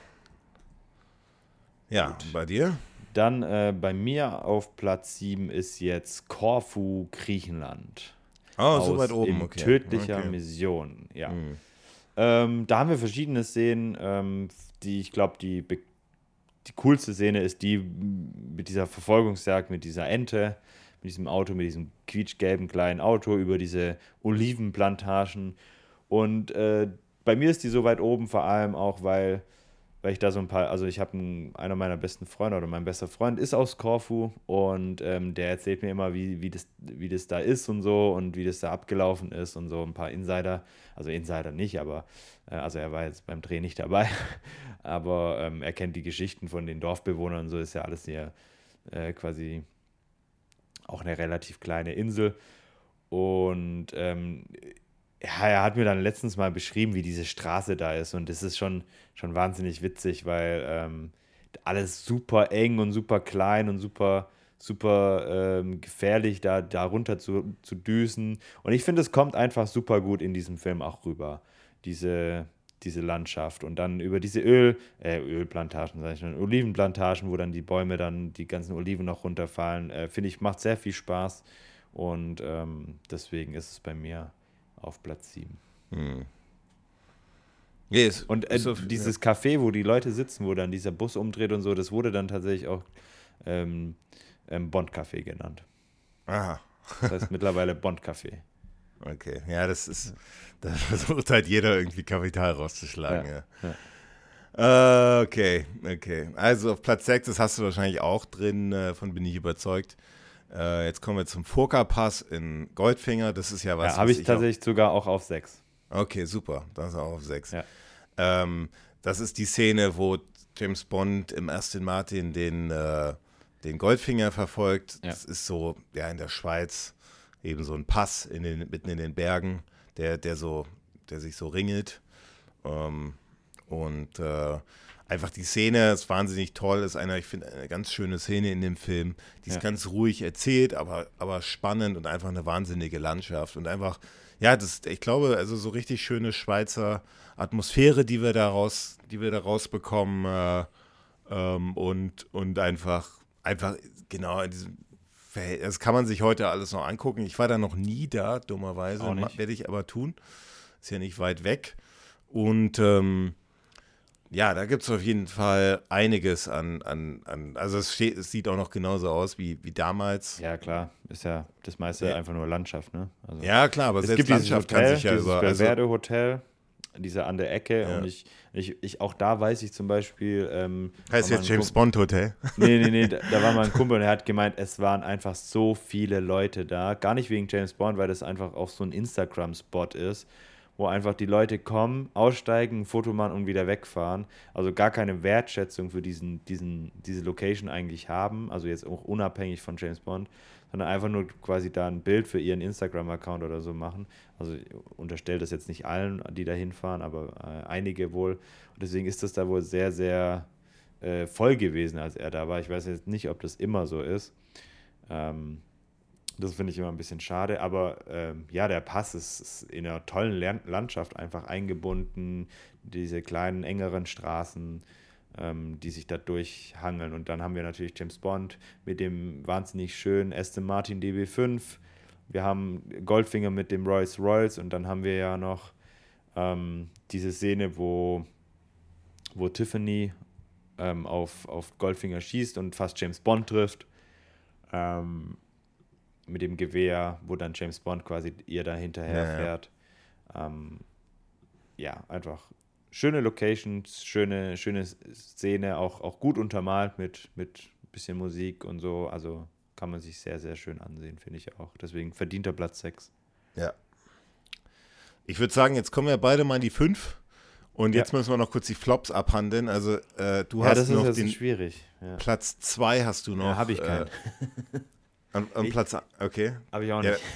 Ja, Gut. bei dir? Dann äh, bei mir auf Platz 7 ist jetzt Korfu, Griechenland. Oh, so weit oben, okay. Tödlicher okay. Mission, ja. Mhm. Ähm, da haben wir verschiedene Szenen, ähm, die ich glaube, die die coolste Szene ist die mit dieser Verfolgungsjagd, mit dieser Ente, mit diesem Auto, mit diesem quietschgelben kleinen Auto über diese Olivenplantagen. Und äh, bei mir ist die so weit oben, vor allem auch, weil weil ich da so ein paar, also ich habe einer meiner besten Freunde oder mein bester Freund ist aus Korfu und ähm, der erzählt mir immer, wie, wie, das, wie das da ist und so und wie das da abgelaufen ist und so ein paar Insider, also Insider nicht, aber also er war jetzt beim Dreh nicht dabei, aber ähm, er kennt die Geschichten von den Dorfbewohnern und so ist ja alles hier äh, quasi auch eine relativ kleine Insel und ähm, ja, er hat mir dann letztens mal beschrieben, wie diese Straße da ist. Und das ist schon, schon wahnsinnig witzig, weil ähm, alles super eng und super klein und super, super ähm, gefährlich, da, da runter zu, zu düsen. Und ich finde, es kommt einfach super gut in diesem Film auch rüber, diese, diese Landschaft. Und dann über diese Öl, äh, Ölplantagen, sag ich schon, Olivenplantagen, wo dann die Bäume dann, die ganzen Oliven noch runterfallen, äh, finde ich, macht sehr viel Spaß. Und ähm, deswegen ist es bei mir auf Platz 7. Hm. Yes. Und äh, so, dieses ja. Café, wo die Leute sitzen, wo dann dieser Bus umdreht und so, das wurde dann tatsächlich auch ähm, ähm, Bond-Café genannt. Aha. Das heißt mittlerweile Bond-Café. Okay, ja, das ist, da versucht halt jeder irgendwie Kapital rauszuschlagen. Ja. ja. Uh, okay, okay. Also auf Platz 6, das hast du wahrscheinlich auch drin, äh, von bin ich überzeugt. Äh, jetzt kommen wir zum Furka-Pass in Goldfinger. Das ist ja was. Ja, habe ich, ich tatsächlich auch... sogar auch auf 6. Okay, super. Das ist auch auf 6. Ja. Ähm, das ist die Szene, wo James Bond im Aston Martin den, äh, den Goldfinger verfolgt. Ja. Das ist so, ja, in der Schweiz eben so ein Pass in den, mitten in den Bergen, der, der so, der sich so ringelt. Ähm, und äh, einfach die Szene ist wahnsinnig toll, ist eine, ich finde, eine ganz schöne Szene in dem Film. Die ist ja. ganz ruhig erzählt, aber, aber spannend und einfach eine wahnsinnige Landschaft und einfach, ja, das, ich glaube, also so richtig schöne Schweizer Atmosphäre, die wir daraus, die wir daraus bekommen äh, ähm, und, und einfach, einfach genau in diesem das kann man sich heute alles noch angucken. Ich war da noch nie da, dummerweise. Werde ich aber tun. Ist ja nicht weit weg. Und ähm, ja, da gibt es auf jeden Fall einiges an, an, an also es, steht, es sieht auch noch genauso aus wie, wie damals. Ja, klar, ist ja das meiste ja. einfach nur Landschaft, ne? Also, ja, klar, aber selbst Landschaft Hotel, kann sich ja über... Also, Belverde Hotel, diese an der Ecke ja. und ich, ich, ich, auch da weiß ich zum Beispiel... Ähm, heißt jetzt James Bond Hotel? Nee, nee, nee, da, da war mal ein Kumpel und er hat gemeint, es waren einfach so viele Leute da, gar nicht wegen James Bond, weil das einfach auch so ein Instagram-Spot ist wo einfach die Leute kommen, aussteigen, ein Foto machen und wieder wegfahren. Also gar keine Wertschätzung für diesen, diesen, diese Location eigentlich haben, also jetzt auch unabhängig von James Bond, sondern einfach nur quasi da ein Bild für ihren Instagram-Account oder so machen. Also unterstellt das jetzt nicht allen, die da hinfahren, aber äh, einige wohl. Und deswegen ist das da wohl sehr, sehr äh, voll gewesen, als er da war. Ich weiß jetzt nicht, ob das immer so ist. Ähm, das finde ich immer ein bisschen schade, aber ähm, ja, der Pass ist, ist, in einer tollen Landschaft einfach eingebunden, diese kleinen, engeren Straßen, ähm, die sich da durchhangeln. Und dann haben wir natürlich James Bond mit dem wahnsinnig schönen Aston Martin DB5. Wir haben Goldfinger mit dem Rolls Royce und dann haben wir ja noch ähm, diese Szene, wo, wo Tiffany ähm, auf, auf Goldfinger schießt und fast James Bond trifft. Ähm, mit dem Gewehr, wo dann James Bond quasi ihr da hinterher ja, fährt. Ja. Ähm, ja, einfach schöne Locations, schöne, schöne Szene, auch, auch gut untermalt mit, mit bisschen Musik und so. Also kann man sich sehr, sehr schön ansehen, finde ich auch. Deswegen verdienter Platz 6. Ja. Ich würde sagen, jetzt kommen wir beide mal in die 5. Und jetzt ja. müssen wir noch kurz die Flops abhandeln. Also äh, du ja, hast noch den schwierig. Ja. Platz 2 hast du noch. Ja, habe ich keinen. Äh, an, an Platz, okay. Habe ich auch nicht.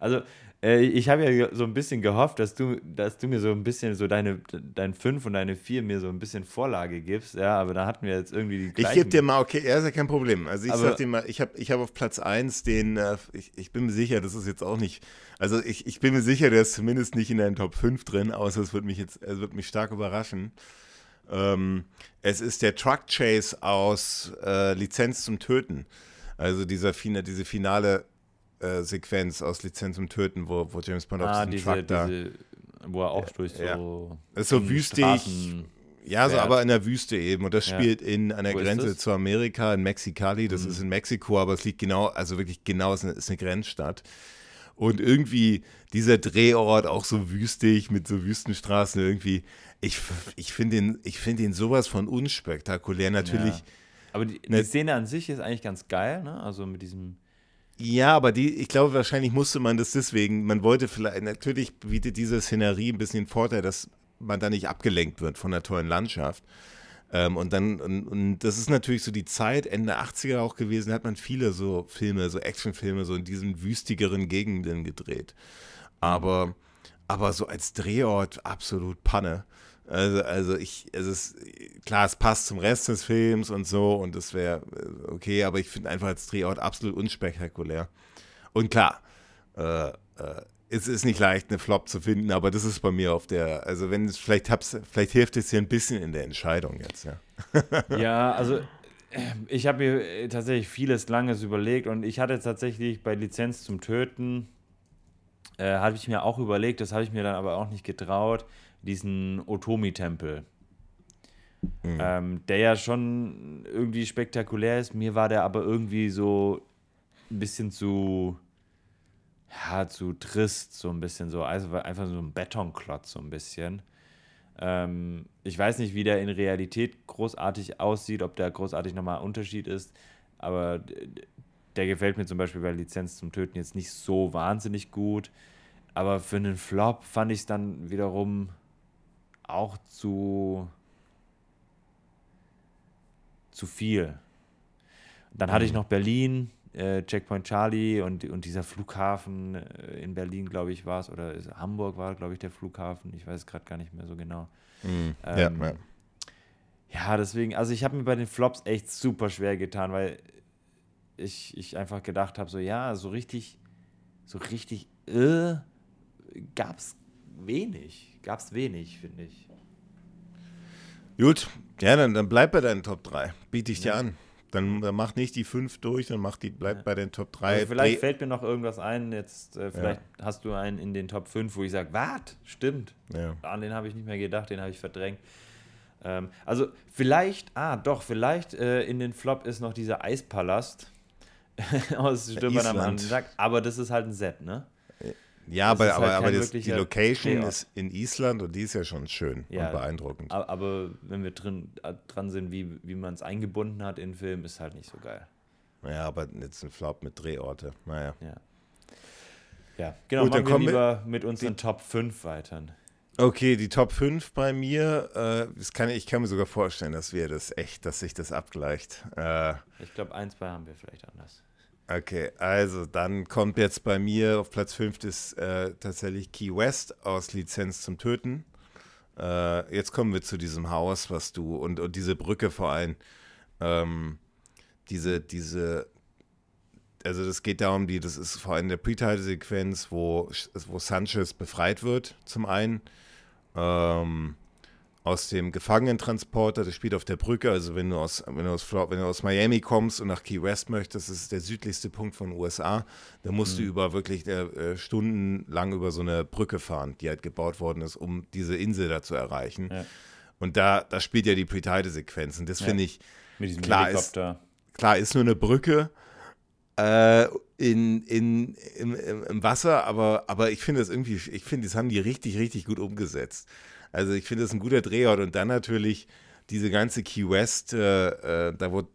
Also äh, ich habe ja so ein bisschen gehofft, dass du, dass du mir so ein bisschen so deine, dein 5 und deine 4 mir so ein bisschen Vorlage gibst, ja, aber da hatten wir jetzt irgendwie die gleichen. Ich gebe dir mal, okay, ja, ist ja kein Problem. Also ich aber, sag dir mal, ich habe ich hab auf Platz 1 den, äh, ich, ich bin mir sicher, das ist jetzt auch nicht, also ich, ich bin mir sicher, der ist zumindest nicht in deinen Top 5 drin, außer es wird mich jetzt, es wird mich stark überraschen. Ähm, es ist der Truck Chase aus äh, Lizenz zum Töten. Also dieser, diese finale äh, Sequenz aus Lizenz zum Töten, wo, wo James Bond ah, auf diesem Truck da. Diese, wo er auch durch so. Ja. ist so wüstig. Ja, so aber in der Wüste eben. Und das spielt ja. in einer Grenze zu Amerika, in Mexicali. Das mhm. ist in Mexiko, aber es liegt genau, also wirklich genau, es ist eine, Grenzstadt. Und irgendwie dieser Drehort auch so wüstig mit so Wüstenstraßen irgendwie. Ich, ich finde ihn, find ihn sowas von unspektakulär. Natürlich. Ja. Aber die, die, Szene an sich ist eigentlich ganz geil, ne? Also mit diesem ja, aber die, ich glaube, wahrscheinlich musste man das deswegen, man wollte vielleicht, natürlich bietet diese Szenerie ein bisschen den Vorteil, dass man da nicht abgelenkt wird von der tollen Landschaft. Ähm, und dann, und, und, das ist natürlich so die Zeit, Ende 80er auch gewesen, hat man viele so Filme, so Actionfilme, so in diesen wüstigeren Gegenden gedreht. Aber, aber so als Drehort absolut Panne. Also, also ich, es ist, klar, es passt zum Rest des Films und so und das wäre äh, okay, aber ich finde einfach als Drehort absolut unspektakulär. Und klar, äh, äh, es ist nicht leicht, eine Flop zu finden, aber das ist bei mir auf der, also wenn es, vielleicht vielleicht hilft es dir ein bisschen in der Entscheidung jetzt, ja. ja, also ich habe mir tatsächlich vieles Langes überlegt und ich hatte tatsächlich bei Lizenz zum Töten, äh, habe ich mir auch überlegt, das habe ich mir dann aber auch nicht getraut diesen Otomi-Tempel. Mhm. Ähm, der ja schon irgendwie spektakulär ist. Mir war der aber irgendwie so ein bisschen zu, ja, zu trist, so ein bisschen so. Also einfach so ein Betonklotz, so ein bisschen. Ähm, ich weiß nicht, wie der in Realität großartig aussieht, ob der großartig nochmal Unterschied ist, aber der gefällt mir zum Beispiel bei Lizenz zum Töten jetzt nicht so wahnsinnig gut. Aber für einen Flop fand ich es dann wiederum auch zu, zu viel. Dann hatte ich mhm. noch Berlin, äh, Checkpoint Charlie und, und dieser Flughafen äh, in Berlin, glaube ich, war es, oder Hamburg war, glaube ich, der Flughafen. Ich weiß es gerade gar nicht mehr so genau. Mhm. Ähm, ja, ja. ja, deswegen, also ich habe mir bei den Flops echt super schwer getan, weil ich, ich einfach gedacht habe, so ja, so richtig, so richtig, äh, gab es wenig. Gab es wenig, finde ich. Gut, ja, dann, dann bleib bei deinen Top 3. Biete ich dir an. Dann, dann, mach nicht die 5 durch, dann mach die, bleib ja. bei den Top 3. Also vielleicht Dreh. fällt mir noch irgendwas ein. Jetzt, äh, vielleicht ja. hast du einen in den Top 5, wo ich sage, was? Stimmt. Ja. An den habe ich nicht mehr gedacht, den habe ich verdrängt. Ähm, also vielleicht, ah doch, vielleicht äh, in den Flop ist noch dieser Eispalast aus Stürmern am Anfang. Aber das ist halt ein Set, ne? Ja, aber, aber, halt aber das, die Location Drehort. ist in Island und die ist ja schon schön ja, und beeindruckend. Aber wenn wir drin, äh, dran sind, wie, wie man es eingebunden hat in den Film, ist halt nicht so geil. Ja, aber jetzt ein Flop mit Drehorte. Naja. Ja, ja genau. Gut, dann kommen wir lieber mit unseren Top 5 weiter. Okay, die Top 5 bei mir, äh, das kann, ich kann mir sogar vorstellen, dass wir das echt, dass sich das abgleicht. Äh, ich glaube, eins bei haben wir vielleicht anders. Okay, also dann kommt jetzt bei mir auf Platz 5 ist äh, tatsächlich Key West aus Lizenz zum Töten. Äh, jetzt kommen wir zu diesem Haus, was du und, und diese Brücke vor allem. Ähm, diese, diese, also das geht darum, die, das ist vor allem der Pre-Title-Sequenz, wo, wo Sanchez befreit wird, zum einen. Ähm, aus dem Gefangenentransporter, das spielt auf der Brücke, also wenn du aus, wenn du aus, wenn du aus Miami kommst und nach Key West möchtest, das ist der südlichste Punkt von den USA, da musst mhm. du über wirklich äh, stundenlang über so eine Brücke fahren, die halt gebaut worden ist, um diese Insel da zu erreichen. Ja. Und da, da spielt ja die Pre-Title-Sequenz. Und das Ja. finde ich, Mit diesem Klar ist- Helikopter. klar, ist nur eine Brücke äh, in, in, im, im, im Wasser, aber, aber ich finde das irgendwie, ich finde, das haben die richtig, richtig gut umgesetzt. Also ich finde das ein guter Drehort und dann natürlich diese ganze Key West, äh, äh, da wo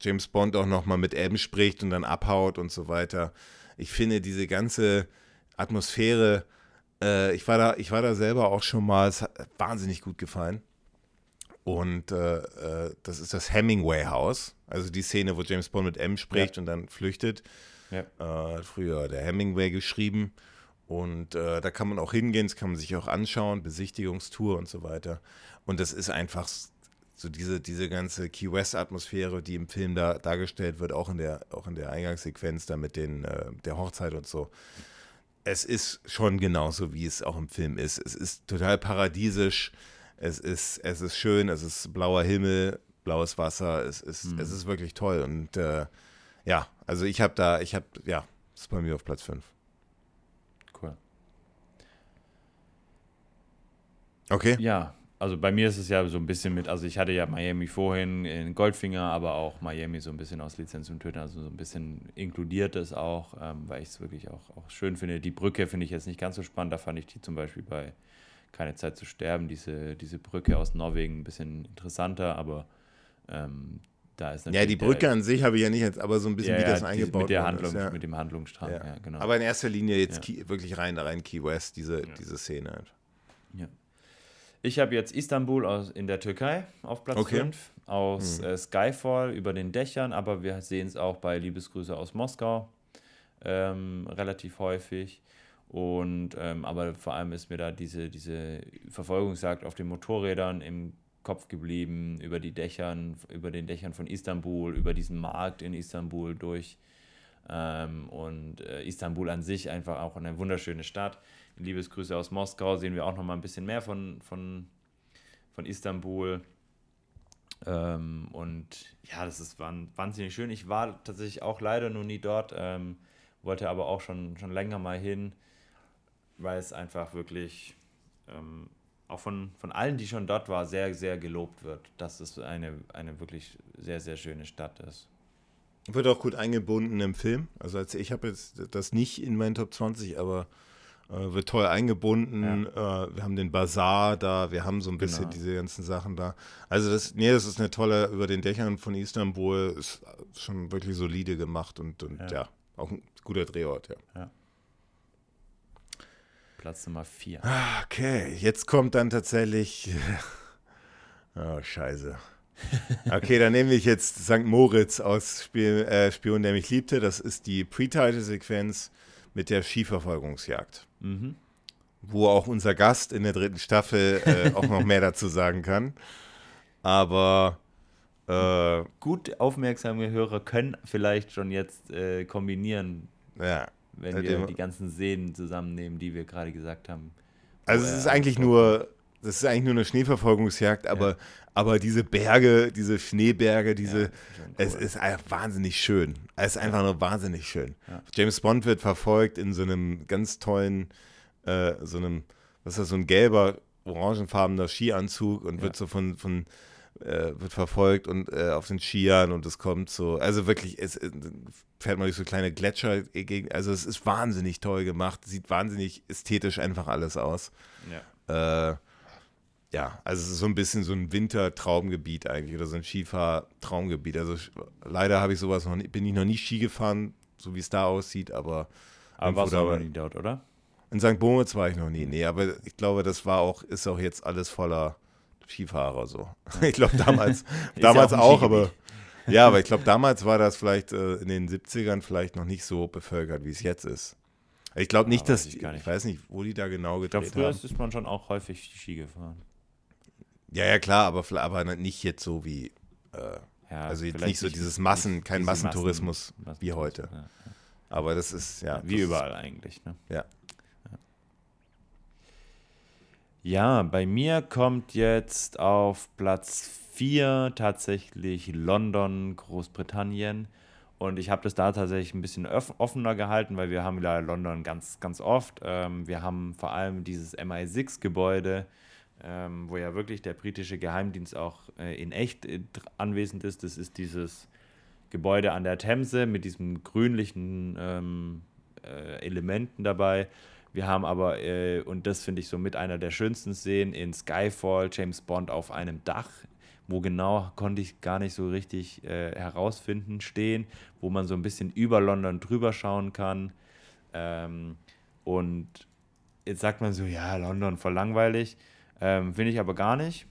James Bond auch nochmal mit M spricht und dann abhaut und so weiter. Ich finde diese ganze Atmosphäre, äh, ich, war da, ich war da selber auch schon mal, es hat wahnsinnig gut gefallen. Und äh, äh, das ist das Hemingway House, also die Szene, wo James Bond mit M spricht und dann flüchtet. Ja. Hat früher der Hemingway geschrieben. Und äh, da kann man auch hingehen, das kann man sich auch anschauen, Besichtigungstour und so weiter. Und das ist einfach so diese, diese ganze Key West-Atmosphäre, die im Film da dargestellt wird, auch in der, auch in der Eingangssequenz da mit den, äh, der Hochzeit und so. Es ist schon genauso, wie es auch im Film ist. Es ist total paradiesisch, es ist, es ist schön, es ist blauer Himmel, blaues Wasser, es ist, es ist wirklich toll. Und äh, ja, also ich habe da, ich habe, ja, ist bei mir auf Platz 5. Cool. Okay. Ja, also bei mir ist es ja so ein bisschen mit, also ich hatte ja Miami vorhin in Goldfinger, aber auch Miami so ein bisschen aus Lizenz zum Töten, also so ein bisschen inkludiert es auch, ähm, weil ich es wirklich auch, auch schön finde. Die Brücke finde ich jetzt nicht ganz so spannend, da fand ich die zum Beispiel bei Keine Zeit zu sterben, diese, diese Brücke aus Norwegen ein bisschen interessanter, aber ähm, da ist Ja, natürlich die der- Brücke an sich habe ich ja nicht jetzt, aber so ein bisschen, ja, wie ja, das diese- eingebaut mit der Handlung, ist. Ja. mit dem Handlungsstrang, ja, Ja. genau. Aber in erster Linie jetzt Ja. Key, wirklich rein da rein Key West, diese, diese Szene. halt. Ja. Ich habe jetzt Istanbul aus, in der Türkei auf Platz Okay. 5, aus äh, Skyfall über den Dächern, aber wir sehen es auch bei Liebesgrüße aus Moskau ähm, relativ häufig. Und ähm, aber vor allem ist mir da diese, diese Verfolgungsjagd auf den Motorrädern im Kopf geblieben, über die Dächern, über den Dächern von Istanbul, über diesen Markt in Istanbul durch. Ähm, und äh, Istanbul an sich einfach auch eine wunderschöne Stadt. Liebesgrüße aus Moskau sehen wir auch noch mal ein bisschen mehr von, von, von Istanbul. Ähm, und ja, das istwan- wahnsinnig schön. Ich war tatsächlich auch leider noch nie dort, ähm, wollte aber auch schon, schon länger mal hin, weil es einfach wirklich ähm, auch von, von allen, die schon dort waren, sehr, sehr gelobt wird, dass es eine, eine wirklich sehr, sehr schöne Stadt ist. Wird auch gut eingebunden im Film. Also als ich habe jetzt das nicht in meinen Top 20, aber äh, wird toll eingebunden. Äh, wir haben den Bazar da, wir haben so ein bisschen Genau. diese ganzen Sachen da. Also das, nee, das ist eine tolle, über den Dächern von Istanbul ist schon wirklich solide gemacht und, und ja. Ja. auch ein guter Drehort, ja. Platz Nummer 4. Okay, jetzt kommt dann tatsächlich. Oh, scheiße. Okay, dann nehme ich jetzt St. Moritz aus Spiel, äh, Spion, der mich liebte. Das ist die Pre-Title-Sequenz mit der Skiverfolgungsjagd. Mhm. Wo auch unser Gast in der dritten Staffel äh, auch noch mehr dazu sagen kann. Aber äh, Gut aufmerksame Hörer können vielleicht schon jetzt äh, kombinieren, ja. wenn wir die ganzen Szenen zusammennehmen, die wir gerade gesagt haben. Also es ist eigentlich nur, das ist eigentlich nur eine Schneeverfolgungsjagd, aber, aber diese Berge, diese Schneeberge, diese, Ja, schon es cool. ist einfach wahnsinnig schön. Es ist einfach nur wahnsinnig schön. Ja. James Bond wird verfolgt in so einem ganz tollen, äh, so einem, was ist das, so ein gelber, orangenfarbener Skianzug und Ja. wird so von, von äh, wird verfolgt und äh, auf den Skiern und es kommt so, also wirklich, es äh, fährt man durch so kleine Gletscher gegen, also es ist wahnsinnig toll gemacht, sieht wahnsinnig ästhetisch einfach alles aus. Ja. Äh, ja, also es ist so ein bisschen so ein Wintertraumgebiet eigentlich oder so ein Skifahrtraumgebiet. Also leider habe ich sowas noch nie, bin ich noch nie Ski gefahren, so wie es da aussieht, aber Aber warst du auch noch nie dort, oder? in St. Moritz war ich noch nie. Nee, aber ich glaube, das war auch, ist auch jetzt alles voller Skifahrer so. Ich glaube damals, ja damals auch ein auch, aber ja, aber ich glaube, damals war das vielleicht äh, in den 70ern vielleicht noch nicht so bevölkert, wie es jetzt ist. Ich glaube nicht, Ja, dass, ich ich, nicht. ich weiß nicht, wo die da genau Ich glaube, gedreht früher haben. ist man schon auch häufig Ski gefahren. Ja, ja, klar, aber, aber nicht jetzt so wie, äh, Ja, also jetzt nicht so dieses Massen, kein Massentourismus Massen- wie heute. Ja. Aber das ist, ja. Wie überall eigentlich. Ne? Ja. Ja, bei mir kommt jetzt auf Platz 4 tatsächlich London, Großbritannien. Und ich habe das da tatsächlich ein bisschen offener gehalten, weil wir haben ja London ganz, ganz oft. Ähm, wir haben vor allem dieses MI6-Gebäude, ähm, wo ja wirklich der britische Geheimdienst auch äh, in echt äh, anwesend ist. Das ist dieses Gebäude an der Themse mit diesen grünlichen ähm, äh, Elementen dabei. Wir haben aber, äh, und das finde ich so mit einer der schönsten Szenen in Skyfall, James Bond auf einem Dach, wo genau konnte ich gar nicht so richtig äh, herausfinden, stehen, wo man so ein bisschen über London drüber schauen kann. Ähm, und jetzt sagt man so, ja, London voll langweilig. Ähm, finde ich aber gar nicht.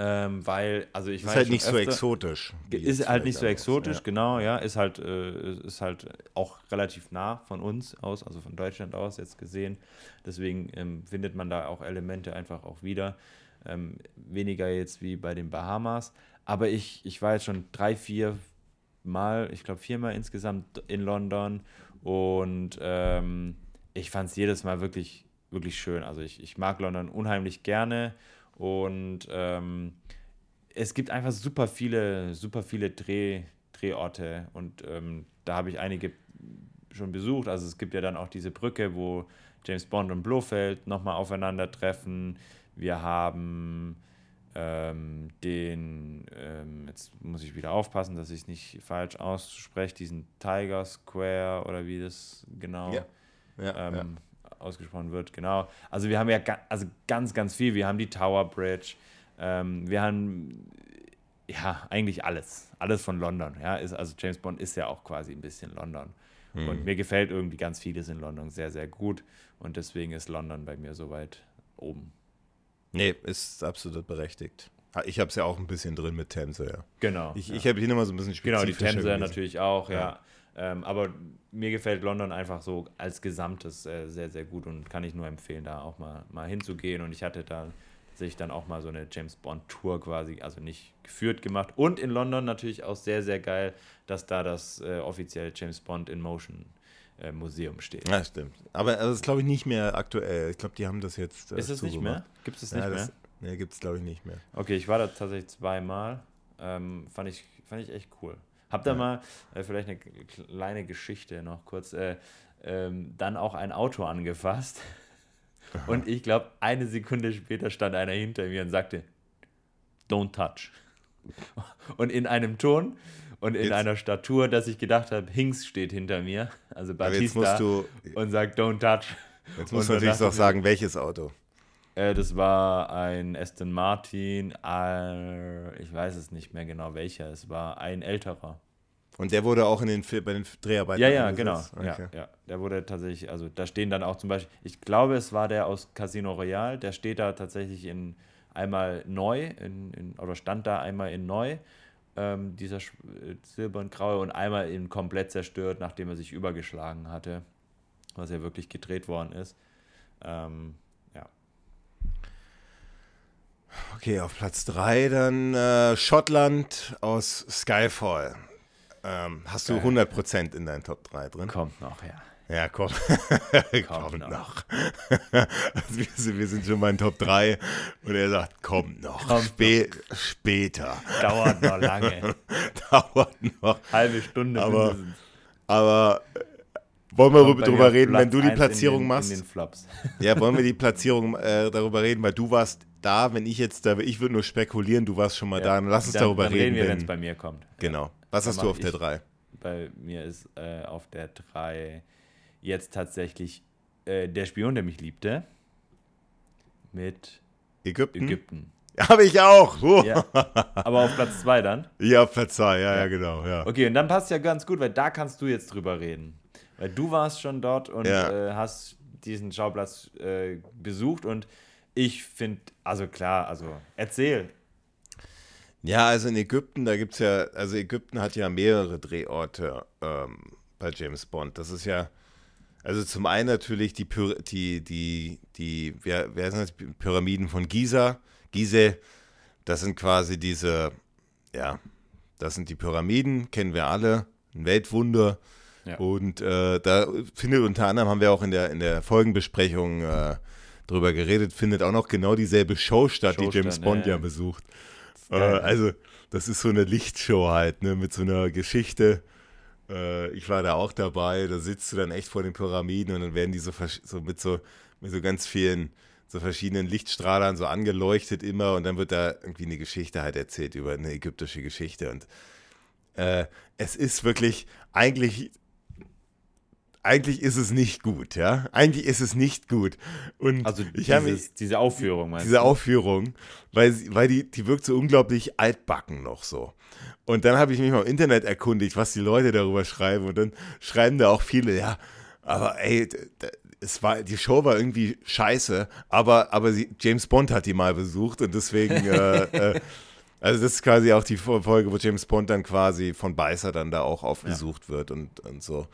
Ähm, weil, also ich ist halt nicht öfter, so exotisch. Ist halt nicht so exotisch, ja. genau, ja. Ist halt, äh, ist halt auch relativ nah von uns aus, also von Deutschland aus jetzt gesehen. Deswegen ähm, findet man da auch Elemente einfach auch wieder. Ähm, weniger jetzt wie bei den Bahamas. Aber ich, ich war jetzt schon drei, vier Mal, ich glaube viermal insgesamt in London und ähm, ich fand es jedes Mal wirklich, wirklich schön. Also ich, ich mag London unheimlich gerne und ähm, es gibt einfach super viele, super viele Dreh, Drehorte und ähm, da habe ich einige schon besucht. Also es gibt ja dann auch diese Brücke, wo James Bond und Blofeld nochmal aufeinandertreffen. Wir haben ähm, den, ähm, jetzt muss ich wieder aufpassen, dass ich es nicht falsch ausspreche, diesen Tiger Square oder wie das genau ja. Ja, ähm, ja ausgesprochen wird, genau. Also wir haben ja ga also ganz, ganz viel. Wir haben die Tower Bridge, ähm, wir haben ja eigentlich alles, alles von London. Ja, ist, also James Bond ist ja auch quasi ein bisschen London. Hm. Und mir gefällt irgendwie ganz vieles in London sehr, sehr gut. Und deswegen ist London bei mir so weit oben. Nee, ist absolut berechtigt. Ah, ich habe es ja auch ein bisschen drin mit Themse, ja. Genau. Ich, ja. ich habe hier immer so ein bisschen spezifisch. Genau, die Themse natürlich auch, ja. ja. Ähm, aber mir gefällt London einfach so als Gesamtes äh, sehr, sehr gut und kann ich nur empfehlen, da auch mal, mal hinzugehen. Und ich hatte da sich dann auch mal so eine James Bond Tour quasi, also nicht geführt gemacht. Und in London natürlich auch sehr, sehr geil, dass da das äh, offizielle James Bond in Motion äh, Museum steht. Ja, stimmt. Aber das ist, glaube ich, nicht mehr aktuell. Ich glaube, die haben das jetzt. Äh, ist es nicht mehr? Gibt es nicht ja, das, mehr? Nee, gibt es, glaube ich, nicht mehr. Okay, ich war da tatsächlich zweimal. Ähm, fand, ich, fand ich echt cool. Hab da ja. mal äh, vielleicht eine kleine Geschichte noch kurz. Äh, ähm, dann auch ein Auto angefasst. Aha. Und ich glaube, eine Sekunde später stand einer hinter mir und sagte, don't touch. Und in einem Ton und in jetzt. einer Statur, dass ich gedacht habe, Hinks steht hinter mir, also Batista, und sagt, don't touch. Jetzt musst du natürlich auch sagen, welches Auto. Äh, das war ein Aston Martin, äh, ich weiß es nicht mehr genau welcher, es war ein älterer. Und der wurde auch in den, bei den Dreharbeiten. Ja, ja, genau. Okay. Ja, ja, der wurde tatsächlich, also da stehen dann auch zum Beispiel, ich glaube, es war der aus Casino Royale, der steht da tatsächlich in einmal neu, in, in, oder stand da einmal in neu, ähm, dieser äh, Silber und Graue, und einmal in komplett zerstört, nachdem er sich übergeschlagen hatte, was ja wirklich gedreht worden ist. Ähm, Okay, auf Platz 3 dann äh, Schottland aus Skyfall. Ähm, hast du 100% in deinen Top 3 drin? Kommt noch, ja. Ja, komm. kommt, kommt noch. noch. also wir, sind, schon mal in Top 3 und er sagt, kommt noch. Kommt Spä noch. Später. Dauert noch lange. Dauert noch. Halbe Stunde aber, mindestens. Aber äh, wollen wir darüber reden, Platz wenn du die Platzierung den, machst? In den Flops. Ja, wollen wir die Platzierung äh, darüber reden, weil du warst da, wenn ich jetzt da, ich würde nur spekulieren, du warst schon mal ja, da, lass uns dann, darüber dann reden. wenn es bei mir kommt. Genau. Was hast du auf der 3? Bei mir ist äh, auf der 3 jetzt tatsächlich äh, der Spion, der mich liebte, mit Ägypten. Ägypten. Habe ich auch. Oh. Ja, aber auf Platz 2 dann? Ja, auf Platz 2, ja, ja, ja, genau. Ja. Okay, und dann passt ja ganz gut, weil da kannst du jetzt drüber reden. Weil du warst schon dort und äh, hast diesen Schauplatz äh, besucht und ich finde, also klar, also erzähl. Ja, also in Ägypten, da gibt es ja, also Ägypten hat ja mehrere Drehorte ähm, bei James Bond. Das ist ja, also zum einen natürlich die, die, die, die, wer, wer sind das? Pyramiden von Giza, Gizeh, das sind quasi diese, ja, das sind die Pyramiden, kennen wir alle, ein Weltwunder. Ja. Und äh, da findet unter anderem, haben wir auch in der, in der Folgenbesprechung äh, drüber geredet, findet auch noch genau dieselbe Show statt, Show die James Bond ja, ja besucht. Äh, also, das ist so eine Lichtshow halt, ne, mit so einer Geschichte. Äh, ich war da auch dabei, da sitzt du dann echt vor den Pyramiden und dann werden die so, so mit so mit so ganz vielen so verschiedenen Lichtstrahlern so angeleuchtet immer und dann wird da irgendwie eine Geschichte halt erzählt über eine ägyptische Geschichte und äh, es ist wirklich eigentlich eigentlich ist es nicht gut, ja. Eigentlich ist es nicht gut. Und also ich dieses, mich, diese Aufführung, meinst Diese du? Aufführung, weil, weil die, die wirkt so unglaublich altbacken noch so. Und dann habe ich mich mal im Internet erkundigt, was die Leute darüber schreiben. Und dann schreiben da auch viele, ja, aber ey, es war, die Show war irgendwie scheiße, aber, aber sie, James Bond hat die mal besucht und deswegen, äh, äh, also das ist quasi auch die Folge, wo James Bond dann quasi von Beißer dann da auch aufgesucht ja. wird und, und so.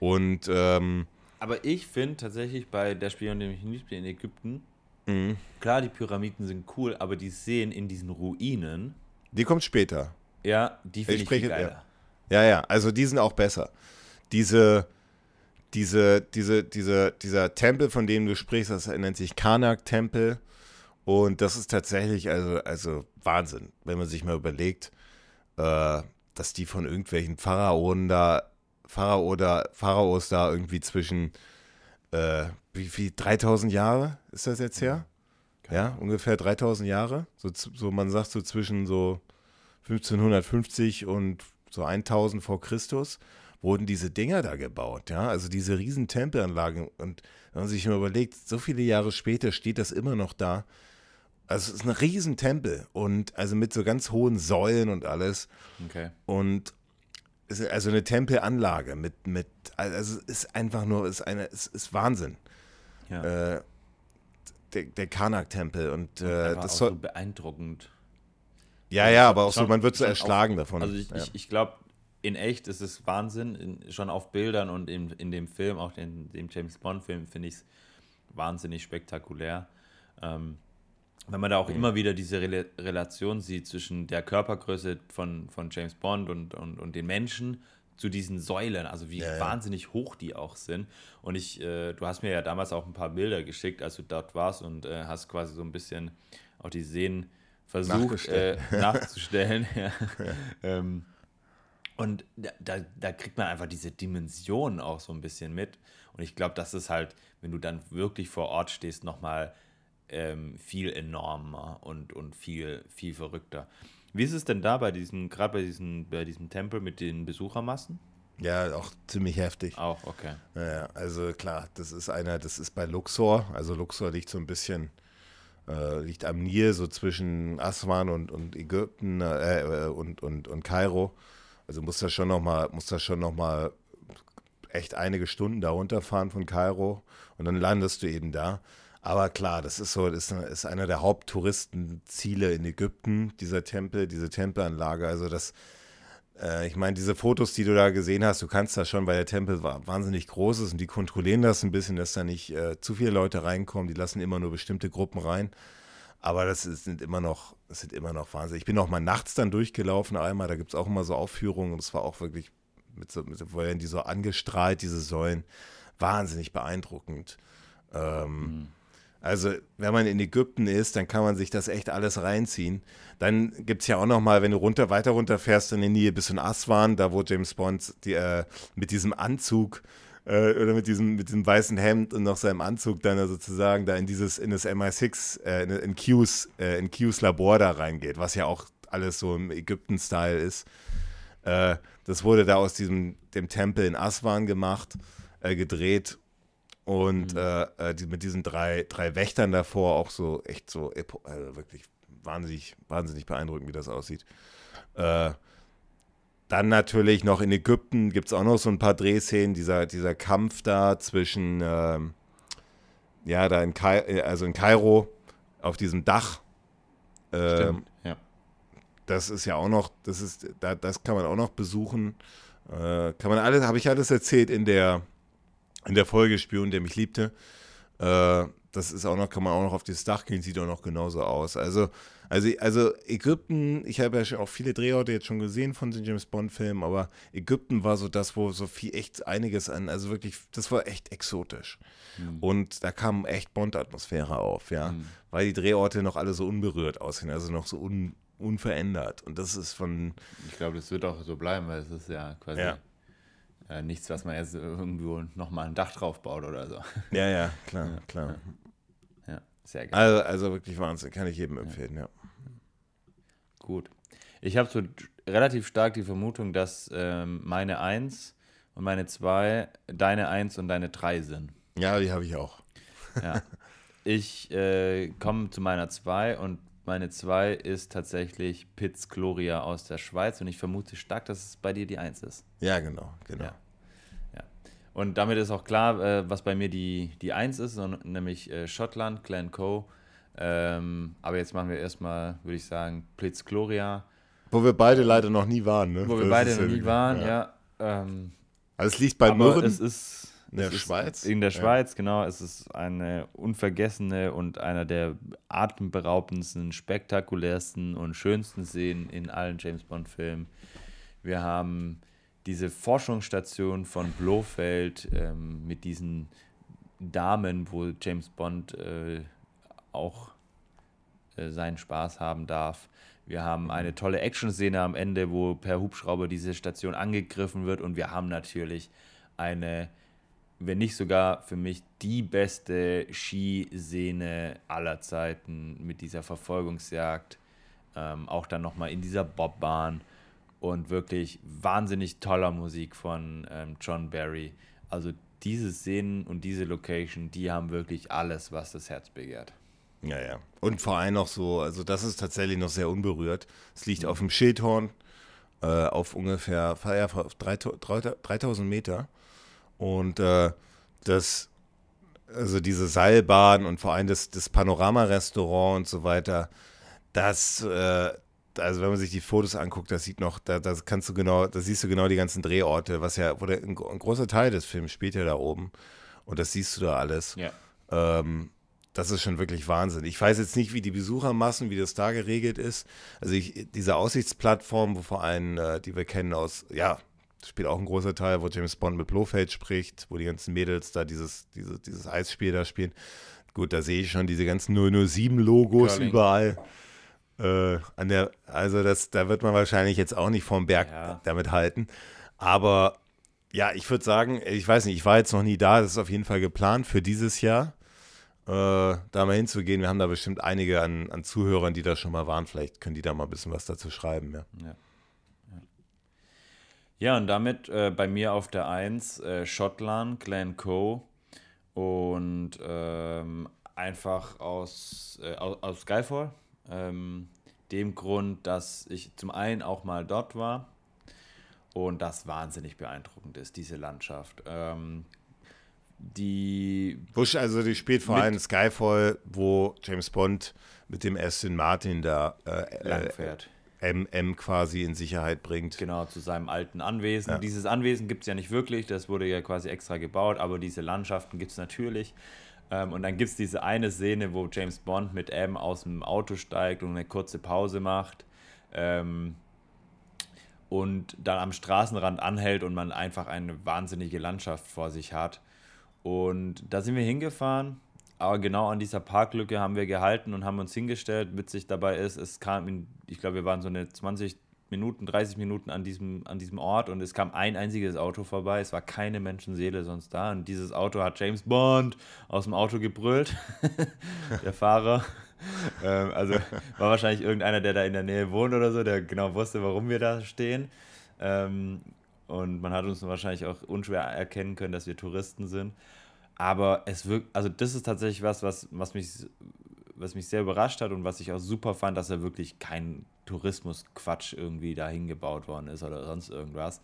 Und ähm, aber ich finde tatsächlich bei der Spion, den ich nicht bin in Ägypten, mhm. klar, die Pyramiden sind cool, aber die sehen in diesen Ruinen. Die kommt später. Ja, die finde ich, ich viel geiler. Ja. ja, ja, also die sind auch besser. Diese, diese, diese, diese, dieser Tempel, von dem du sprichst, das nennt sich Karnak-Tempel. Und das ist tatsächlich, also, also Wahnsinn, wenn man sich mal überlegt, äh, dass die von irgendwelchen Pharaonen da Pharao da, Pharaos da irgendwie zwischen, äh, wie, wie 3000 Jahre ist das jetzt her? Mhm. Ja, ungefähr 3000 Jahre. So, so, man sagt so zwischen so 1550 und so 1000 vor Christus wurden diese Dinger da gebaut, ja, also diese riesen Tempelanlagen und wenn man sich mal überlegt, so viele Jahre später steht das immer noch da. Also es ist ein riesen Tempel und also mit so ganz hohen Säulen und alles. Okay. Und also eine Tempelanlage mit, mit, also es ist einfach nur, ist eine, es ist Wahnsinn. Ja. Äh, der, der Karnak-Tempel und äh, das soll. So beeindruckend. Ja, ja, aber auch so, man wird so erschlagen auf, davon. Also ich, ja. ich, ich glaube, in echt ist es Wahnsinn, in, schon auf Bildern und in, in dem Film, auch den, dem James Bond-Film, finde ich es wahnsinnig spektakulär. Ähm, wenn man da auch mhm. immer wieder diese Rel Relation sieht zwischen der Körpergröße von, von James Bond und, und, und den Menschen zu diesen Säulen, also wie ja, wahnsinnig hoch die auch sind. Und ich, äh, du hast mir ja damals auch ein paar Bilder geschickt, als du dort warst und äh, hast quasi so ein bisschen auch die Seen versucht äh, nachzustellen. ja. ähm, und da, da kriegt man einfach diese Dimensionen auch so ein bisschen mit. Und ich glaube, das ist halt, wenn du dann wirklich vor Ort stehst, nochmal ähm, viel enormer und, und viel, viel verrückter. Wie ist es denn da bei diesem, gerade bei diesem, bei diesem Tempel mit den Besuchermassen? Ja, auch ziemlich heftig. Auch, okay. Ja, also klar, das ist einer, das ist bei Luxor. Also Luxor liegt so ein bisschen, äh, liegt am Nil, so zwischen Aswan und, und Ägypten äh, äh und, und, und Kairo. Also muss das schon nochmal, muss das schon nochmal echt einige Stunden da runterfahren von Kairo und dann landest du eben da. Aber klar, das ist so, das ist einer der Haupttouristenziele in Ägypten, dieser Tempel, diese Tempelanlage. Also das, äh, ich meine, diese Fotos, die du da gesehen hast, du kannst das schon, weil der Tempel wahnsinnig groß ist und die kontrollieren das ein bisschen, dass da nicht äh, zu viele Leute reinkommen. Die lassen immer nur bestimmte Gruppen rein. Aber das ist, sind immer noch, das sind immer noch Wahnsinn. Ich bin auch mal nachts dann durchgelaufen einmal, da gibt es auch immer so Aufführungen und es war auch wirklich mit so, mit, werden die so angestrahlt, diese Säulen, wahnsinnig beeindruckend. Ähm, mhm. Also, wenn man in Ägypten ist, dann kann man sich das echt alles reinziehen. Dann gibt es ja auch noch mal, wenn du runter, weiter runterfährst in die Nähe bis in Aswan, da wo James Bond die, äh, mit diesem Anzug äh, oder mit diesem, mit diesem weißen Hemd und noch seinem Anzug dann sozusagen da in dieses, in das MI6, äh, in, in, Q's, äh, in Q's Labor da reingeht, was ja auch alles so im Ägypten-Style ist. Äh, das wurde da aus diesem, dem Tempel in Aswan gemacht, äh, gedreht und mhm. äh, äh die, mit diesen drei, drei Wächtern davor auch so echt so also wirklich wahnsinnig, wahnsinnig beeindruckend, wie das aussieht. Äh, dann natürlich noch in Ägypten gibt es auch noch so ein paar Drehszenen, dieser, dieser Kampf da zwischen, ähm, ja, da in, Kai äh, also in Kairo auf diesem Dach. Ähm, ja. Das ist ja auch noch, das ist, da, das kann man auch noch besuchen. Äh, kann man alles, habe ich alles erzählt in der, in der Folge Spion, der mich liebte. Äh, das ist auch noch, kann man auch noch auf das Dach gehen, sieht auch noch genauso aus. Also, also, also Ägypten, ich habe ja schon auch viele Drehorte jetzt schon gesehen von den James Bond-Filmen, aber Ägypten war so das, wo so viel echt einiges an, also wirklich, das war echt exotisch. Mhm. Und da kam echt Bond-Atmosphäre auf, ja. Mhm. Weil die Drehorte noch alle so unberührt aussehen, also noch so un, unverändert. Und das ist von. Ich glaube, das wird auch so bleiben, weil es ist ja quasi. Ja äh, nichts, was man jetzt irgendwo nochmal ein Dach drauf baut oder so. Ja, ja, klar, klar. Ja. Sehr geil. Also, also wirklich Wahnsinn, kann ich jedem empfehlen, ja. ja. Gut. Ich habe so relativ stark die Vermutung, dass ähm, meine 1 und meine 2 deine 1 und deine 3 sind. Ja, die habe ich auch. Ja. Ich äh, komme zu meiner 2 und meine 2 ist tatsächlich Piz Gloria aus der Schweiz und ich vermute stark, dass es bei dir die 1 ist. Ja, genau, genau. Ja. ja. Und damit ist auch klar, äh, was bei mir die, die 1 ist, nämlich äh, Schottland, Glencoe. Ähm, aber jetzt machen wir erstmal, würde ich sagen, Piz Gloria. Wo wir beide leider noch nie waren, ne? Wo wir das beide noch nie waren, ja. ja ähm, also es liegt bei Mürren. Es ist in der Schweiz? In der Schweiz, ja. genau. Es ist eine unvergessene und einer der atemberaubendsten, spektakulärsten und schönsten Szenen in allen James Bond-Filmen. Wir haben diese Forschungsstation von Blofeld ähm, mit diesen Damen, wo James Bond äh, auch äh, seinen Spaß haben darf. Wir haben eine tolle Action-Szene am Ende, wo per Hubschrauber diese Station angegriffen wird und wir haben natürlich eine wenn nicht sogar für mich die beste Skisehne aller Zeiten mit dieser Verfolgungsjagd. Ähm, auch dann nochmal in dieser Bobbahn und wirklich wahnsinnig toller Musik von ähm, John Barry. Also diese Szenen und diese Location, die haben wirklich alles, was das Herz begehrt. Ja, ja. Und vor allem noch so, also das ist tatsächlich noch sehr unberührt. Es liegt mhm. auf dem Schildhorn äh, auf ungefähr ja, auf 3000 Meter. Und äh, das, also diese Seilbahn und vor allem das, das Panorama-Restaurant und so weiter, das, äh, also wenn man sich die Fotos anguckt, das sieht noch, da, das kannst du genau, da siehst du genau die ganzen Drehorte, was ja, wo der, ein, ein großer Teil des Films spielt ja da oben. Und das siehst du da alles. Ja. Ähm, das ist schon wirklich Wahnsinn. Ich weiß jetzt nicht, wie die Besuchermassen, wie das da geregelt ist. Also ich, diese Aussichtsplattform, wo vor allem, äh, die wir kennen aus, ja, spielt auch ein großer Teil, wo James Bond mit Blofeld spricht, wo die ganzen Mädels da dieses, dieses, dieses Eisspiel da spielen. Gut, da sehe ich schon diese ganzen 007-Logos Curling. überall. Äh, an der, also das, da wird man wahrscheinlich jetzt auch nicht vom Berg ja. damit halten. Aber ja, ich würde sagen, ich weiß nicht, ich war jetzt noch nie da, das ist auf jeden Fall geplant für dieses Jahr, äh, da mal hinzugehen. Wir haben da bestimmt einige an, an Zuhörern, die da schon mal waren. Vielleicht können die da mal ein bisschen was dazu schreiben. Ja. ja. Ja, und damit äh, bei mir auf der 1 äh, Schottland, Glencoe und ähm, einfach aus, äh, aus, aus Skyfall. Ähm, dem Grund, dass ich zum einen auch mal dort war und das wahnsinnig beeindruckend ist, diese Landschaft. Ähm, die. Bush, also die spielt vor allem Skyfall, wo James Bond mit dem Aston Martin da äh, langfährt. MM quasi in Sicherheit bringt. Genau, zu seinem alten Anwesen. Ja. Dieses Anwesen gibt es ja nicht wirklich, das wurde ja quasi extra gebaut, aber diese Landschaften gibt es natürlich. Ähm, und dann gibt es diese eine Szene, wo James Bond mit M aus dem Auto steigt und eine kurze Pause macht. Ähm, und dann am Straßenrand anhält und man einfach eine wahnsinnige Landschaft vor sich hat. Und da sind wir hingefahren aber genau an dieser Parklücke haben wir gehalten und haben uns hingestellt. Witzig dabei ist, es kam, ich glaube, wir waren so eine 20 Minuten, 30 Minuten an diesem, an diesem Ort und es kam ein einziges Auto vorbei. Es war keine Menschenseele sonst da. Und dieses Auto hat James Bond aus dem Auto gebrüllt. der Fahrer. ähm, also war wahrscheinlich irgendeiner, der da in der Nähe wohnt oder so, der genau wusste, warum wir da stehen. Ähm, und man hat uns wahrscheinlich auch unschwer erkennen können, dass wir Touristen sind. Aber es wirkt, also das ist tatsächlich was, was, was, mich, was mich sehr überrascht hat und was ich auch super fand, dass er wirklich kein Tourismusquatsch irgendwie dahin gebaut worden ist oder sonst irgendwas.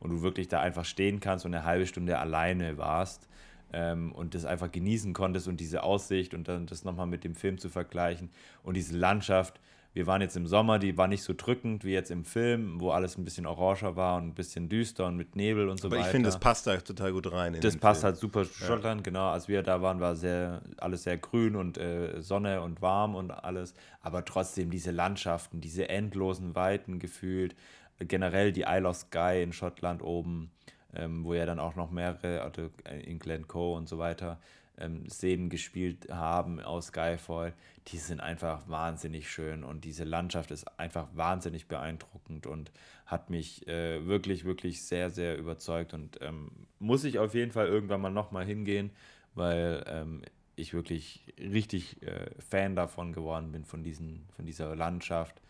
Und du wirklich da einfach stehen kannst und eine halbe Stunde alleine warst ähm, und das einfach genießen konntest und diese Aussicht und dann das nochmal mit dem Film zu vergleichen und diese Landschaft wir waren jetzt im Sommer, die war nicht so drückend wie jetzt im Film, wo alles ein bisschen oranger war und ein bisschen düster und mit Nebel und so Aber weiter. ich finde, das passt da total gut rein. das passt Film. halt super Schottland, ja. genau. Als wir da waren, war sehr, alles sehr grün und äh, Sonne und warm und alles. Aber trotzdem diese Landschaften, diese endlosen Weiten gefühlt. Generell die Isle of Skye in Schottland oben, ähm, wo ja dann auch noch mehrere, also in Glencoe und so weiter, ähm, Szenen gespielt haben aus Skyfall, die sind einfach wahnsinnig schön und diese Landschaft ist einfach wahnsinnig beeindruckend und hat mich äh, wirklich, wirklich sehr, sehr überzeugt und ähm, muss ich auf jeden Fall irgendwann mal nochmal hingehen, weil ähm, ich wirklich richtig äh, Fan davon geworden bin, von, diesen, von dieser Landschaft.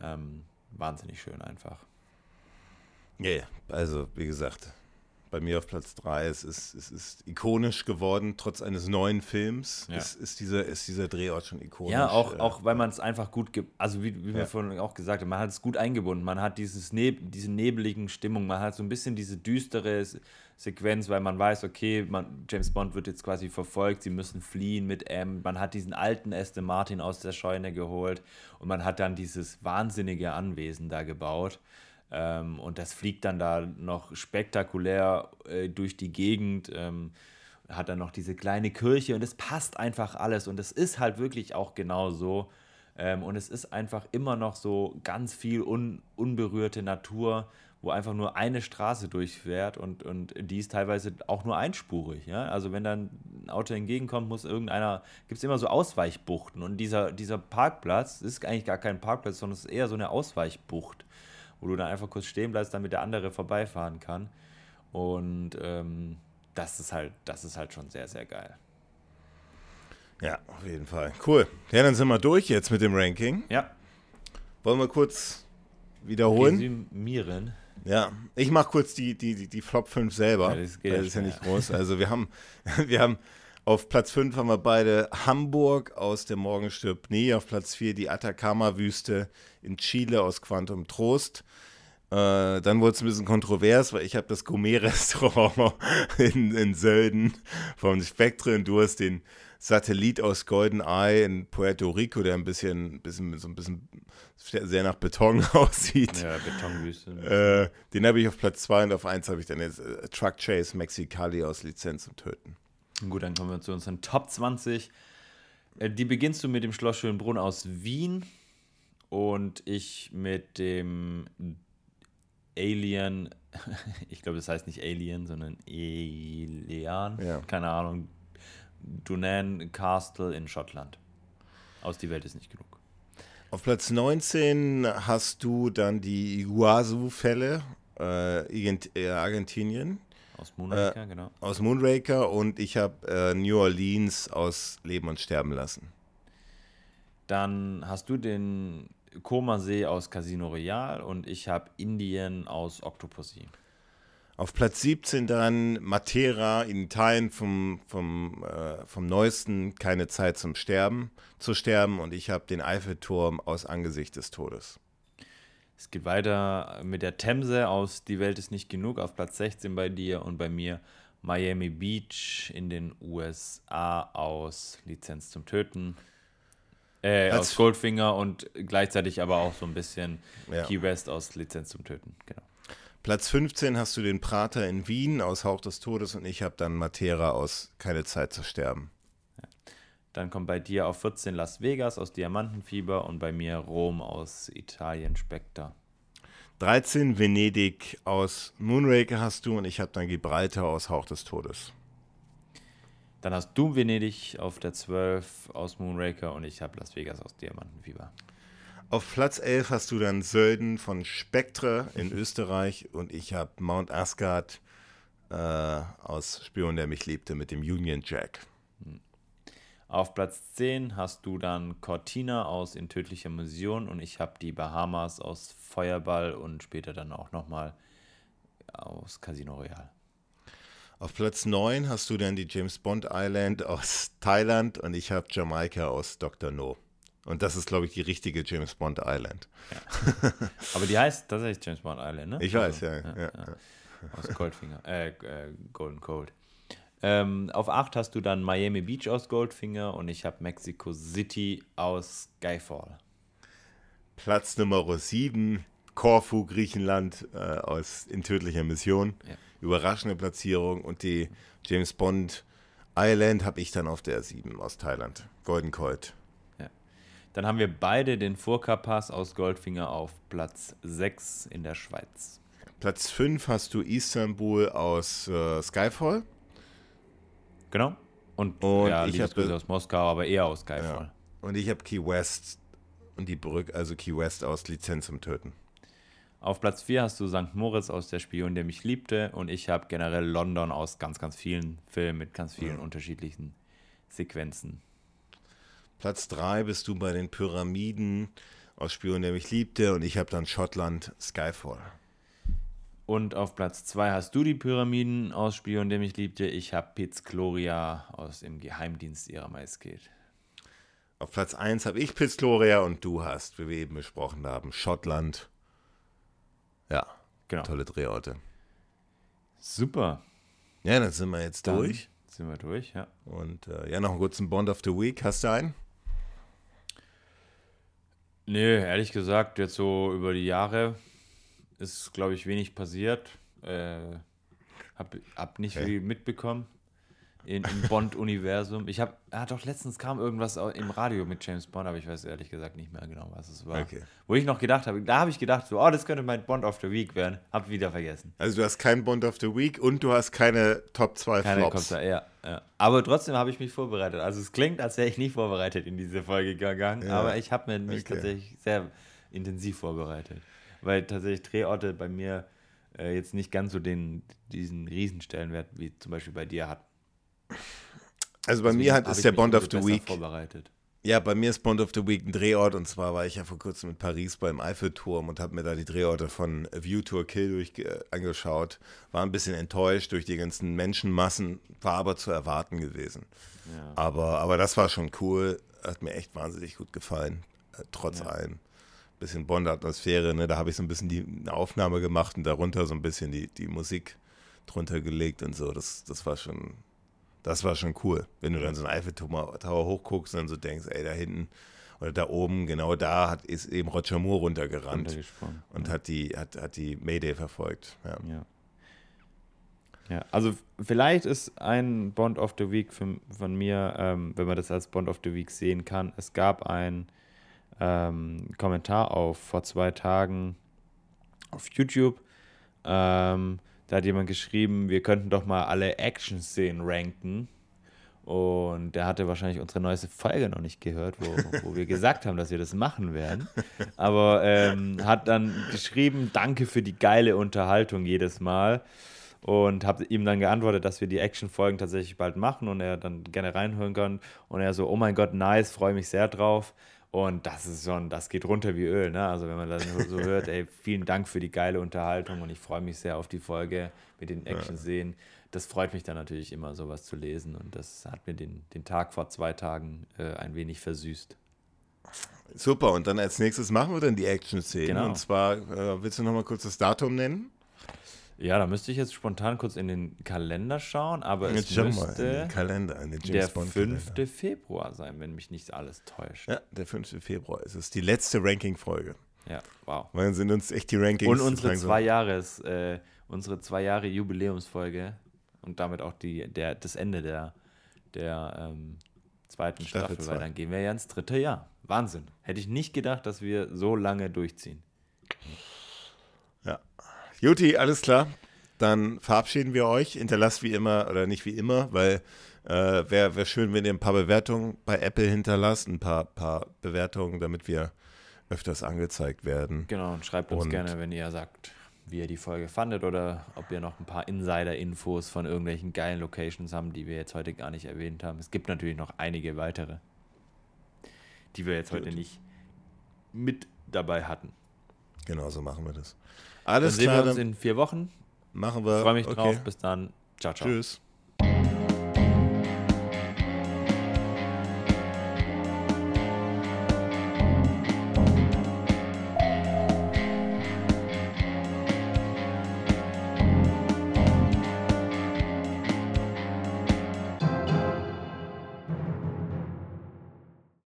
Ähm, wahnsinnig schön einfach. Ja, yeah, also wie gesagt, bei mir auf Platz 3. Es ist, es ist ikonisch geworden, trotz eines neuen Films. Ja. Ist, ist, dieser, ist dieser Drehort schon ikonisch. Ja, auch, äh, auch weil man es einfach gut, gibt. also wie, wie ja. wir vorhin auch gesagt haben, man hat es gut eingebunden. Man hat dieses Neb diese nebeligen Stimmung, man hat so ein bisschen diese düstere Sequenz, weil man weiß, okay, man, James Bond wird jetzt quasi verfolgt, sie müssen fliehen mit M. Man hat diesen alten Aston Martin aus der Scheune geholt und man hat dann dieses wahnsinnige Anwesen da gebaut. Ähm, und das fliegt dann da noch spektakulär äh, durch die Gegend. Ähm, hat dann noch diese kleine Kirche und es passt einfach alles. Und es ist halt wirklich auch genau so. Ähm, und es ist einfach immer noch so ganz viel un unberührte Natur, wo einfach nur eine Straße durchfährt und, und die ist teilweise auch nur einspurig. Ja? Also wenn dann ein Auto entgegenkommt, muss irgendeiner, gibt es immer so Ausweichbuchten. Und dieser, dieser Parkplatz ist eigentlich gar kein Parkplatz, sondern es ist eher so eine Ausweichbucht wo du dann einfach kurz stehen bleibst, damit der andere vorbeifahren kann. Und ähm, das ist halt, das ist halt schon sehr, sehr geil. Ja, auf jeden Fall. Cool. Ja, dann sind wir durch jetzt mit dem Ranking. Ja. Wollen wir kurz wiederholen? Resümieren. Ja, ich mache kurz die, die, die, die Flop 5 selber. Ja, das, geht das ist ja nicht groß. Also wir haben, wir haben auf Platz 5 haben wir beide Hamburg aus der Morgen stirbt nie. Auf Platz 4 die Atacama-Wüste in Chile aus Quantum Trost. Äh, dann wurde es ein bisschen kontrovers, weil ich habe das Gourmet-Restaurant in, in Sölden vom Spectre und du hast den Satellit aus Golden Eye in Puerto Rico, der ein bisschen, bisschen so ein bisschen sehr nach Beton aussieht. Ja, Betonwüste. Äh, den habe ich auf Platz 2 und auf 1 habe ich dann jetzt äh, Truck Chase Mexicali aus Lizenz und Töten. Gut, dann kommen wir zu unseren Top 20. Äh, die beginnst du mit dem Schloss Schönbrunn aus Wien und ich mit dem Alien, ich glaube, das heißt nicht Alien, sondern Elian, ja. keine Ahnung, Dunan Castle in Schottland. Aus Die Welt ist nicht genug. Auf Platz 19 hast du dann die Iguazu-Fälle, äh, Argentinien. Aus Moonraker, äh, genau. Aus Moonraker und ich habe äh, New Orleans aus Leben und Sterben lassen. Dann hast du den Koma-See aus Casino Royale und ich habe Indien aus Octopussy. Auf Platz 17 dann Matera in Italien vom, vom, äh, vom neuesten Keine Zeit zum Sterben, zu sterben und ich habe den Eiffelturm aus Angesicht des Todes. Es geht weiter mit der Themse aus Die Welt ist nicht genug auf Platz 16 bei dir und bei mir Miami Beach in den USA aus Lizenz zum Töten. Äh, aus Goldfinger und gleichzeitig aber auch so ein bisschen ja. Key West aus Lizenz zum Töten. Genau. Platz 15 hast du den Prater in Wien aus Hauch des Todes und ich habe dann Matera aus Keine Zeit zu sterben. Dann kommt bei dir auf 14 Las Vegas aus Diamantenfieber und bei mir Rom aus Italien Spectre. 13 Venedig aus Moonraker hast du und ich habe dann Gibraltar aus Hauch des Todes. Dann hast du Venedig auf der 12 aus Moonraker und ich habe Las Vegas aus Diamantenfieber. Auf Platz 11 hast du dann Sölden von Spectre in Österreich und ich habe Mount Asgard äh, aus Spion, der mich liebte mit dem Union Jack. Auf Platz 10 hast du dann Cortina aus In tödlicher Mission und ich habe die Bahamas aus Feuerball und später dann auch nochmal aus Casino Royale. Auf Platz 9 hast du dann die James Bond Island aus Thailand und ich habe Jamaika aus Dr. No. Und das ist, glaube ich, die richtige James Bond Island. Ja. Aber die heißt tatsächlich James Bond Island, ne? Ich weiß, also, ja, ja, ja, Aus Goldfinger, äh, äh, Golden Cold. Ähm, auf 8 hast du dann Miami Beach aus Goldfinger und ich habe Mexico City aus Skyfall. Platz Nummer 7, Korfu, Griechenland äh, aus In tödlicher Mission. Ja. Überraschende Platzierung und die James Bond Island habe ich dann auf der 7 aus Thailand. Golden Colt. Ja. Dann haben wir beide den Furka-Pass aus Goldfinger auf Platz 6 in der Schweiz. Platz 5 hast du Istanbul aus äh, Skyfall. Genau. Und, und ja, ich habe aus Moskau, aber eher aus Skyfall. Ja. Und ich habe Key West und die Brücke, also Key West aus Lizenz zum Töten. Auf Platz 4 hast du St. Moritz aus Der Spion, der mich liebte. Und ich habe generell London aus ganz, ganz vielen Filmen mit ganz vielen ja. unterschiedlichen Sequenzen. Platz 3 bist du bei den Pyramiden aus Spion, der mich liebte und ich habe dann Schottland Skyfall. Und auf Platz 2 hast du die Pyramiden aus Spion, der mich liebte. Ich habe Piz Gloria aus dem Geheimdienst ihrer Majestät. Auf Platz 1 habe ich Piz Gloria und du hast, wie wir eben besprochen haben, Schottland. Ja, genau. tolle Drehorte. Super. Ja, dann sind wir jetzt dann durch. Sind wir durch, ja. Und äh, ja, noch einen kurzen Bond of the Week. Hast du einen? Nee, ehrlich gesagt, jetzt so über die Jahre ist, glaube ich, wenig passiert. Äh, hab, hab nicht okay. viel mitbekommen in, im Bond-Universum. Ich habe, ah, doch letztens kam irgendwas im Radio mit James Bond, aber ich weiß ehrlich gesagt nicht mehr genau, was es war. Okay. Wo ich noch gedacht habe, da habe ich gedacht, so, oh, das könnte mein Bond of the Week werden. Hab wieder vergessen. Also du hast kein Bond of the Week und du hast keine Top 2 keine Flops. Keine ja, ja. Aber trotzdem habe ich mich vorbereitet. Also es klingt, als wäre ich nicht vorbereitet in diese Folge gegangen, ja. aber ich habe mich okay. tatsächlich sehr intensiv vorbereitet. Weil tatsächlich Drehorte bei mir äh, jetzt nicht ganz so den, diesen Riesenstellenwert wie zum Beispiel bei dir hatten. Also bei Deswegen mir hat, ist der Bond of the Week. Vorbereitet. Ja, bei mir ist Bond of the Week ein Drehort und zwar war ich ja vor kurzem in Paris beim Eiffelturm und habe mir da die Drehorte von View Tour Kill durch äh, angeschaut. War ein bisschen enttäuscht durch die ganzen Menschenmassen, war aber zu erwarten gewesen. Ja. Aber, aber das war schon cool, hat mir echt wahnsinnig gut gefallen, äh, trotz ja. allem. Bisschen Bond-Atmosphäre, ne? da habe ich so ein bisschen die Aufnahme gemacht und darunter so ein bisschen die, die Musik drunter gelegt und so. Das, das war schon, das war schon cool, wenn du dann so einen Eiffeltower hochguckst und dann so denkst, ey, da hinten oder da oben, genau da hat, ist eben Roger Moore runtergerannt und ja. hat die, hat, hat die Mayday verfolgt. Ja. ja. ja. also vielleicht ist ein Bond of the Week für, von mir, ähm, wenn man das als Bond of the Week sehen kann, es gab einen ähm, Kommentar auf vor zwei Tagen auf YouTube, ähm, da hat jemand geschrieben, wir könnten doch mal alle Action-Szenen ranken. Und der hatte wahrscheinlich unsere neueste Folge noch nicht gehört, wo, wo wir gesagt haben, dass wir das machen werden. Aber ähm, hat dann geschrieben, danke für die geile Unterhaltung jedes Mal. Und habe ihm dann geantwortet, dass wir die Action-Folgen tatsächlich bald machen und er dann gerne reinhören kann. Und er so, oh mein Gott, nice, freue mich sehr drauf. Und das ist schon, das geht runter wie Öl, ne? Also wenn man das so hört, ey, vielen Dank für die geile Unterhaltung und ich freue mich sehr auf die Folge mit den Action-Szenen. Das freut mich dann natürlich immer, sowas zu lesen und das hat mir den, den Tag vor zwei Tagen äh, ein wenig versüßt. Super, und dann als nächstes machen wir dann die Action-Szenen. Genau. Und zwar, äh, willst du nochmal kurz das Datum nennen? Ja, da müsste ich jetzt spontan kurz in den Kalender schauen, aber jetzt es müsste Kalender, der 5. Februar sein, wenn mich nicht alles täuscht. Ja, der 5. Februar ist es. Die letzte Ranking-Folge. Ja, wow. Weil dann sind uns echt die Rankings. Und unsere zwei Jahres, äh, unsere zwei Jahre Jubiläumsfolge und damit auch die, der, das Ende der, der ähm, zweiten Staffel, Staffel weil dann gehen wir ja ins dritte Jahr. Wahnsinn. Hätte ich nicht gedacht, dass wir so lange durchziehen. Juti, alles klar. Dann verabschieden wir euch. Hinterlasst wie immer, oder nicht wie immer, weil äh, wäre wär schön, wenn ihr ein paar Bewertungen bei Apple hinterlasst, ein paar, paar Bewertungen, damit wir öfters angezeigt werden. Genau, und schreibt uns und gerne, wenn ihr sagt, wie ihr die Folge fandet oder ob ihr noch ein paar Insider-Infos von irgendwelchen geilen Locations haben, die wir jetzt heute gar nicht erwähnt haben. Es gibt natürlich noch einige weitere, die wir jetzt heute nicht mit dabei hatten. Genau so machen wir das. Alles dann sehen klar. wir uns in vier Wochen. Machen wir. Ich freue mich okay. drauf. Bis dann. Ciao, ciao. Tschüss.